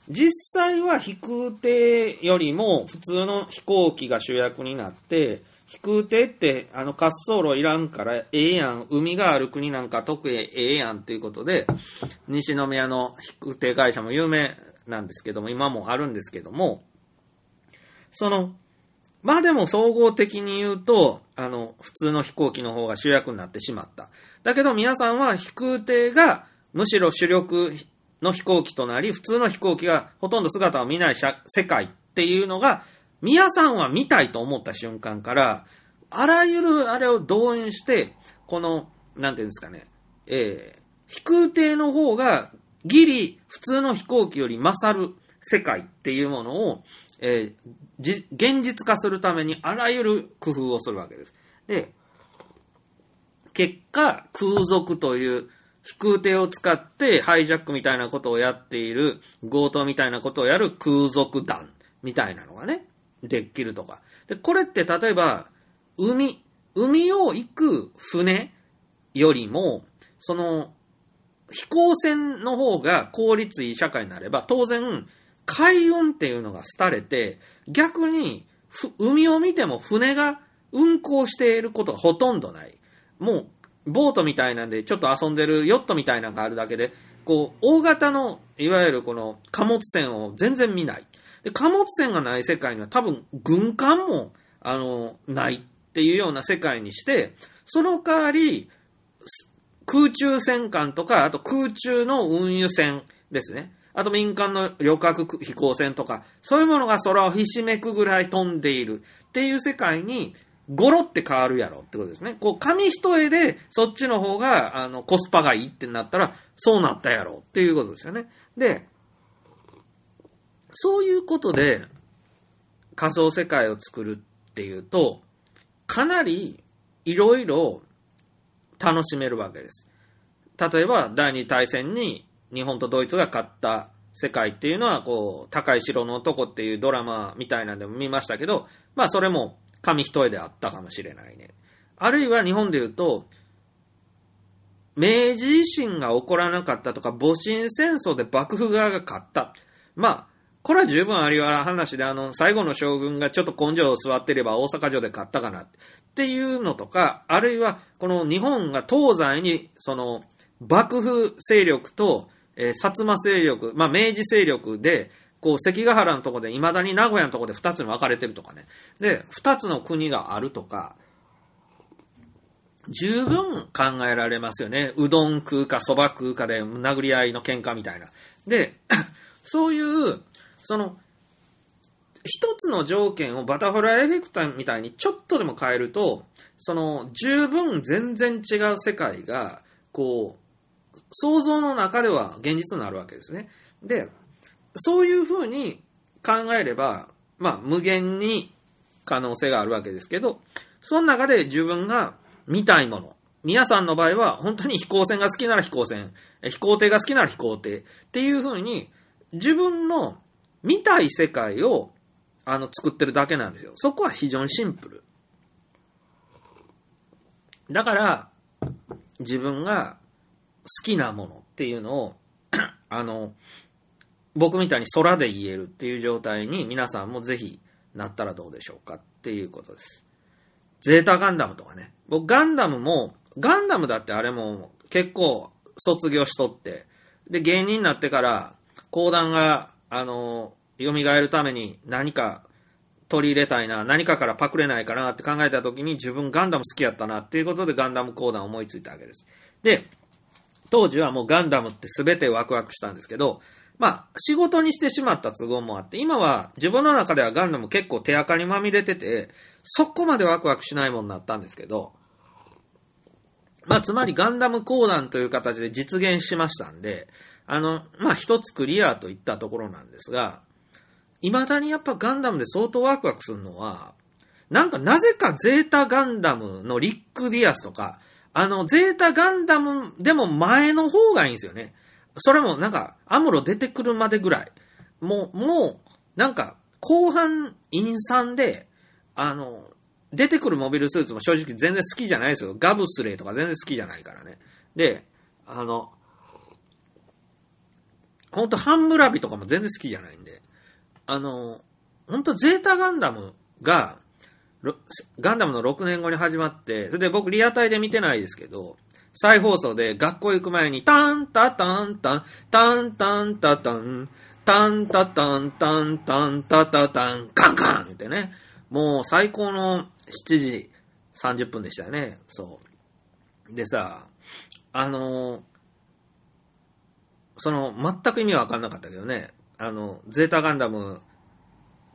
Speaker 3: 実際は飛空艇よりも普通の飛行機が主役になって、飛空艇ってあの滑走路いらんからええやん、海がある国なんか特にええやんっていうことで、西宮の飛空艇会社も有名なんですけども、今もあるんですけども、その、まあでも総合的に言うと、あの、普通の飛行機の方が主役になってしまった。だけど皆さんは飛空艇がむしろ主力の飛行機となり、普通の飛行機がほとんど姿を見ない世界っていうのが、皆さんは見たいと思った瞬間から、あらゆるあれを動員して、この、なんていうんですかね、えー、飛空艇の方がギリ普通の飛行機より勝る世界っていうものを、えー現実化するためにあらゆる工夫をするわけです。で、結果、空賊という飛空艇を使ってハイジャックみたいなことをやっている、強盗みたいなことをやる空賊団みたいなのがね、できるとか。で、これって例えば、海、海を行く船よりも、その、飛行船の方が効率いい社会になれば、当然、海運っていうのが廃れて、逆に、海を見ても船が運航していることがほとんどない。もう、ボートみたいなんで、ちょっと遊んでるヨットみたいなのがあるだけで、こう、大型の、いわゆるこの貨物船を全然見ない。で、貨物船がない世界には多分、軍艦も、あの、ないっていうような世界にして、その代わり、空中戦艦とか、あと空中の運輸船ですね。あと民間の旅客飛行船とか、そういうものが空をひしめくぐらい飛んでいるっていう世界に、ゴロって変わるやろってことですね。こう、紙一重で、そっちの方が、あの、コスパがいいってなったら、そうなったやろっていうことですよね。で、そういうことで、仮想世界を作るっていうと、かなり、いろいろ楽しめるわけです。例えば、第二大戦に日本とドイツが勝った世界っていうのは、こう、高い城の男っていうドラマみたいなんでも見ましたけど、まあそれも紙一重であったかもしれないね。あるいは日本で言うと、明治維新が起こらなかったとか、戊辰戦争で幕府側が勝った。まあ、これは十分あり得る話で、あの、最後の将軍がちょっと根性を座ってれば大阪城で勝ったかなっていうのとか、あるいは、この日本が東西に、その、幕府勢力と、えー薩摩勢力、まあ、明治勢力で、こう、関ヶ原のとこで、未だに名古屋のとこで二つに分かれてるとかね。で、二つの国があるとか、十分考えられますよね。うどん食うか蕎麦食うかで殴り合いの喧嘩みたいな。で、そういう、その、一つの条件をバタフライエフェクトみたいにちょっとでも変えると、その、十分全然違う世界が、こう、想像の中では現実になるわけですね。で、そういうふうに考えれば、まあ、無限に可能性があるわけですけど、その中で自分が見たいもの皆さんの場合は、本当に飛行船が好きなら飛行船、飛行艇が好きなら飛行艇っていう風に、自分の見たい世界を、あの、作ってるだけなんですよ。そこは非常にシンプル。だから、自分が好きなものっていうのを、あの、僕みたいに空で言えるっていう状態に皆さんもぜひなったらどうでしょうかっていうことです。ゼータガンダムとかね。僕ガンダムも、ガンダムだってあれも結構卒業しとって、で、芸人になってから、講談が、あの、蘇るために何か取り入れたいな、何かからパクれないかなって考えた時に自分ガンダム好きやったなっていうことでガンダム講談思いついたわけです。で、当時はもうガンダムって全てワクワクしたんですけど、まあ、仕事にしてしまった都合もあって、今は自分の中ではガンダム結構手垢にまみれてて、そこまでワクワクしないもんなったんですけど、まあ、つまりガンダム講談という形で実現しましたんで、あの、まあ、一つクリアといったところなんですが、未だにやっぱガンダムで相当ワクワクするのは、なんかなぜかゼータガンダムのリック・ディアスとか、あの、ゼータガンダムでも前の方がいいんですよね。それもなんか、アムロ出てくるまでぐらい。もう、もう、なんか、後半、陰惨で、あの、出てくるモビルスーツも正直全然好きじゃないですよ。ガブスレーとか全然好きじゃないからね。で、あの、ほんとハンムラビとかも全然好きじゃないんで、あの、ほんとゼータガンダムが、ガンダムの6年後に始まって、それで僕リアタイで見てないですけど、再放送で学校行く前に、タンタタンタン、タンタンタタン、タンタタンタンタンタタタン、カンカンってね、もう最高の7時30分でしたね、そう。でさ、あのその、全く意味わかんなかったけどね、あの、ゼータガンダム、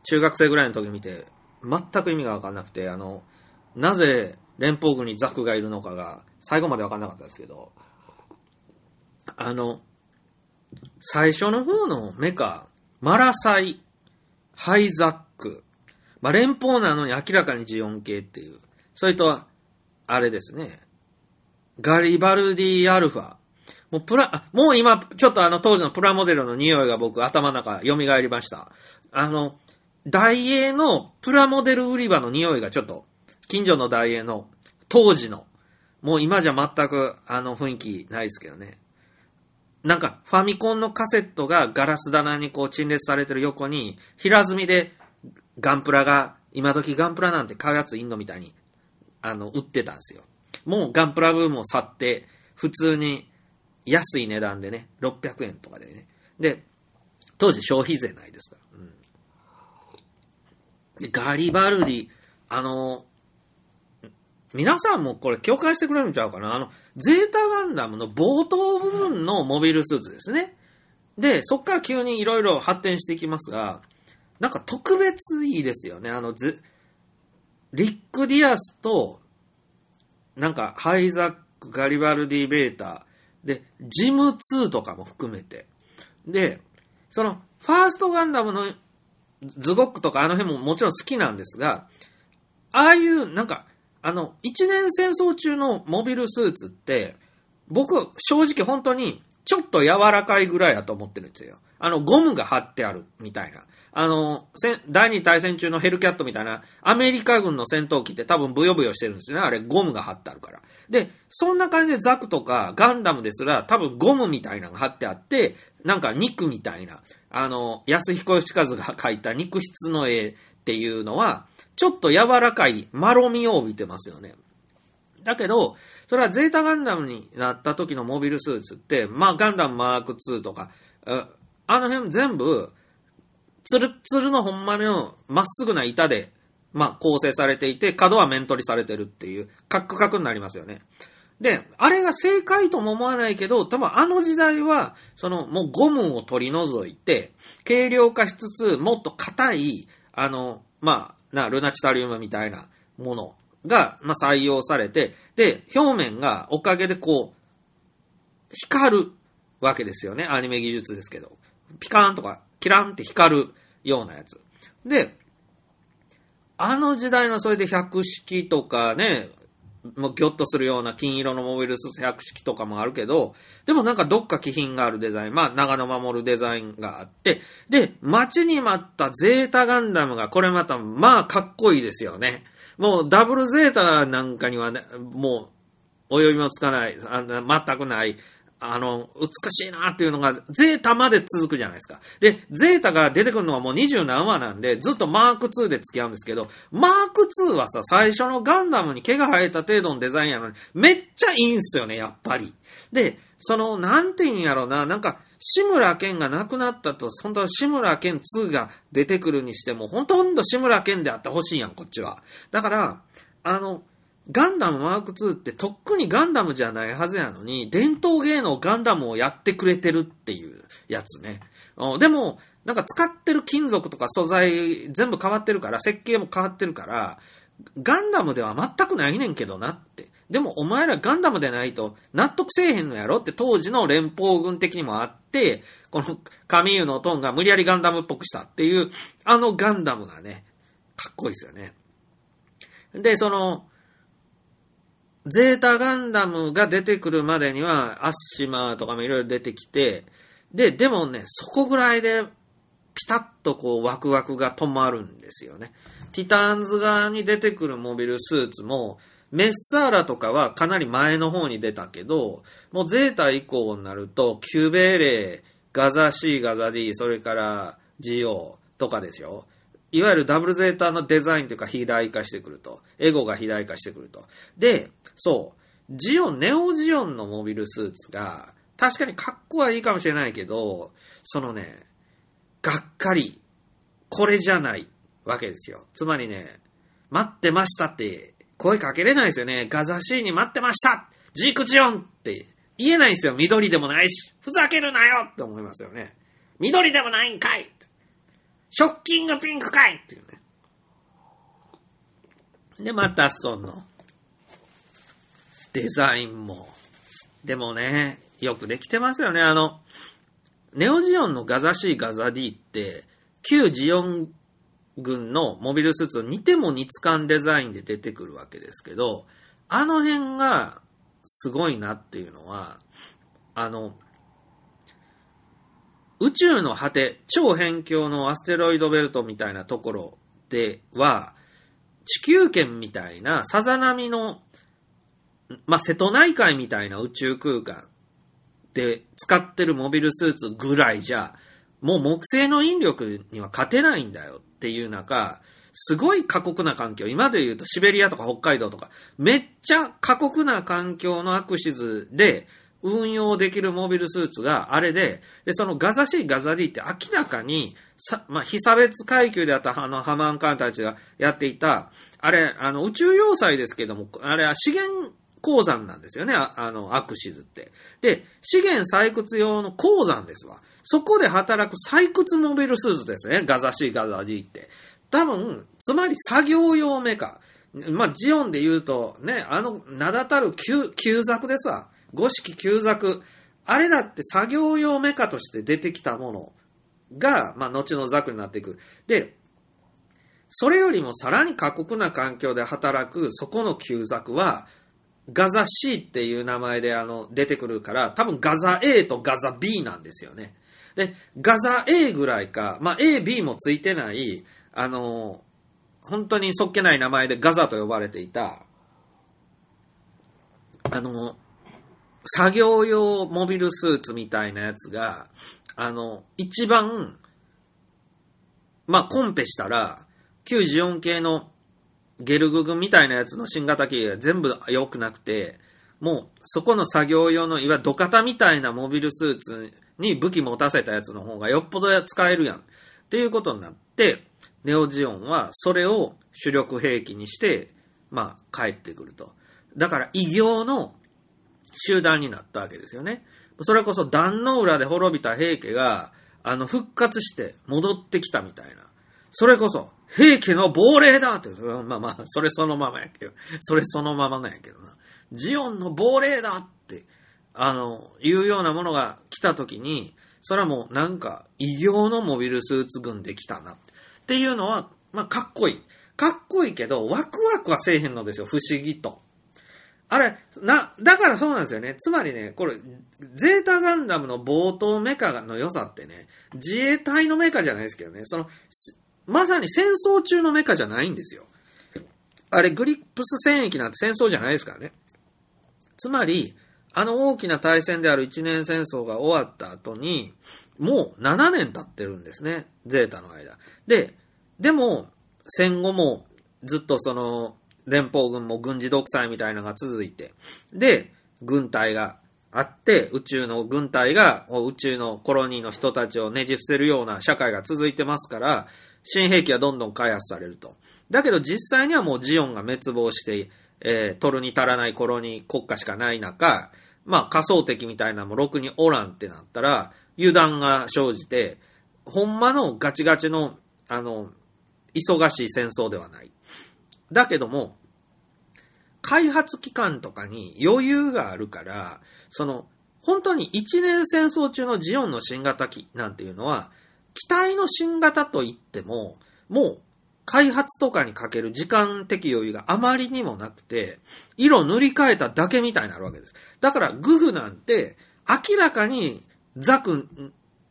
Speaker 3: 中学生ぐらいの時見て、全く意味がわかんなくて、あの、なぜ連邦軍にザクがいるのかが、最後までわかんなかったですけど、あの、最初の方のメカ、マラサイ、ハイザック、まあ、連邦なのに明らかにジオン系っていう、それと、あれですね、ガリバルディアルファ、もうプラ、もう今、ちょっとあの当時のプラモデルの匂いが僕頭の中蘇りました。あの、大英のプラモデル売り場の匂いがちょっと、近所の大英の当時の、もう今じゃ全くあの雰囲気ないですけどね。なんかファミコンのカセットがガラス棚にこう陳列されてる横に、平積みでガンプラが、今時ガンプラなんて買うやついんのみたいに、あの、売ってたんですよ。もうガンプラブームを去って、普通に安い値段でね、600円とかでね。で、当時消費税ないですから。ガリバルディ、あの、皆さんもこれ共感してくれるんちゃうかなあの、ゼータガンダムの冒頭部分のモビルスーツですね。で、そっから急にいろいろ発展していきますが、なんか特別いいですよね。あの、ずリック・ディアスと、なんか、ハイザック、ガリバルディ・ベータ、で、ジム2とかも含めて。で、その、ファーストガンダムのズゴックとかあの辺ももちろん好きなんですが、ああいう、なんか、あの、一年戦争中のモビルスーツって、僕、正直本当に、ちょっと柔らかいぐらいだと思ってるんですよ。あの、ゴムが貼ってあるみたいな。あの、第二大戦中のヘルキャットみたいな、アメリカ軍の戦闘機って多分ブヨブヨしてるんですよね。あれ、ゴムが貼ってあるから。で、そんな感じでザクとかガンダムですら多分ゴムみたいなのが貼ってあって、なんか肉みたいな、あの、安彦義和が描いた肉質の絵っていうのは、ちょっと柔らかい、まろみを帯びてますよね。だけど、それはゼータガンダムになった時のモビルスーツって、まあガンダムマーク2とか、あの辺全部、ツルツルのほんまのまっすぐな板で、まあ構成されていて、角は面取りされてるっていう、カックカクになりますよね。で、あれが正解とも思わないけど、多分あの時代は、そのもうゴムを取り除いて、軽量化しつつ、もっと硬い、あの、まあ、な、ルナチタリウムみたいなものが、まあ、採用されて、で、表面がおかげでこう、光るわけですよね。アニメ技術ですけど。ピカーンとか、キランって光るようなやつ。で、あの時代のそれで百式とかね、もうギョッとするような金色のモビルスーツ100式とかもあるけど、でもなんかどっか気品があるデザイン、まあ長野守るデザインがあって、で、待ちに待ったゼータガンダムがこれまたまあかっこいいですよね。もうダブルゼータなんかにはね、もう及びもつかない、あ全くない、あの、美しいなっていうのが、ゼータまで続くじゃないですか。で、ゼータが出てくるのはもう二十何話なんで、ずっとマーク2で付き合うんですけど、マーク2はさ、最初のガンダムに毛が生えた程度のデザインやのに、めっちゃいいんすよね、やっぱり。で、その、なんて言うんやろうな、なんか、志村けんが亡くなったと、本当は志村けん2が出てくるにしても、ほとんど志村けんであってほしいやん、こっちは。だから、あの、ガンダムマーク2ってとっくにガンダムじゃないはずやのに、伝統芸能ガンダムをやってくれてるっていうやつね。でも、なんか使ってる金属とか素材全部変わってるから、設計も変わってるから、ガンダムでは全くないねんけどなって。でもお前らガンダムでないと納得せえへんのやろって当時の連邦軍的にもあって、このカミーユのトーンが無理やりガンダムっぽくしたっていう、あのガンダムがね、かっこいいですよね。で、その、ゼータガンダムが出てくるまでには、アッシマーとかもいろいろ出てきて、で、でもね、そこぐらいで、ピタッとこう、ワクワクが止まるんですよね。ティターンズ側に出てくるモビルスーツも、メッサーラとかはかなり前の方に出たけど、もうゼータ以降になると、キューベーレー、ガザ C、ガザ D、それからジ・オとかですよ。いわゆるダブルゼータのデザインというか肥大化してくると。エゴが肥大化してくると。で、そう、ジオン、ネオジオンのモビルスーツが、確かに格好はいいかもしれないけど、そのね、がっかり、これじゃないわけですよ。つまりね、待ってましたって声かけれないですよね。ガザシーに待ってましたジークジオンって言えないんですよ。緑でもないし。ふざけるなよって思いますよね。緑でもないんかいショッキングピンクかいっていうね。で、またその、デザインも。でもね、よくできてますよね。あの、ネオジオンのガザ C、ガザ D って、旧ジオン軍のモビルスーツを似ても似つかんデザインで出てくるわけですけど、あの辺がすごいなっていうのは、あの、宇宙の果て、超辺境のアステロイドベルトみたいなところでは、地球圏みたいなさざ波の、まあ、瀬戸内海みたいな宇宙空間で使ってるモビルスーツぐらいじゃ、もう木星の引力には勝てないんだよっていう中、すごい過酷な環境、今で言うとシベリアとか北海道とか、めっちゃ過酷な環境のアクシズで運用できるモビルスーツがあれで、で、そのガザ C、ガザ D って明らかに、さ、まあ、被差別階級であったあのハマンカンたちがやっていた、あれ、あの宇宙要塞ですけども、あれは資源鉱山なんですよね、ああの、アクシズって。で、資源採掘用の鉱山ですわ。そこで働く採掘モビルスーツですね、ガザ C、ガザ D って。多分、つまり作業用メカ。まあ、ジオンで言うと、ね、あの、名だたる旧、旧作ですわ。五式旧作。あれだって作業用メカとして出てきたものが、まあ、後のザクになっていく。で、それよりもさらに過酷な環境で働く、そこの旧作は、ガザ C っていう名前であの出てくるから、多分ガザ A とガザ B なんですよね。で、ガザ A ぐらいか、まあ A、B もついてない、あの、本当にそっけない名前でガザと呼ばれていた、あの、作業用モビルスーツみたいなやつが、あの、一番、まあコンペしたら、94系のゲルググみたいなやつの新型機が全部良くなくて、もうそこの作業用のいわゆる土方みたいなモビルスーツに武器持たせたやつの方がよっぽど使えるやん。っていうことになって、ネオジオンはそれを主力兵器にして、まあ帰ってくると。だから異形の集団になったわけですよね。それこそ壇の浦で滅びた平家が、あの、復活して戻ってきたみたいな。それこそ、平家の亡霊だって、まあまあ、それそのままやけど、それそのままなんやけどな。ジオンの亡霊だって、あの、いうようなものが来た時に、それはもうなんか、異形のモビルスーツ軍できたな。っていうのは、まあ、かっこいい。かっこいいけど、ワクワクはせえへんのですよ、不思議と。あれ、な、だからそうなんですよね。つまりね、これ、ゼータガンダムの冒頭メカの良さってね、自衛隊のメカじゃないですけどね、その、まさに戦争中のメカじゃないんですよ。あれ、グリップス戦役なんて戦争じゃないですからね。つまり、あの大きな大戦である一年戦争が終わった後に、もう7年経ってるんですね。ゼータの間。で、でも、戦後もずっとその、連邦軍も軍事独裁みたいなのが続いて、で、軍隊があって、宇宙の軍隊が宇宙のコロニーの人たちをねじ伏せるような社会が続いてますから、新兵器はどんどん開発されると。だけど実際にはもうジオンが滅亡して、えー、取るに足らないコロニー国家しかない中、まあ仮想敵みたいなのもろくにおらんってなったら、油断が生じて、ほんまのガチガチの、あの、忙しい戦争ではない。だけども、開発期間とかに余裕があるから、その、本当に一年戦争中のジオンの新型機なんていうのは、機体の新型といっても、もう開発とかにかける時間的余裕があまりにもなくて、色塗り替えただけみたいになるわけです。だからグフなんて明らかにザク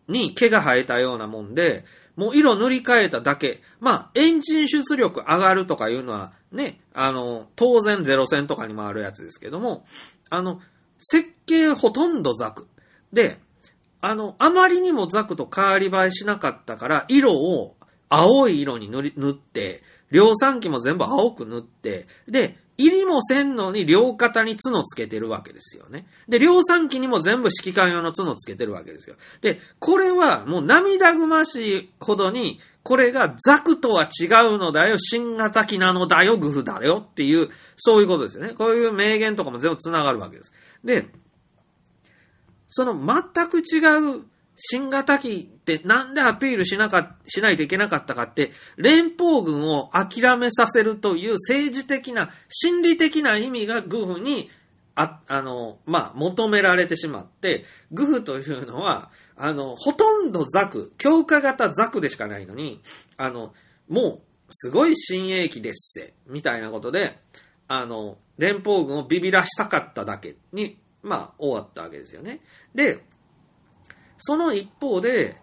Speaker 3: に毛が生えたようなもんで、もう色塗り替えただけ。まあ、エンジン出力上がるとかいうのはね、あの、当然ゼロ戦とかにもあるやつですけども、あの、設計ほとんどザク。で、あの、あまりにもザクと変わり映えしなかったから、色を青い色に塗り、塗って、量産機も全部青く塗って、で、入りもせんのに両肩に角つけてるわけですよね。で、量産機にも全部指揮官用の角つけてるわけですよ。で、これはもう涙ぐましいほどに、これがザクとは違うのだよ、新型機なのだよ、グフだよっていう、そういうことですよね。こういう名言とかも全部繋がるわけです。で、その全く違う新型機ってなんでアピールしなか、しないといけなかったかって、連邦軍を諦めさせるという政治的な、心理的な意味がグフに、あ、あの、まあ、求められてしまって、グフというのは、あの、ほとんどザク、強化型ザクでしかないのに、あの、もう、すごい新鋭機ですせ、みたいなことで、あの、連邦軍をビビらしたかっただけに、まあ、終わったわけですよね。で、その一方で、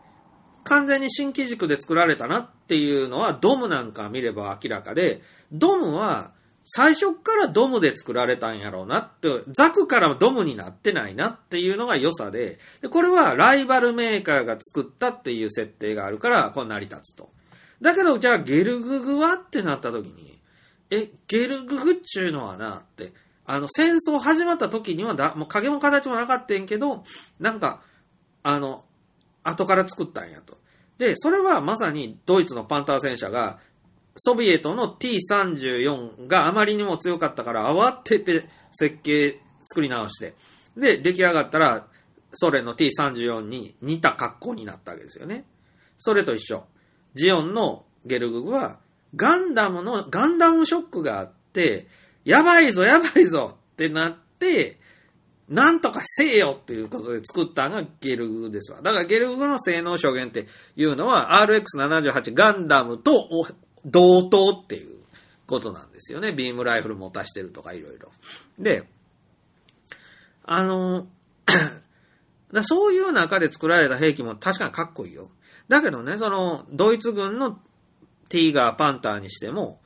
Speaker 3: 完全に新規軸で作られたなっていうのは、ドムなんか見れば明らかで、ドムは最初からドムで作られたんやろうなって、ザクからドムになってないなっていうのが良さで、でこれはライバルメーカーが作ったっていう設定があるから、こう成り立つと。だけど、じゃあゲルググはってなった時に、え、ゲルググっちゅうのはなって、あの、戦争始まった時にはだ、もう影も形もなかったんけど、なんか、あの、後から作ったんやと。で、それはまさにドイツのパンター戦車が、ソビエトの T34 があまりにも強かったから慌てて設計作り直して、で、出来上がったらソ連の T34 に似た格好になったわけですよね。それと一緒。ジオンのゲルググはガンダムの、ガンダムショックがあって、やばいぞやばいぞってなって、なんとかせえよっていうことで作ったのがゲルグですわ。だからゲルグの性能証言っていうのは RX78 ガンダムと同等っていうことなんですよね。ビームライフル持たしてるとかいろいろ。で、あの、だそういう中で作られた兵器も確かにかっこいいよ。だけどね、その、ドイツ軍のティーガー、パンターにしても、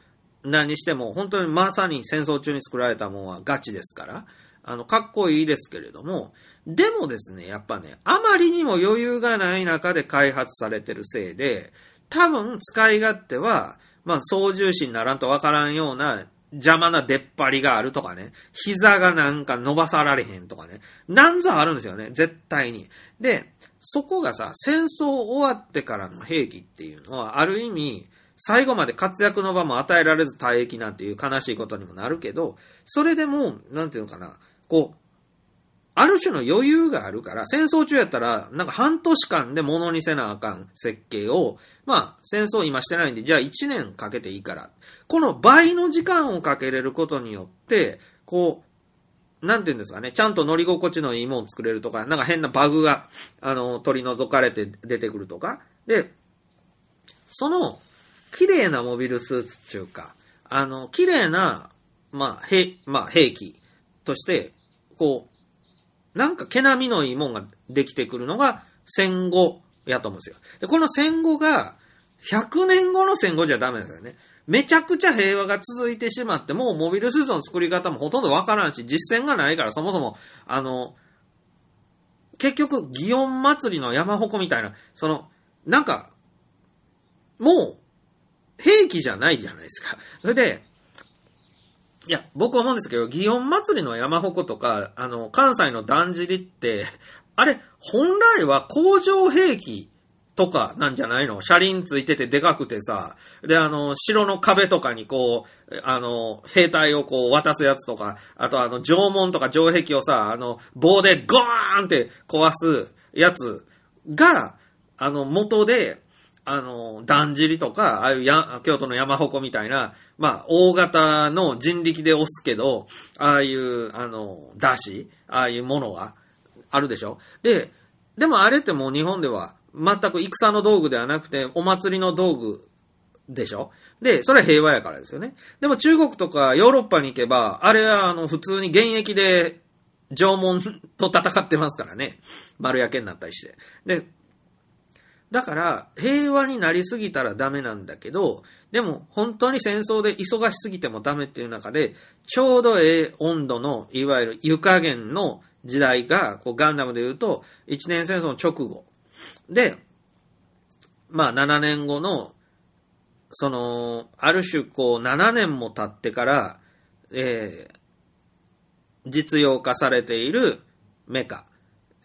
Speaker 3: 何にしても、本当にまさに戦争中に作られたものはガチですから、あの、かっこいいですけれども、でもですね、やっぱね、あまりにも余裕がない中で開発されてるせいで、多分使い勝手は、まあ、操縦士にならんとわからんような邪魔な出っ張りがあるとかね、膝がなんか伸ばさられへんとかね、なんぞあるんですよね、絶対に。で、そこがさ、戦争終わってからの兵器っていうのは、ある意味、最後まで活躍の場も与えられず退役なんていう悲しいことにもなるけど、それでも、なんていうのかな、こう、ある種の余裕があるから、戦争中やったら、なんか半年間で物にせなあかん設計を、まあ、戦争今してないんで、じゃあ1年かけていいから。この倍の時間をかけれることによって、こう、なんていうんですかね、ちゃんと乗り心地のいいもの作れるとか、なんか変なバグが、あの、取り除かれて出てくるとか。で、その、綺麗なモビルスーツっていうか、あの、綺麗な、まあ、兵、まあ、兵器として、こう、なんか毛並みのいいもんができてくるのが戦後やと思うんですよ。で、この戦後が、100年後の戦後じゃダメですよね。めちゃくちゃ平和が続いてしまって、もうモビルスーツの作り方もほとんどわからんし、実践がないからそもそも、あの、結局、祇園祭りの山鉾みたいな、その、なんか、もう、兵器じゃないじゃないですか。それで、いや、僕は思うんですけど、祇園祭りの山鉾とか、あの、関西のだんじりって、あれ、本来は工場兵器とかなんじゃないの？車輪ついててでかくてさ、で、あの、城の壁とかにこう、あの、兵隊をこう渡すやつとか、あとあの、城門とか城壁をさ、あの、棒でゴーンって壊すやつが、あの、元で、あの、だんじりとか、ああいうや、京都の山鉾みたいな、まあ、大型の人力で押すけど、ああいう、あの、だし、ああいうものがあるでしょで、でもあれってもう日本では全く戦の道具ではなくて、お祭りの道具でしょで、それは平和やからですよね。でも中国とかヨーロッパに行けば、あれはあの、普通に現役で縄文と戦ってますからね。丸焼けになったりして。で、だから、平和になりすぎたらダメなんだけど、でも本当に戦争で忙しすぎてもダメっていう中で、ちょうどええ温度の、いわゆる湯加減の時代が、こうガンダムで言うと、一年戦争の直後。で、まあ7年後の、その、ある種こう7年も経ってから、えー実用化されているメカ。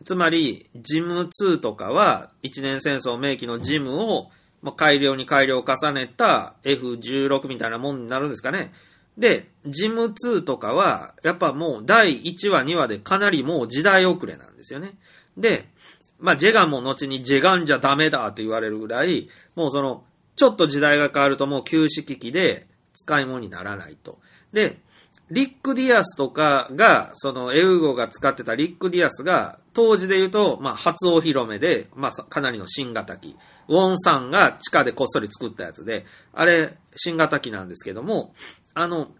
Speaker 3: つまり、ジム2とかは、一年戦争名機のジムを、まあ、改良に改良を重ねた F16 みたいなもんになるんですかね。で、ジム2とかは、やっぱもう第1話、2話でかなりもう時代遅れなんですよね。で、まあ、ジェガンも後にジェガンじゃダメだって言われるぐらい、もうその、ちょっと時代が変わるともう旧式機で使い物にならないと。で、リック・ディアスとかが、その、エゥーゴが使ってたリック・ディアスが、当時で言うと、まあ、初お披露目で、まあ、かなりの新型機。ウォンさんが地下でこっそり作ったやつで、あれ、新型機なんですけども、あの、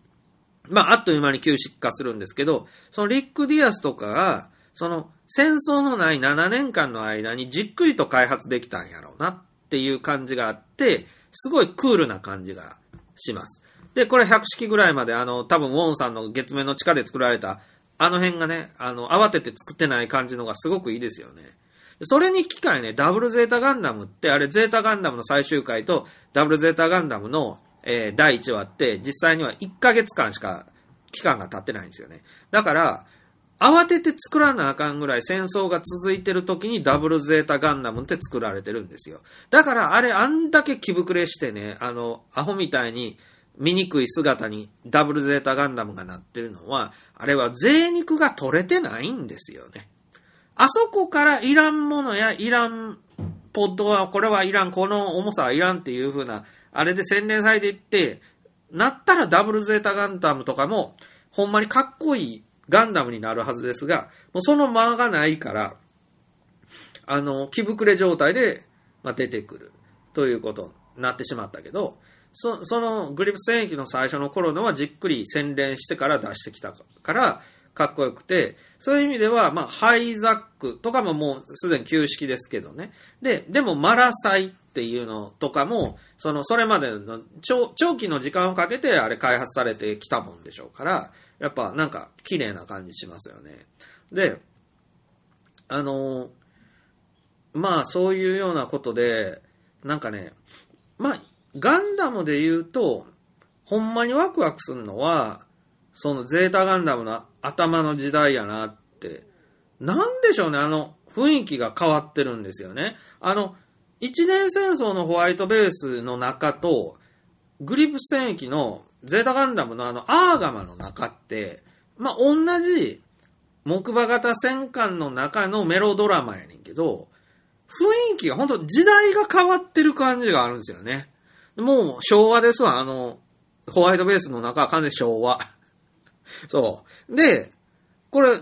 Speaker 3: まあ、あっという間に旧式化するんですけど、そのリック・ディアスとかが、その、戦争のない7年間の間にじっくりと開発できたんやろうなっていう感じがあって、すごいクールな感じがします。で、これ100式ぐらいまで、あの、多分ウォンさんの月面の地下で作られた、あの辺がね、あの、慌てて作ってない感じのがすごくいいですよね。それに引き換えね、ダブルゼータガンダムって、あれゼータガンダムの最終回と、ダブルゼータガンダムの、えー第1話って、実際には1ヶ月間しか期間が経ってないんですよね。だから、慌てて作らなあかんぐらい戦争が続いてる時にダブルゼータガンダムって作られてるんですよ。だからあれあんだけ気膨れしてね、あの、アホみたいに醜い姿にダブルゼータガンダムがなってるのは、あれは贅肉が取れてないんですよね。あそこからいらんものやいらんポッドはこれはいらん、この重さはいらんっていう風な、あれで洗練されていって、なったらダブルゼータガンダムとかも、ほんまにかっこいいガンダムになるはずですが、もうその間がないから、あの、気膨れ状態で、まあ、出てくるということになってしまったけど、そそのグリプス戦役の最初の頃のはじっくり洗練してから出してきたから、かっこよくて、そういう意味では、まあ、ハイザックとかももうすでに旧式ですけどね。で、でもマラサイっていうのとかも、その、それまでの長長期の時間をかけてあれ開発されてきたもんでしょうから、やっぱなんか綺麗な感じしますよね。で、あのまあそういうようなことで、なんかね、まあ、ガンダムで言うと、ほんまにワクワクするのは、そのゼータガンダムの頭の時代やなって。なんでしょうね、あの、雰囲気が変わってるんですよね。あの、一年戦争のホワイトベースの中と、グリップ戦役のゼータガンダムのあの、アーガマの中って、まあ、同じ木馬型戦艦の中のメロドラマやねんけど、雰囲気が本当時代が変わってる感じがあるんですよね。もう昭和ですわ、あの、ホワイトベースの中は完全に昭和。そう。で、これ、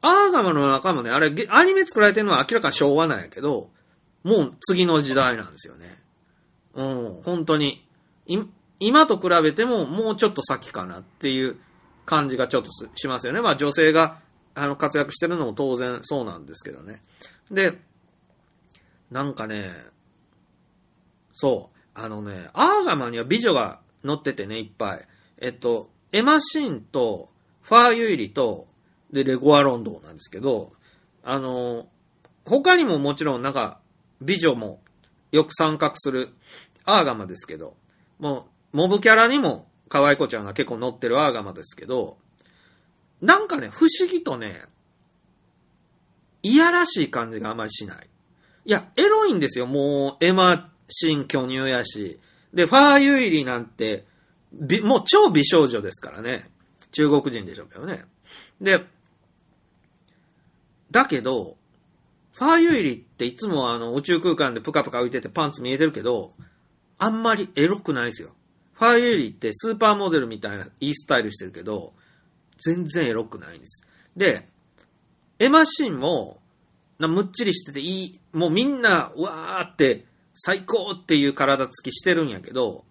Speaker 3: アーガマの中もね、あれ、アニメ作られてるのは明らかに昭和なんやけど、もう次の時代なんですよね。うん、本当に。今と比べてももうちょっと先かなっていう感じがちょっとしますよね。まあ女性があの活躍してるのも当然そうなんですけどね。で、なんかね、そう、あのね、アーガマには美女が乗っててね、いっぱい。えっと、エマシンと、ファーユイリと、で、レゴアロンドなんですけど、あの、他にももちろんなんか、美女もよく参画するアーガマですけど、もう、モブキャラにも可愛い子ちゃんが結構乗ってるアーガマですけど、なんかね、不思議とね、いやらしい感じがあまりしない。いや、エロいんですよ。もう、エマシン巨乳やし。で、ファーユイリなんて、びもう超美少女ですからね。中国人でしょうけどね。で、だけど、ファーユイリっていつもあの宇宙空間でプカプカ浮いててパンツ見えてるけど、あんまりエロくないですよ。ファーユイリってスーパーモデルみたいないいスタイルしてるけど、全然エロくないんです。で、エマシンも、なむっちりしてていい、もうみんな、わーって、最高っていう体つきしてるんやけど、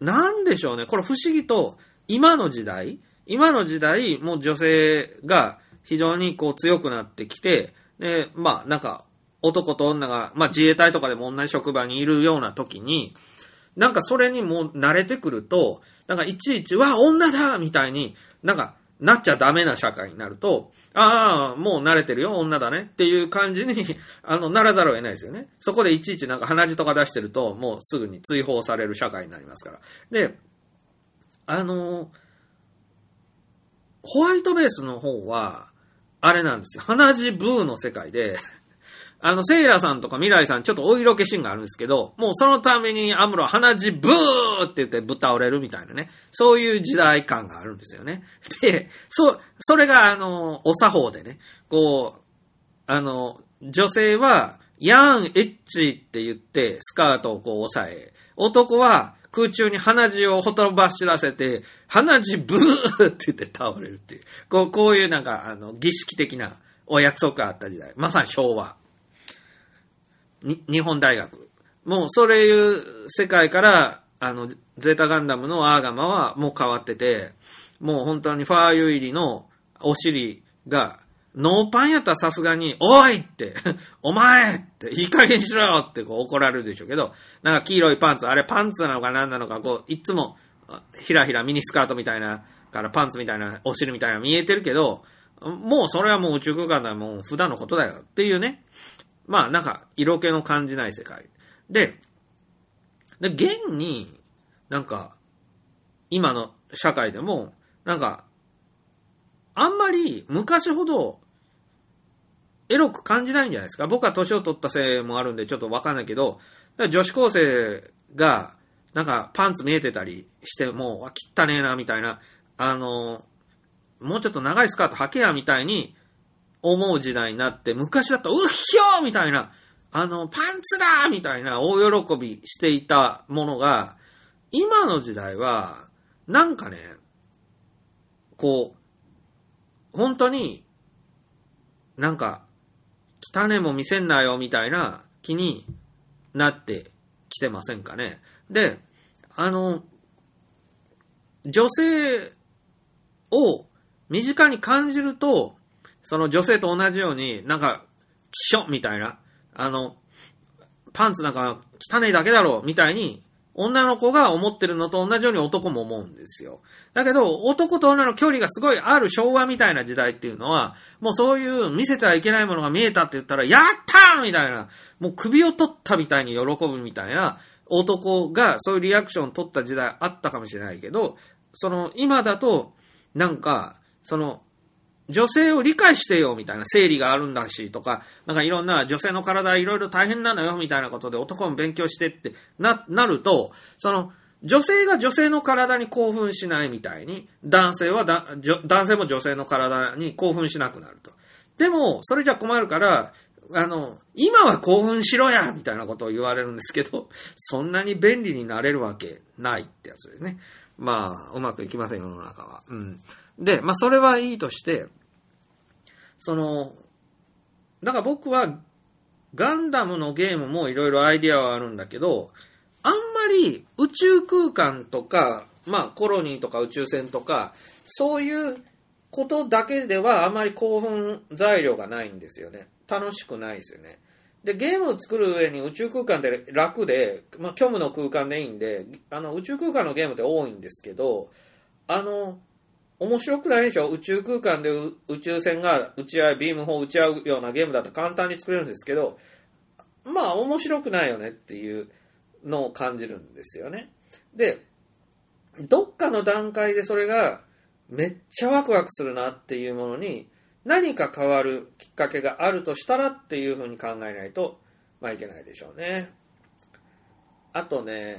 Speaker 3: なんでしょうね。これ不思議と、今の時代、今の時代、もう女性が非常にこう強くなってきて、で、まあなんか、男と女が、まあ自衛隊とかでも同じ職場にいるような時に、なんかそれにもう慣れてくると、なんかいちいち、わ、女だみたいに、なんか、なっちゃダメな社会になると、ああ、もう慣れてるよ、女だねっていう感じに、あの、ならざるを得ないですよね。そこでいちいちなんか鼻血とか出してると、もうすぐに追放される社会になりますから。で、あの、ホワイトベースの方は、あれなんですよ。鼻血ブーの世界で、あの、セイラさんとか未来さん、ちょっとお色気シーンがあるんですけど、もうそのためにアムロは鼻血ブーって言ってぶっ倒れるみたいなね。そういう時代感があるんですよね。で、そ、それがあの、お作法でね、こう、あの、女性は、ヤンエッチって言って、スカートをこう押さえ、男は空中に鼻血をほとばしらせて、鼻血ブーって言って倒れるっていう。こう、こういうなんか、あの、儀式的なお約束があった時代。まさに昭和。に、日本大学。もう、それいう世界から、あの、ゼータガンダムのアーガマはもう変わってて、もう本当にファーユイリのお尻が、ノーパンやったらさすがに、おいって、お前って、いい加減にしろよってこう怒られるでしょうけど、なんか黄色いパンツ、あれパンツなのか何なのか、こう、いつも、ひらひらミニスカートみたいな、からパンツみたいな、お尻みたいな見えてるけど、もうそれはもう宇宙空間ではもう普段のことだよっていうね。まあなんか色気の感じない世界。で、で、現に、なんか、今の社会でも、なんか、あんまり昔ほどエロく感じないんじゃないですか。僕は年を取ったせいもあるんでちょっとわかんないけど、女子高生が、なんかパンツ見えてたりしても、わ、汚ねえな、みたいな、あの、もうちょっと長いスカート履けや、みたいに思う時代になって、昔だと、うっひょーみたいな、あの、パンツだみたいな大喜びしていたものが、今の時代は、なんかね、こう、本当に、なんか、汚ねも見せんなよみたいな気になってきてませんかね。で、あの、女性を身近に感じると、その女性と同じように、なんか、きしょみたいな、あの、パンツなんか汚いだけだろうみたいに、女の子が思ってるのと同じように男も思うんですよ。だけど、男と女の距離がすごいある昭和みたいな時代っていうのは、もうそういう見せてはいけないものが見えたって言ったら、やったーみたいな、もう首を取ったみたいに喜ぶみたいな男がそういうリアクション取った時代あったかもしれないけど、その今だと、なんか、その、女性を理解してよみたいな生理があるんだしとか、なんかいろんな女性の体いろいろ大変なのよみたいなことで男も勉強してってな、なると、その、女性が女性の体に興奮しないみたいに、男性はだ男性も女性の体に興奮しなくなると。でも、それじゃ困るから、あの、今は興奮しろやみたいなことを言われるんですけど、そんなに便利になれるわけないってやつですね。まあ、うまくいきません、世の中は。うん。で、まあ、それはいいとして、その、だから僕は、ガンダムのゲームもいろいろアイディアはあるんだけど、あんまり宇宙空間とか、まあコロニーとか宇宙船とか、そういうことだけではあまり興奮材料がないんですよね。楽しくないですよね。で、ゲームを作る上に宇宙空間って楽で、まあ、虚無の空間でいいんで、あの、宇宙空間のゲームって多いんですけど、あの、面白くないでしょ？宇宙空間で宇宙船が打ち合い、ビーム砲打ち合うようなゲームだと簡単に作れるんですけど、まあ面白くないよねっていうのを感じるんですよね。で、どっかの段階でそれがめっちゃワクワクするなっていうものに何か変わるきっかけがあるとしたらっていうふうに考えないと、まあいけないでしょうね。あとね、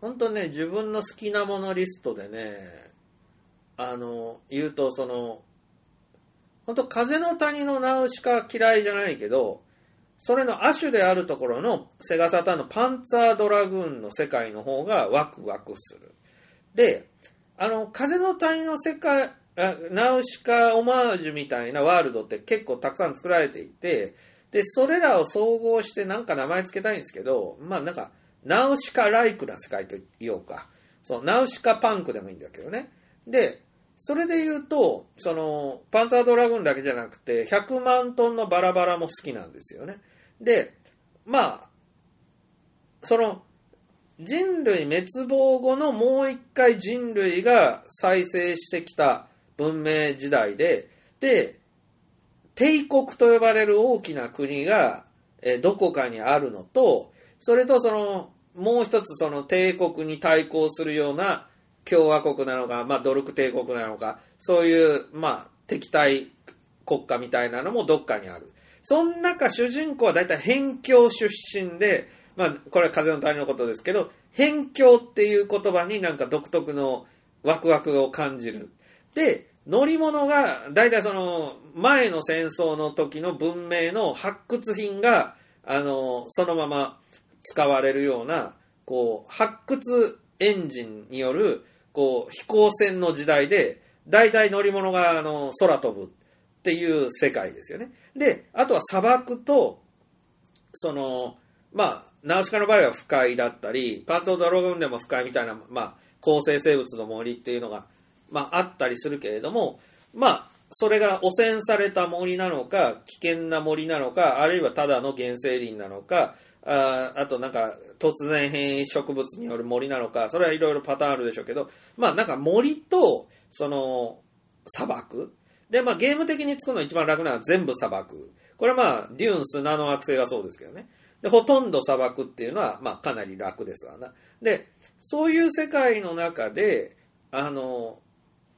Speaker 3: 本当ね、自分の好きなものリストでね、あの、言うとその、本当風の谷のナウシカ嫌いじゃないけど、それの亜種であるところのセガサターンのパンツァードラグーンの世界の方がワクワクする。で、あの、風の谷の世界、ナウシカオマージュみたいなワールドって結構たくさん作られていて、で、それらを総合してなんか名前つけたいんですけど、まあなんか、ナウシカライクな世界と言おうか。そう、ナウシカパンクでもいいんだけどね。で、それで言うと、その、パンツァードラグーンだけじゃなくて、100万トンのバラバラも好きなんですよね。で、まあ、その、人類滅亡後のもう一回人類が再生してきた文明時代で、で、帝国と呼ばれる大きな国が、えどこかにあるのと、それとその、もう一つその帝国に対抗するような共和国なのか、まあドルク帝国なのか、そういう、まあ敵対国家みたいなのもどっかにある。その中主人公は大体辺境出身で、まあこれは風の谷のことですけど、辺境っていう言葉になんか独特のワクワクを感じる。で、乗り物が、大体その、前の戦争の時の文明の発掘品が、あの、そのまま使われるような、こう、発掘エンジンによる、こう、飛行船の時代で、大体乗り物が、あの、空飛ぶっていう世界ですよね。で、あとは砂漠と、その、まあ、ナウシカの場合は不快だったり、パーツオドラゴンでも不快みたいな、まあ、構成生物の森っていうのが、まあ、あったりするけれども、まあ、それが汚染された森なのか、危険な森なのか、あるいはただの原生林なのか、ああとなんか突然変異植物による森なのか、それはいろいろパターンあるでしょうけど、まあなんか森と、その、砂漠。で、まあゲーム的に作るの一番楽なのは全部砂漠。これはまあ、デューン砂の惑星がそうですけどね。で、ほとんど砂漠っていうのは、まあかなり楽ですわな。で、そういう世界の中で、あの、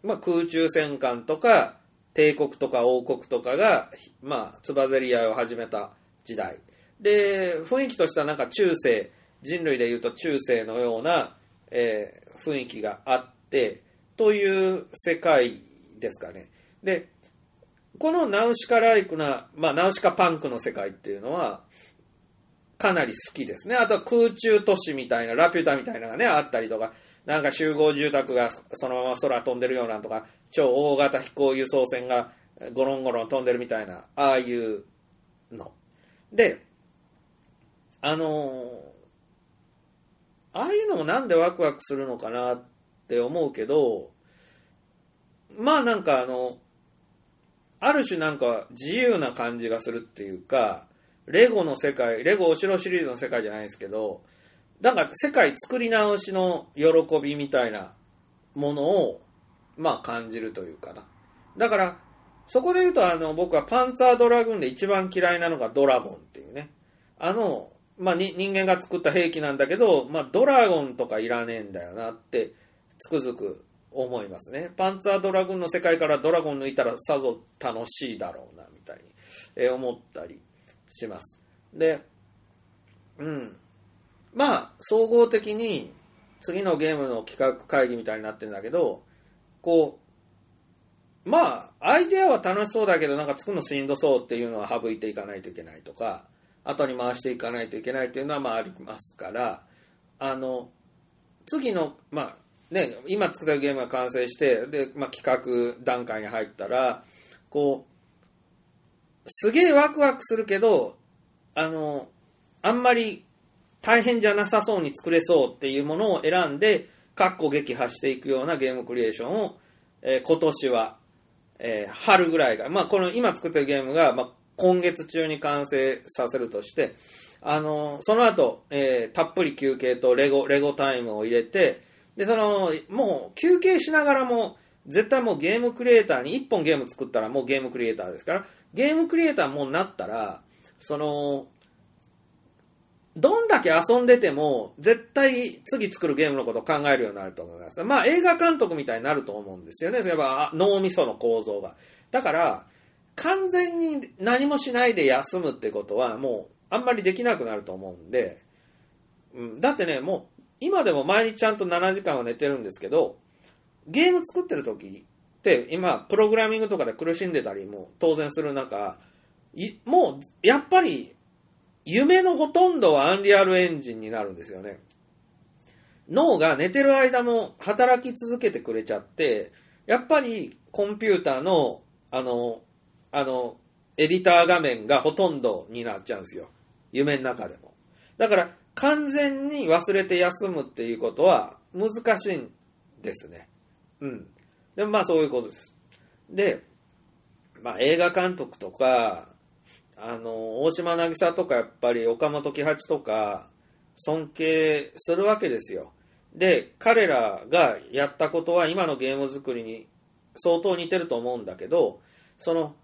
Speaker 3: まあ、空中戦艦とか帝国とか王国とかが、まあ、つばぜり合いを始めた時代。で、雰囲気としてはなんか中世、人類でいうと中世のような、えー、雰囲気があって、という世界ですかね。で、このナウシカライクな、まあ、ナウシカパンクの世界っていうのは、かなり好きですね。あとは空中都市みたいな、ラピュタみたいなのがね、あったりとか、なんか集合住宅がそのまま空飛んでるようなとか、超大型飛行輸送船がゴロンゴロン飛んでるみたいな、ああいうの。で、あのああいうのもなんでワクワクするのかなって思うけど、まあなんかあの、ある種なんか自由な感じがするっていうか、レゴの世界、レゴお城シリーズの世界じゃないですけど、なんか世界作り直しの喜びみたいなものを、まあ感じるというかな。だから、そこで言うとあの、僕はパンツァードラグーンで一番嫌いなのがドラゴンっていうね。あの、まあ人間が作った兵器なんだけど、まあドラゴンとかいらねえんだよなってつくづく思いますね。パンツァードラグーンの世界からドラゴン抜いたらさぞ楽しいだろうな、みたいに、え思ったりします。で、うん。まあ、総合的に次のゲームの企画会議みたいになってるんだけど、こう、まあ、アイデアは楽しそうだけど、なんか作るのしんどそうっていうのは省いていかないといけないとか、後に回していかないといけないっていうのはまあありますから、あの、次の、まあ、ね、今作ったゲームが完成して、で、まあ、企画段階に入ったら、こう、すげえワクワクするけど、あの、あんまり大変じゃなさそうに作れそうっていうものを選んで、かっこ撃破していくようなゲームクリエーションをえー今年は、えー春ぐらいが、まあ、この今作ってるゲームが、まあ、今月中に完成させるとして、あのその後、えーたっぷり休憩とレゴ、レゴタイムを入れて、で、その、もう休憩しながらも、絶対もうゲームクリエイターに、一本ゲーム作ったらもうゲームクリエイターですから、ゲームクリエイターもなったら、その、どんだけ遊んでても、絶対次作るゲームのことを考えるようになると思います。まあ映画監督みたいになると思うんですよね。やっぱ脳みその構造が。だから、完全に何もしないで休むってことはもうあんまりできなくなると思うんで、うん、だってね、もう今でも毎日ちゃんと7時間は寝てるんですけど、ゲーム作ってる時って今プログラミングとかで苦しんでたりも当然する中、もうやっぱり夢のほとんどはアンリアルエンジンになるんですよね。脳が寝てる間も働き続けてくれちゃって、やっぱりコンピューターの、あの、あの、エディター画面がほとんどになっちゃうんですよ。夢の中でも。だから、完全に忘れて休むっていうことは難しいんですね。うん。でもまあそういうことです。で、まあ映画監督とか、あの、大島渚とかやっぱり岡本喜八とか尊敬するわけですよ。で、彼らがやったことは今のゲーム作りに相当似てると思うんだけど、その、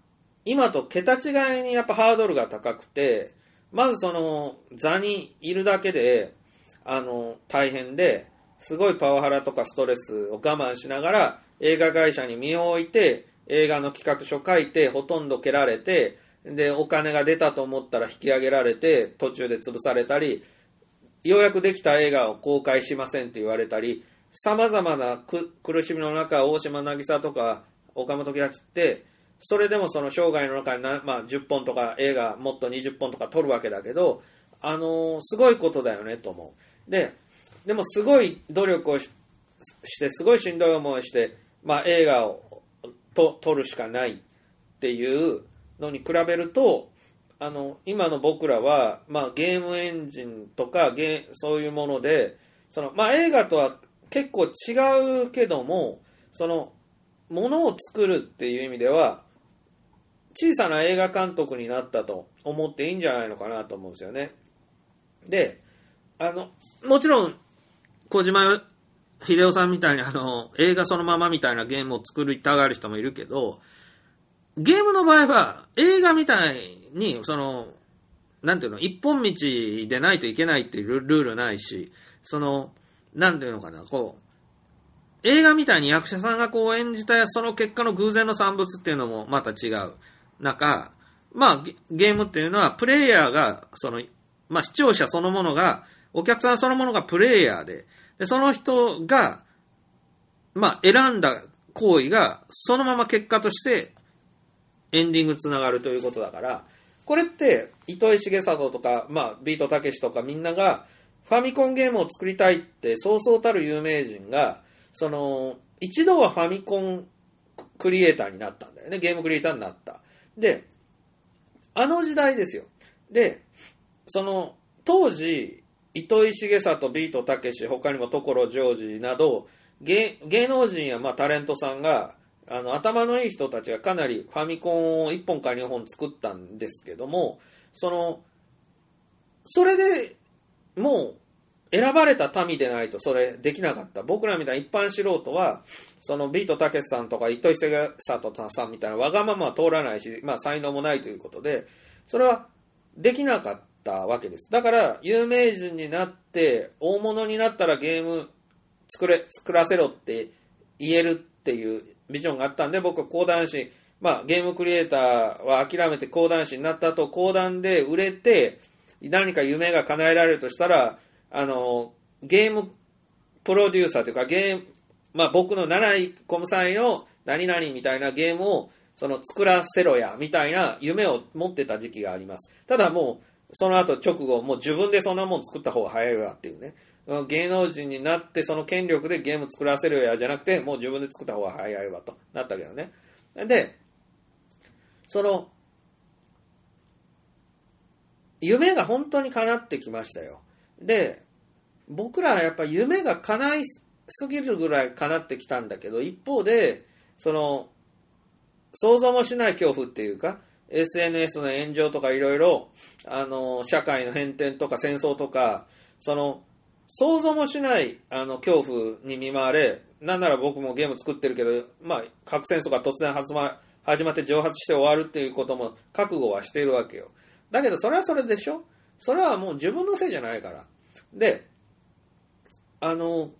Speaker 3: 今と桁違いにやっぱハードルが高くて、まずその座にいるだけで、あの、大変で、すごいパワハラとかストレスを我慢しながら映画会社に身を置いて映画の企画書書いてほとんど蹴られてでお金が出たと思ったら引き上げられて途中で潰されたりようやくできた映画を公開しませんって言われたり様々な苦しみの中大島渚とか岡本喜八ってそれでもその生涯の中に、まあ、10本とか映画もっと20本とか撮るわけだけど、あのーすごいことだよねと思う。で、でもすごい努力をしして、すごいしんどい思いをして、まあ、映画をと撮るしかないっていうのに比べると、あの、今の僕らは、まあ、ゲームエンジンとかゲ、そういうもので、その、まあ、映画とは結構違うけども、その、ものを作るっていう意味では、小さな映画監督になったと思っていいんじゃないのかなと思うんですよね。で、あの、もちろん、小島秀夫さんみたいにあの、映画そのままみたいなゲームを作りたがる人もいるけど、ゲームの場合は、映画みたいに、その、なんていうの、一本道でないといけないっていうルールないし、その、なんていうのかな、こう、映画みたいに役者さんがこう演じたその結果の偶然の産物っていうのもまた違う中、まあゲームっていうのはプレイヤーが、その、まあ視聴者そのものが、お客さんそのものがプレイヤーで、でその人が、まあ選んだ行為がそのまま結果としてエンディングつながるということだから、これって糸井重里とか、まあビートたけしとかみんながファミコンゲームを作りたいってそうそうたる有名人が、その、一度はファミコンクリエイターになったんだよね。ゲームクリエイターになった。で、あの時代ですよ。で、その、当時、糸井重里、ビートたけし、他にも所ジョージなど、芸芸能人やまあタレントさんが、あの、頭のいい人たちがかなりファミコンを1本か2本作ったんですけども、その、それでもう、選ばれた民でないとそれできなかった。僕らみたいな一般素人は、そのビートたけしさんとか糸井重里さんみたいなわがままは通らないし、まあ才能もないということで、それはできなかったわけです。だから、有名人になって、大物になったらゲーム作れ、作らせろって言えるっていうビジョンがあったんで、僕は講談師、まあゲームクリエイターは諦めて講談師になった後、講談で売れて、何か夢が叶えられるとしたら、あの、ゲームプロデューサーというか、ゲーム、まあ僕の7位コムサイの何々みたいなゲームを、その作らせろや、みたいな夢を持ってた時期があります。ただもう、その後直後、もう自分でそんなもん作った方が早いわっていうね。芸能人になってその権力でゲーム作らせるやじゃなくて、もう自分で作った方が早いわとなったけどね。で、その、夢が本当に叶ってきましたよ。で、僕らはやっぱ夢が叶いすぎるぐらい叶ってきたんだけど、一方で、その、想像もしない恐怖っていうか、SNS の炎上とかいろいろ、あの、社会の変転とか戦争とか、その、想像もしない、あの、恐怖に見舞われ、なんなら僕もゲーム作ってるけど、まあ、核戦争が突然始ま始まって蒸発して終わるっていうことも覚悟はしているわけよ。だけど、それはそれでしょ？それはもう自分のせいじゃないから。で、あの、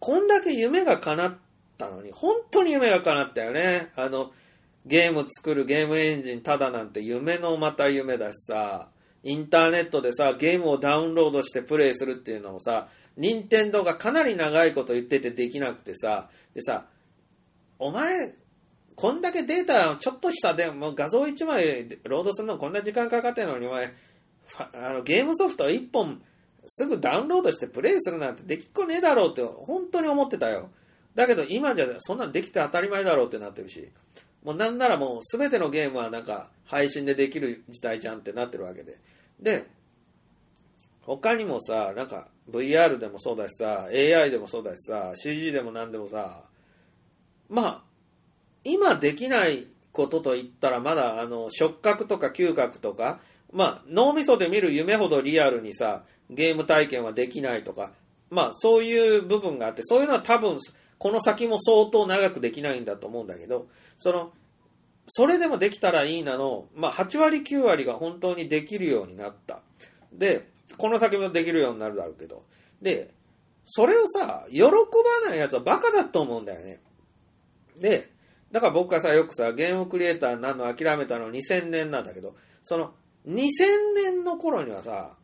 Speaker 3: こんだけ夢が叶ったのに、本当に夢が叶ったよね。あの、ゲーム作るゲームエンジンただなんて夢のまた夢だしさ、インターネットでさ、ゲームをダウンロードしてプレイするっていうのもさ、任天堂がかなり長いこと言っててできなくてさ、でさ、お前、こんだけデータ、ちょっとしたでも画像1枚ロードするのこんな時間かかってるのに、お前、あのゲームソフト1本すぐダウンロードしてプレイするなんてできっこねえだろうって本当に思ってたよ。だけど今じゃそんなんできて当たり前だろうってなってるし、もうなんならもう全てのゲームはなんか配信でできる時代じゃんってなってるわけで。で、他にもさ、なんか VR でもそうだしさ、AI でもそうだしさ、CG でも何でもさ、まあ、今できないことといったらまだあの触覚とか嗅覚とか、まあ脳みそで見る夢ほどリアルにさ、ゲーム体験はできないとか、まあそういう部分があって、そういうのは多分この先も相当長くできないんだと思うんだけど、その、それでもできたらいいなの、まあ8割9割が本当にできるようになった。で、この先もできるようになるだろうけど。で、それをさ、喜ばない奴はバカだと思うんだよね。で、だから僕がさ、よくさ、ゲームクリエイターになるの諦めたの2000年なんだけど、その2000年の頃にはさ、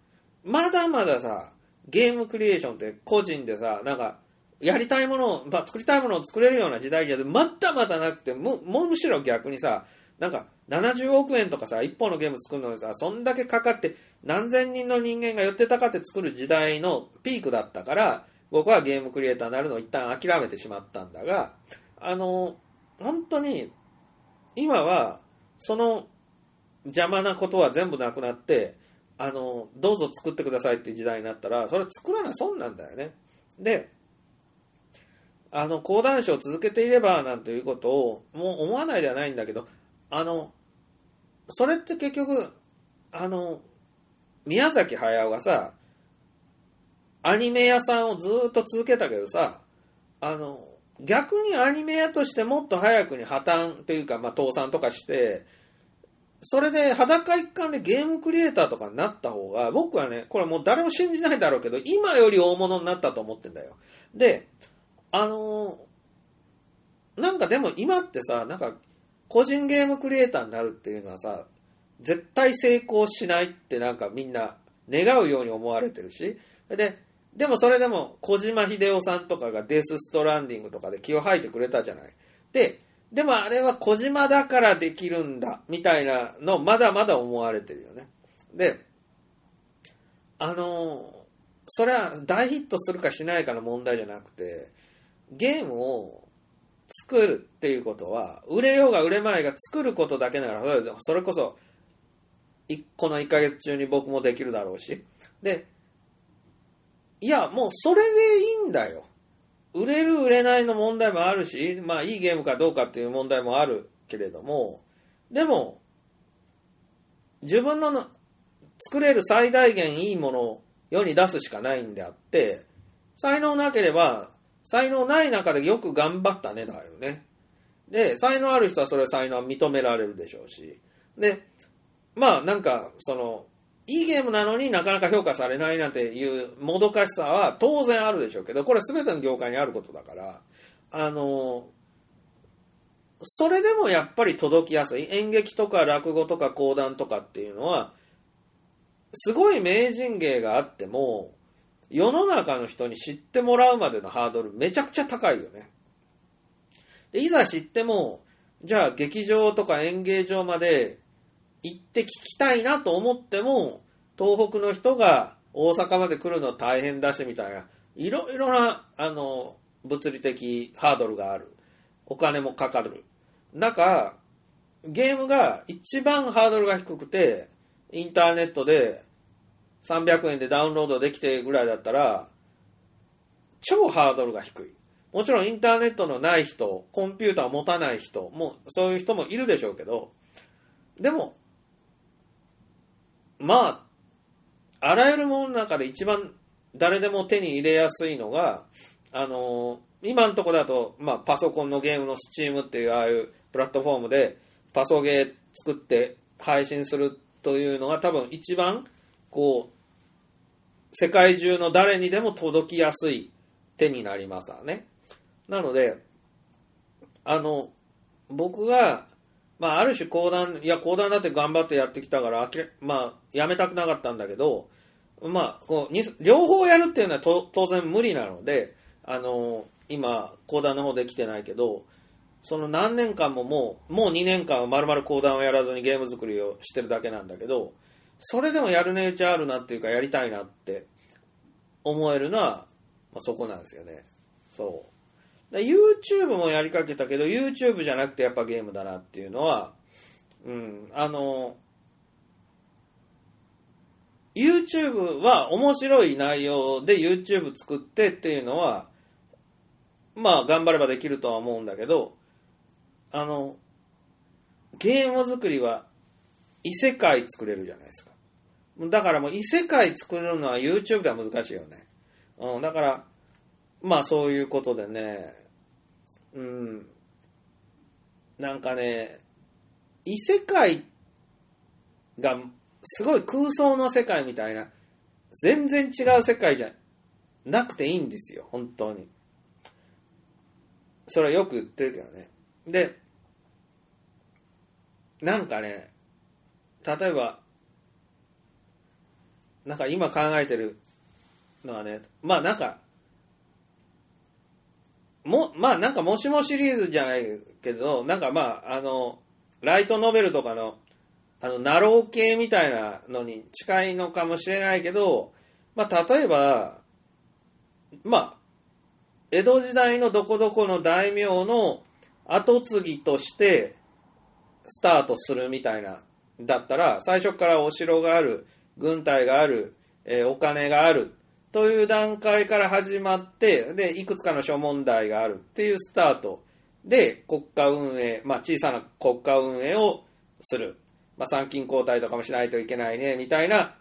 Speaker 3: まだまださ、ゲームクリエーションって個人でさ、なんか、やりたいものを、まあ、作りたいものを作れるような時代じゃ、まだまだなくて、ももうむしろ逆にさ、なんか、70億円とかさ、一本のゲーム作るのにさ、そんだけかかって、何千人の人間が寄ってたかって作る時代のピークだったから、僕はゲームクリエイターになるのを一旦諦めてしまったんだが、あの、本当に、今は、その邪魔なことは全部なくなって、あの、どうぞ作ってくださいっていう時代になったら、それ作らない損なんだよね。で、あの、講談師を続けていればなんていうことを、もう思わないではないんだけど、あの、それって結局、あの、宮崎駿がさ、アニメ屋さんをずっと続けたけどさ、あの、逆にアニメ屋としてもっと早くに破綻というか、まあ、倒産とかして、それで裸一貫でゲームクリエイターとかになった方が、僕はね、これもう誰も信じないだろうけど、今より大物になったと思ってんだよ。で、あのーなんかでも今ってさ、なんか個人ゲームクリエイターになるっていうのはさ、絶対成功しないってなんかみんな願うように思われてるし、で、でもそれでも小島秀夫さんとかがデスストランディングとかで気を吐いてくれたじゃない。で、でもあれは小島だからできるんだ、みたいなのまだまだ思われてるよね。で、あのそれは大ヒットするかしないかの問題じゃなくて、ゲームを作るっていうことは、売れようが売れまいが作ることだけなら、それこそ、この1ヶ月中に僕もできるだろうし。で、いや、もうそれでいいんだよ。売れる売れないの問題もあるし、まあいいゲームかどうかっていう問題もあるけれども、でも、自分の作れる最大限いいものを世に出すしかないんであって、才能なければ、才能ない中でよく頑張ったねだよね。で、才能ある人はそれ才能は認められるでしょうし。で、まあなんか、その、いいゲームなのになかなか評価されないなんていうもどかしさは当然あるでしょうけど、これは全ての業界にあることだから、あの、それでもやっぱり届きやすい。演劇とか落語とか講談とかっていうのは、すごい名人芸があっても、世の中の人に知ってもらうまでのハードルめちゃくちゃ高いよね。でいざ知っても、じゃあ劇場とか演芸場まで行って聞きたいなと思っても、東北の人が大阪まで来るの大変だしみたいな、いろいろな、あの、物理的ハードルがある。お金もかかる。中、ゲームが一番ハードルが低くて、インターネットで300円でダウンロードできてぐらいだったら、超ハードルが低い。もちろんインターネットのない人、コンピューターを持たない人も、そういう人もいるでしょうけど、でも、まあ、あらゆるものの中で一番誰でも手に入れやすいのが、あの今のところだと、まあ、パソコンのゲームのスチームっていうああいうプラットフォームでパソゲー作って配信するというのが多分一番こう世界中の誰にでも届きやすい手になりますわね。なので、あの、僕が、まあ、ある種講談、いや、講談だって頑張ってやってきたから、まあ、やめたくなかったんだけど、まあ、こう、両方やるっていうのは当然無理なので、あの、今、講談の方できてないけど、その何年間ももう、もう2年間は丸々講談をやらずにゲーム作りをしてるだけなんだけど、それでもやる値打ちあるなっていうか、やりたいなって思えるのは、まあ、そこなんですよね。そう。YouTube もやりかけたけど、YouTube じゃなくてやっぱゲームだなっていうのは、うん、あの、YouTube は面白い内容で YouTube 作ってっていうのは、まあ頑張ればできるとは思うんだけど、あの、ゲーム作りは異世界作れるじゃないですか。だからもう異世界作るのは YouTube では難しいよね。うん、だから、まあそういうことでね、うん、なんかね、異世界がすごい空想の世界みたいな、全然違う世界じゃなくていいんですよ、本当に。それはよく言ってるけどね。で、なんかね、例えば、なんか今考えてるのはね、まあなんか、も、まあなんかもしもシリーズじゃないけど、なんかまあ、あの、ライトノベルとかの、あの、ナロー系みたいなのに近いのかもしれないけど、まあ例えば、まあ、江戸時代のどこどこの大名の後継ぎとしてスタートするみたいな、だったら、最初からお城がある、軍隊がある、えー、お金がある、という段階から始まって、で、いくつかの諸問題があるっていうスタートで、国家運営、まあ小さな国家運営をする。まあ参勤交代とかもしないといけないね、みたいな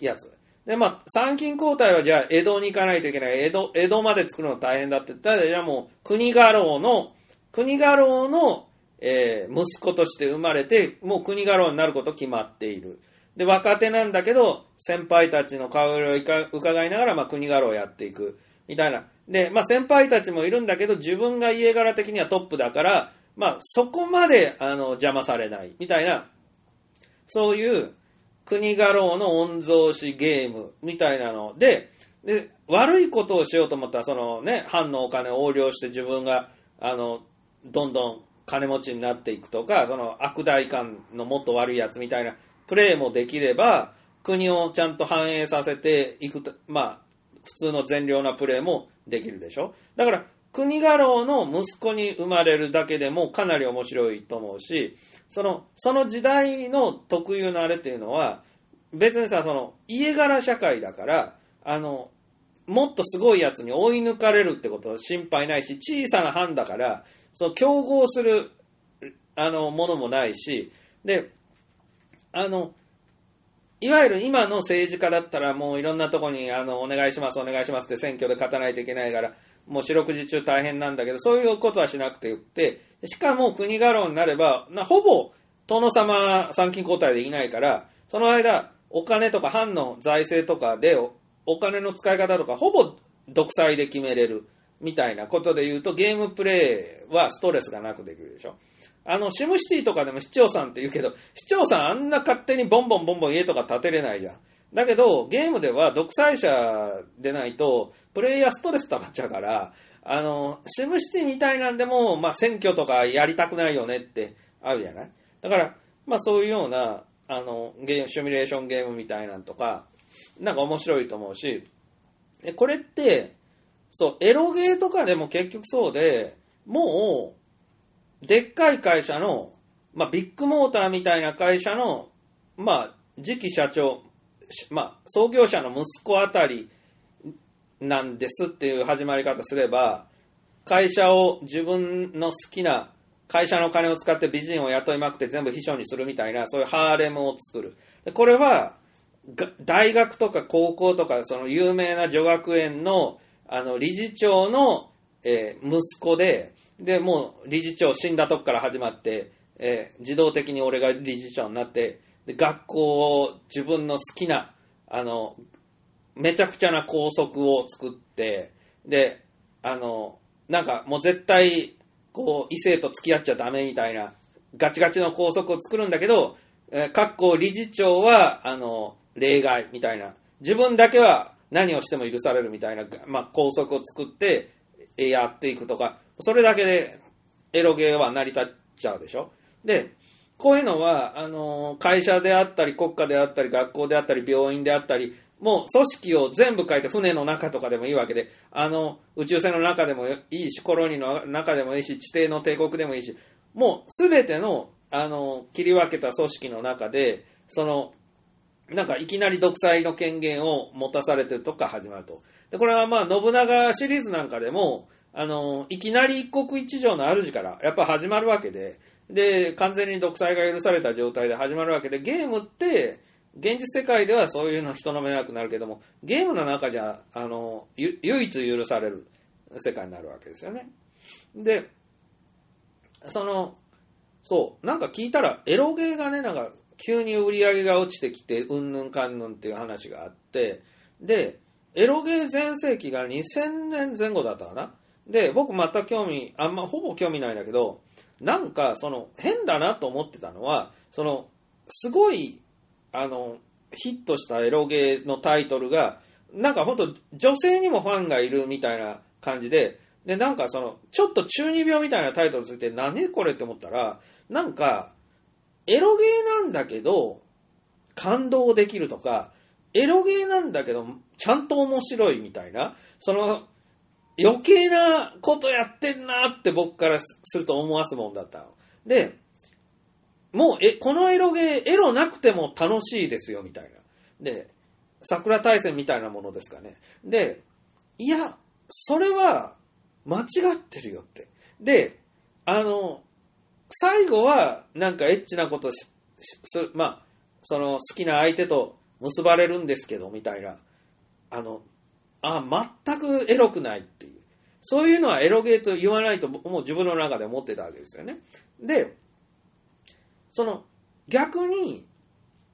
Speaker 3: やつ。で、まあ、参勤交代はじゃあ江戸に行かないといけない。江戸、江戸まで作るの大変だって言ったら、じゃあもう国家老の、国家老のえー、息子として生まれて、もう国家老になること決まっている。で、若手なんだけど、先輩たちの顔色を伺いながら、まあ、国家老をやっていく。みたいな。で、まあ、先輩たちもいるんだけど、自分が家柄的にはトップだから、まあ、そこまで、あの、邪魔されない。みたいな、そういう、国家老の御曹司ゲームみたいなので、で、悪いことをしようと思ったら、そのね、藩のお金を横領して自分が、あの、どんどん金持ちになっていくとか、その悪代官のもっと悪いやつみたいなプレーもできれば、国をちゃんと反映させていくと、まあ、普通の善良なプレーもできるでしょ？だから、国家老の息子に生まれるだけでもかなり面白いと思うし、その、その時代の特有のあれっていうのは、別にさ、その、家柄社会だから、あの、もっとすごいやつに追い抜かれるってことは心配ないし、小さな藩だから、その競合するあのものもないし、で、あの、いわゆる今の政治家だったらもういろんなとこにあのお願いしますお願いしますって選挙で勝たないといけないからもう四六時中大変なんだけどそういうことはしなくてよってしかも国家老になればなほぼ殿様参勤交代でいないからその間お金とか藩の財政とかでおお金の使い方とかほぼ独裁で決めれるみたいなことで言うと、ゲームプレイはストレスがなくできるでしょ。あの、シムシティとかでも市長さんって言うけど、市長さんあんな勝手にボンボンボンボン家とか建てれないじゃん。だけど、ゲームでは独裁者でないと、プレイヤーストレス溜まっちゃうから、あの、シムシティみたいなんでも、まあ、選挙とかやりたくないよねってあるじゃない？だから、まあ、そういうような、あの、ゲーム、シミュレーションゲームみたいなんとか、なんか面白いと思うし、これって、そう、エロゲーとかでも結局そうで、もう、でっかい会社の、まあ、ビッグモーターみたいな会社の、まあ、次期社長、まあ、創業者の息子あたりなんですっていう始まり方すれば、会社を自分の好きな会社の金を使って美人を雇いまくって全部秘書にするみたいな、そういうハーレムを作る。でこれは、大学とか高校とか、その有名な女学園の、あの、理事長の、えー息子で、で、もう理事長死んだとこから始まって、えー自動的に俺が理事長になって、で、学校を自分の好きな、あの、めちゃくちゃな校則を作って、で、あの、なんかもう絶対、こう、異性と付き合っちゃダメみたいな、ガチガチの校則を作るんだけど、えー、各校理事長は、あの、例外みたいな、自分だけは何をしても許されるみたいな、まあ、校則を作って、やっていくとか、それだけでエロゲーは成り立っちゃうでしょ？で、こういうのは、あの会社であったり、国家であったり、学校であったり、病院であったり、もう組織を全部変えて、船の中とかでもいいわけで、あの、宇宙船の中でもいいし、コロニーの中でもいいし、地底の帝国でもいいし、もうすべての、あの、切り分けた組織の中で、その、なんかいきなり独裁の権限を持たされてるとか始まると。で、これはまあ、信長シリーズなんかでも、あの、いきなり一国一城の主から、やっぱ始まるわけで、で、完全に独裁が許された状態で始まるわけで、ゲームって、現実世界ではそういうの人の迷惑になるけども、ゲームの中じゃ、あの、唯一許される世界になるわけですよね。で、その、そう、なんか聞いたら、エロゲーがね、なんか、急に売り上げが落ちてきて、うんぬんかんぬんっていう話があって、で、エロゲー全盛期が2000年前後だったかな。で、僕全く興味、あんま、ほぼ興味ないんだけど、なんか、その、変だなと思ってたのは、その、すごい、あの、ヒットしたエロゲーのタイトルが、なんか本当女性にもファンがいるみたいな感じで、で、なんかその、ちょっと中二病みたいなタイトルついて、何これって思ったら、なんか、エロゲーなんだけど、感動できるとか、エロゲーなんだけど、ちゃんと面白いみたいな、その、余計なことやってんなって僕からすると思わすもんだったの。で、もう、え、このエロゲー、エロなくても楽しいですよ、みたいな。で、桜大戦みたいなものですかね。で、いや、それは間違ってるよって。で、あの、最後はなんかエッチなことし、す、まあ、その好きな相手と結ばれるんですけど、みたいな。あの、あ、全くエロくないっていう。そういうのはエロゲーと言わないともう自分の中で思ってたわけですよね。で、その逆に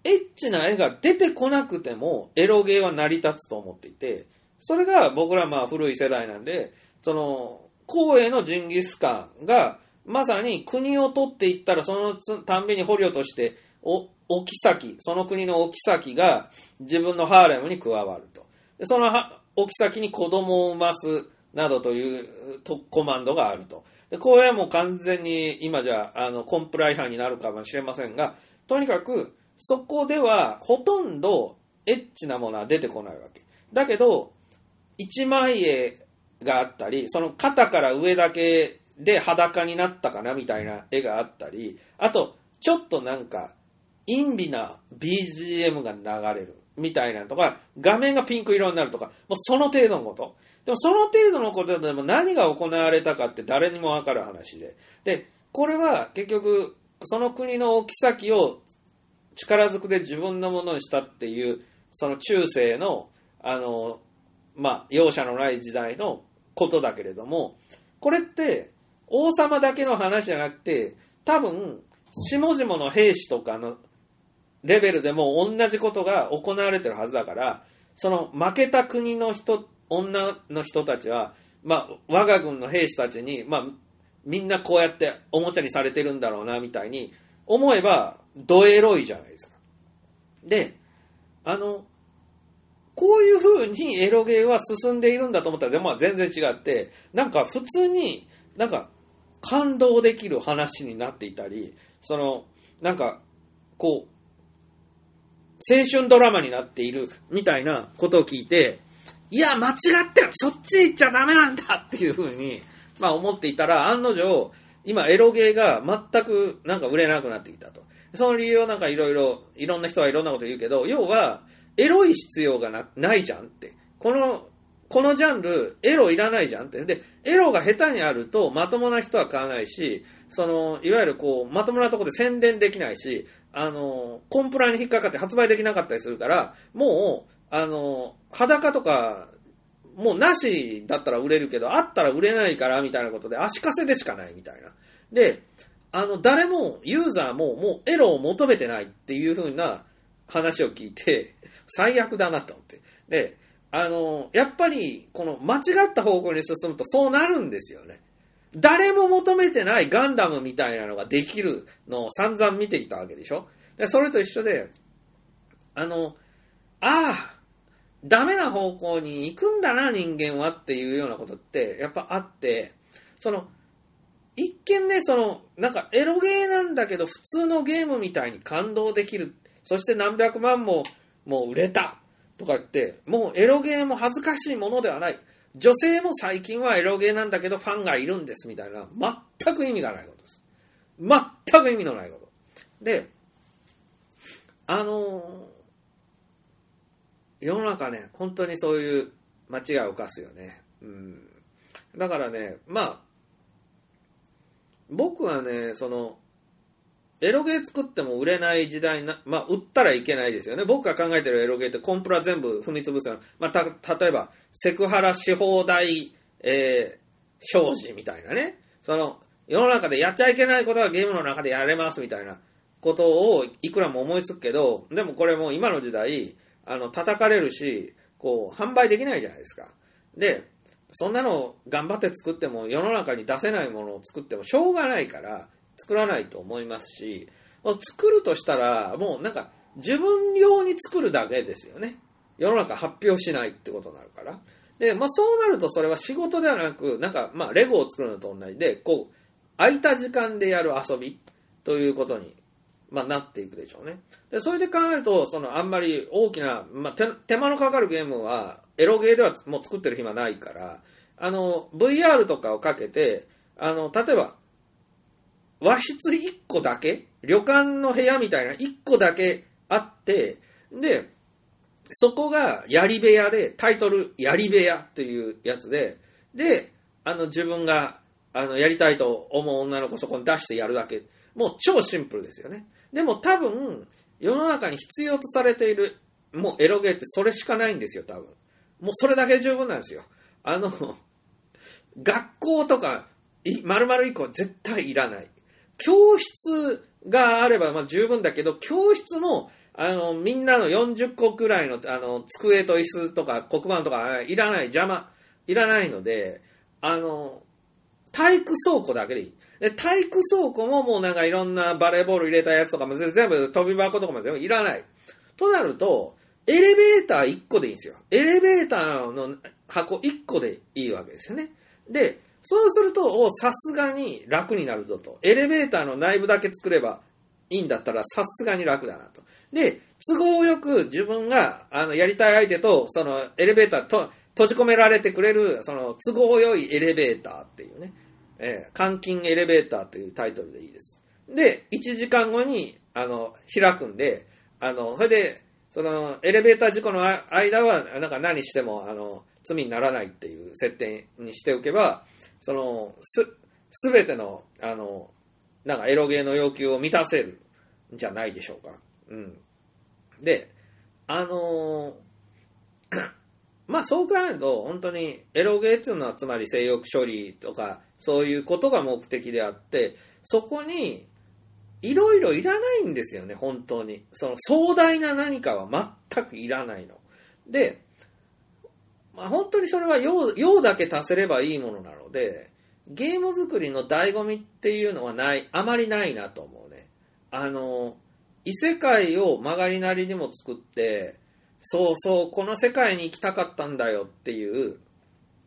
Speaker 3: エッチな絵が出てこなくてもエロゲーは成り立つと思っていて、それが僕らまあ古い世代なんで、その、光栄のジンギスカンがまさに国を取っていったらそのたんびに捕虜としてお、お妃、その国のお妃が自分のハーレムに加わると。でそのはお妃に子供を産ますなどというとコマンドがあると。でこれはもう完全に今じゃあのコンプラ違反になるかもしれませんが、とにかくそこではほとんどエッチなものは出てこないわけ。だけど、一枚絵があったり、その肩から上だけで裸になったかなみたいな絵があったり、あと、ちょっとなんか、陰微な BGM が流れるみたいなとか、画面がピンク色になるとか、もうその程度のこと。でもその程度のことでも何が行われたかって誰にもわかる話で。で、これは結局、その国の置き先を力ずくで自分のものにしたっていう、その中世の、あの、まあ、容赦のない時代のことだけれども、これって王様だけの話じゃなくて、多分、下々の兵士とかのレベルでも同じことが行われてるはずだから、その負けた国の人、女の人たちは、まあ、我が軍の兵士たちに、まあ、みんなこうやっておもちゃにされてるんだろうな、みたいに思えば、ドエロいじゃないですか。で、あの、こういう風にエロゲーは進んでいるんだと思ったら、まあ、全然違って、なんか普通になんか感動できる話になっていたり、その、なんか、こう、青春ドラマになっているみたいなことを聞いて、いや、間違ってるそっち行っちゃダメなんだっていう風に、まあ思っていたら、案の定、今エロゲーが全くなんか売れなくなってきたと。その理由をなんかいろいろ、いろんな人はいろんなこと言うけど、要は、エロい必要がなないじゃんって。このこのジャンル、エロいらないじゃんって。で、エロが下手にあると、まともな人は買わないし、その、いわゆるこう、まともなとこで宣伝できないし、あの、コンプラに引っかかって発売できなかったりするから、もう、あの、裸とか、もうなしだったら売れるけど、あったら売れないから、みたいなことで、足かせでしかないみたいな。で、あの、誰も、ユーザーも、もうエロを求めてないっていう風な話を聞いて、最悪だなと思って。で、あの、やっぱり、この間違った方向に進むとそうなるんですよね。誰も求めてないガンダムみたいなのができるのを散々見てきたわけでしょ？で、それと一緒で、あの、ああ、ダメな方向に行くんだな、人間はっていうようなことって、やっぱあって、その、一見ね、その、なんかエロゲーなんだけど、普通のゲームみたいに感動できる。そして何百万も、もう売れた。とか言って、もうエロゲーも恥ずかしいものではない。女性も最近はエロゲーなんだけどファンがいるんですみたいな、全く意味がないことです。全く意味のないこと。で、あのー世の中ね、本当にそういう間違いを犯すよね。うん。だからね、まあ、僕はね、その、エロゲー作っても売れない時代な、まあ、売ったらいけないですよね。僕が考えてるエロゲーってコンプラ全部踏み潰すような。まあ、た、例えば、セクハラし放題、えー、商事みたいなね。その、世の中でやっちゃいけないことはゲームの中でやれますみたいなことをいくらも思いつくけど、でもこれも今の時代、あの、叩かれるし、こう、販売できないじゃないですか。で、そんなのを頑張って作っても世の中に出せないものを作ってもしょうがないから作らないと思いますし、もう作るとしたらもうなんか自分用に作るだけですよね。世の中発表しないってことになるから。で、まあそうなるとそれは仕事ではなく、なんかまあレゴを作るのと同じで、こう、空いた時間でやる遊びということに、まあ、なっていくでしょうね。で、それで考えると、そのあんまり大きな、まあ手、手間のかかるゲームは、エロゲーではもう作ってる暇ないから、あの、VR とかをかけて、あの、例えば、和室1個だけ旅館の部屋みたいな1個だけあって、で、そこが槍部屋で、タイトル槍部屋っていうやつで、で、あの自分があのやりたいと思う女の子そこに出してやるだけ。もう超シンプルですよね。でも多分、世の中に必要とされている、もうエロゲーってそれしかないんですよ、多分。もうそれだけ十分なんですよ。あの、学校とか、い丸々一個は絶対いらない。教室があればまあ十分だけど、教室も、あの、みんなの40個くらいの、あの、机と椅子とか黒板とかいらない、邪魔、いらないので、あの、体育倉庫だけでいい。で体育倉庫ももうなんかいろんなバレーボール入れたやつとかも全部飛び箱とかも全部いらない。となると、エレベーター1個でいいんですよ。エレベーターの箱1個でいいわけですよね。で、そうすると、さすがに楽になるぞと。エレベーターの内部だけ作ればいいんだったらさすがに楽だなと。で、都合よく自分があのやりたい相手とそのエレベーターと閉じ込められてくれるその都合よいエレベーターっていうね、えー監禁エレベーターというタイトルでいいです。で、1時間後にあの開くんで、あの、それで、そのエレベーター事故の間はなんか何してもあの罪にならないっていう設定にしておけば、そのすすべてのあのなんかエロゲーの要求を満たせるんじゃないでしょうか。うん。で、あのー まあそう考えると本当にエロゲーっていうのはつまり性欲処理とかそういうことが目的であってそこにいろいろいらないんですよね本当にその壮大な何かは全くいらないので、まあ、本当にそれは用用だけ足せればいいものなのでゲーム作りの醍醐味っていうのはないあまりないなと思うねあの異世界を曲がりなりにも作ってそうそう、この世界に行きたかったんだよっていう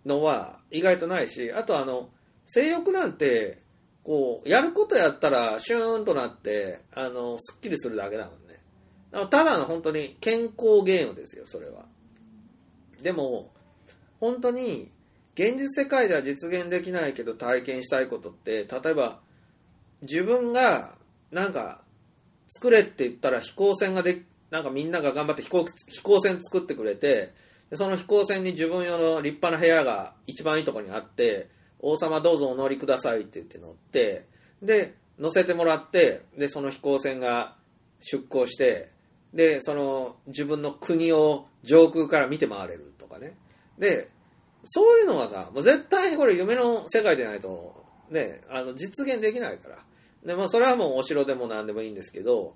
Speaker 3: のは意外とないし、あとあの、性欲なんて、こう、やることやったらシューンとなって、あの、スッキリするだけだもんね。ただの本当に健康ゲームですよ、それは。でも、本当に、現実世界では実現できないけど体験したいことって、例えば、自分が、なんか、作れって言ったら飛行船がでなんかみんなが頑張って飛行飛行船作ってくれてでその飛行船に自分用の立派な部屋が一番いいとこにあって、王様どうぞお乗りくださいって言って乗って、で、乗せてもらって、で、その飛行船が出港して、で、その自分の国を上空から見て回れるとかね。で、そういうのはさ、もう絶対にこれ夢の世界でないと、ね、あの、実現できないから。で、まあ、それはもうお城でも何でもいいんですけど、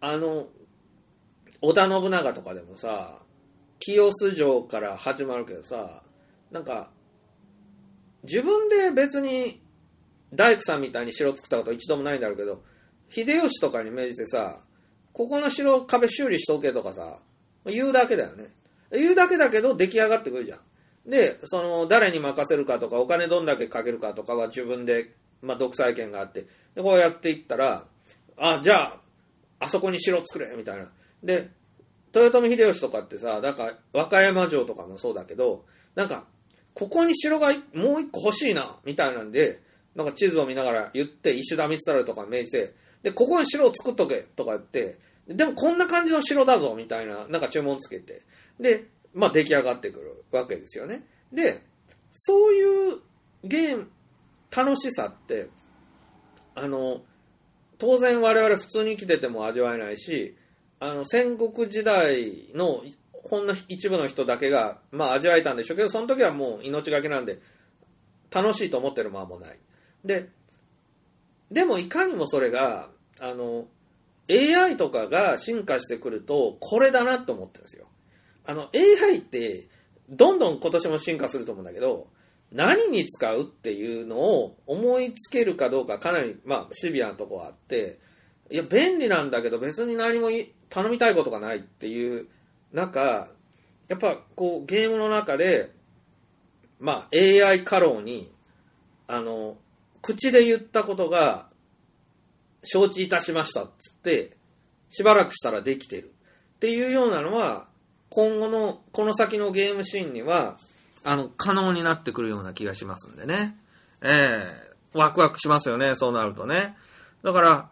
Speaker 3: あの、織田信長とかでもさ、清洲城から始まるけどさ、なんか、自分で別に大工さんみたいに城作ったことは一度もないんだろうけど、秀吉とかに命じてさ、ここの城壁修理しとけとかさ、言うだけだよね。言うだけだけど出来上がってくるじゃん。で、その、誰に任せるかとか、お金どんだけかけるかとかは自分で、まあ、独裁権があって、で、こうやっていったら、あ、じゃあ、あそこに城作れみたいな。で、豊臣秀吉とかってさ、なんか、和歌山城とかもそうだけど、なんか、ここに城がもう一個欲しいな、みたいなんで、なんか地図を見ながら言って、石田三成とか命じて、で、ここに城を作っとけ、とか言って、でもこんな感じの城だぞ、みたいな、なんか注文つけて、で、まあ出来上がってくるわけですよね。で、そういうゲーム、楽しさって、あの、当然我々普通に生きてても味わえないし、あの、戦国時代のほんの一部の人だけが、まあ味わえたんでしょうけど、その時はもう命がけなんで、楽しいと思ってる間もない。で、でもいかにもそれが、あの、AI とかが進化してくると、これだなと思ってるんですよ。あの、AI って、どんどん今年も進化すると思うんだけど、何に使うっていうのを思いつけるかどうかかなり、まあ、シビアなとこはあって、いや、便利なんだけど別に何も頼みたいことがないっていう中、やっぱこうゲームの中で、まあ AI 過労に、あの、口で言ったことが承知いたしましたっつって、しばらくしたらできてるっていうようなのは、今後の、この先のゲームシーンには、あの、可能になってくるような気がしますんでね。ええワクワクしますよね、そうなるとね。だから、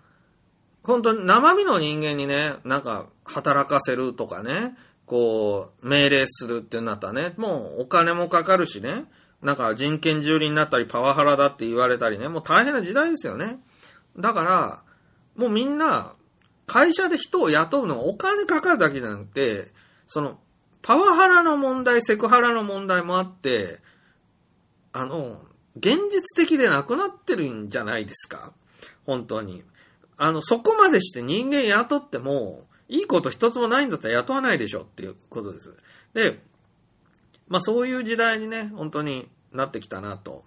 Speaker 3: 本当に生身の人間にね、なんか、働かせるとかね、こう、命令するってなったらね、もうお金もかかるしね、なんか人権蹂躙になったりパワハラだって言われたりね、もう大変な時代ですよね。だから、もうみんな、会社で人を雇うのはお金かかるだけじゃなくて、その、パワハラの問題、セクハラの問題もあって、あの、現実的でなくなってるんじゃないですか？本当に。あの、そこまでして人間雇っても、いいこと一つもないんだったら雇わないでしょっていうことです。で、まあそういう時代にね、本当になってきたなと、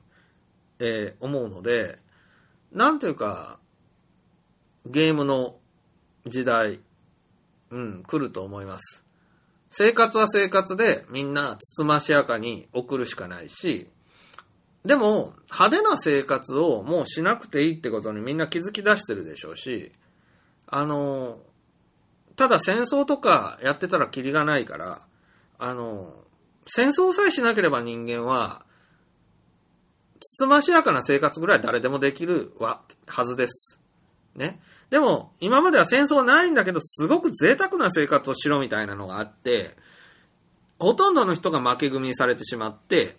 Speaker 3: えー思うので、なんというか、ゲームの時代、うん、来ると思います。生活は生活でみんなつつましやかに送るしかないし、でも派手な生活をもうしなくていいってことにみんな気づき出してるでしょうし、あの、ただ戦争とかやってたらキリがないから、あの、戦争さえしなければ人間は、つつましやかな生活ぐらい誰でもできるわ、はずです。ね。でも、今までは戦争ないんだけど、すごく贅沢な生活をしろみたいなのがあって、ほとんどの人が負け組にされてしまって、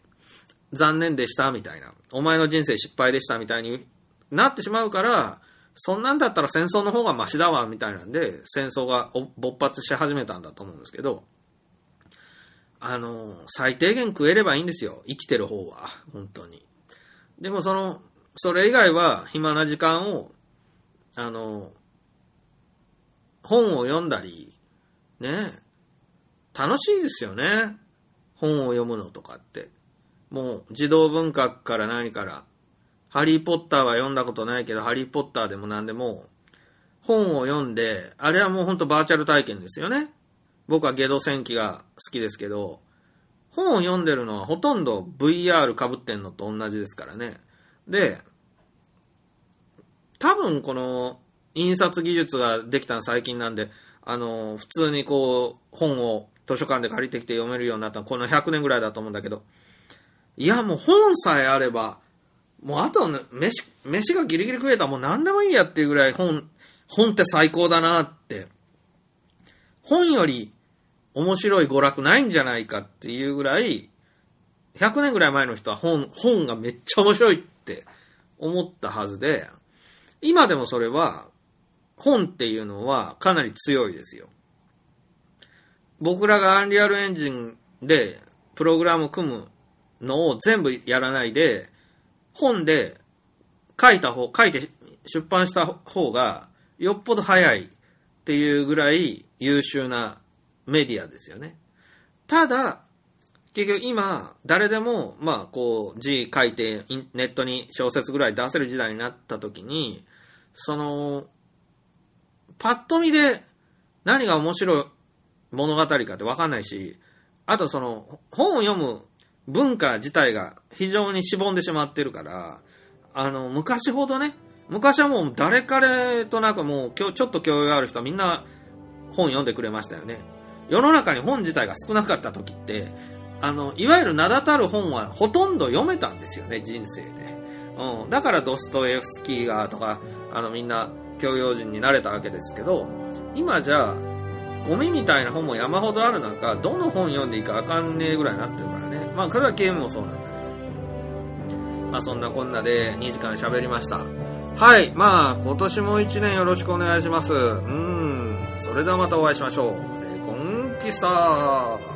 Speaker 3: 残念でしたみたいな、お前の人生失敗でしたみたいになってしまうから、そんなんだったら戦争の方がマシだわみたいなんで、戦争が勃発し始めたんだと思うんですけど、あの、最低限食えればいいんですよ。生きてる方は。本当に。でもその、それ以外は暇な時間を、あの、本を読んだり、ね、楽しいですよね。本を読むのとかって。もう児童文学から何から、ハリーポッターは読んだことないけど、ハリーポッターでも何でも、本を読んで、あれはもう本当バーチャル体験ですよね。僕はゲド戦記が好きですけど、本を読んでるのはほとんど VR 被ってんのと同じですからね。で、多分この印刷技術ができたの最近なんで、あの、普通にこう、本を図書館で借りてきて読めるようになったのこの100年ぐらいだと思うんだけど、いやもう本さえあれば、もうあとね、飯、飯がギリギリ食えたらもう何でもいいやっていうぐらい本、本って最高だなって。本より面白い娯楽ないんじゃないかっていうぐらい、100年ぐらい前の人は本、本がめっちゃ面白いって思ったはずで、今でもそれは、本っていうのはかなり強いですよ。僕らがアンリアルエンジンでプログラム組むのを全部やらないで、本で書いた方、書いて出版した方がよっぽど早いっていうぐらい優秀なメディアですよね。ただ、結局今、誰でも、まあ、こう、字書いて、ネットに小説ぐらい出せる時代になった時に、その、パッと見で何が面白い物語かってわかんないし、あとその、本を読む文化自体が非常にしぼんでしまってるから、あの、昔ほどね、昔はもう誰彼となくもうちょっと教養ある人はみんな本読んでくれましたよね。世の中に本自体が少なかった時って、あの、いわゆる名だたる本はほとんど読めたんですよね、人生で。うん。だからドストエフスキーがとか、あのみんな教養人になれたわけですけど、今じゃあ、ゴミみたいな本も山ほどある中、どの本読んでいいかわかんねえぐらいになってるからね。まあ、これはゲームもそうなんだけど。まあ、そんなこんなで2時間喋りました。はい。まあ、今年も1年よろしくお願いします。うん。それではまたお会いしましょう。レコンキスター。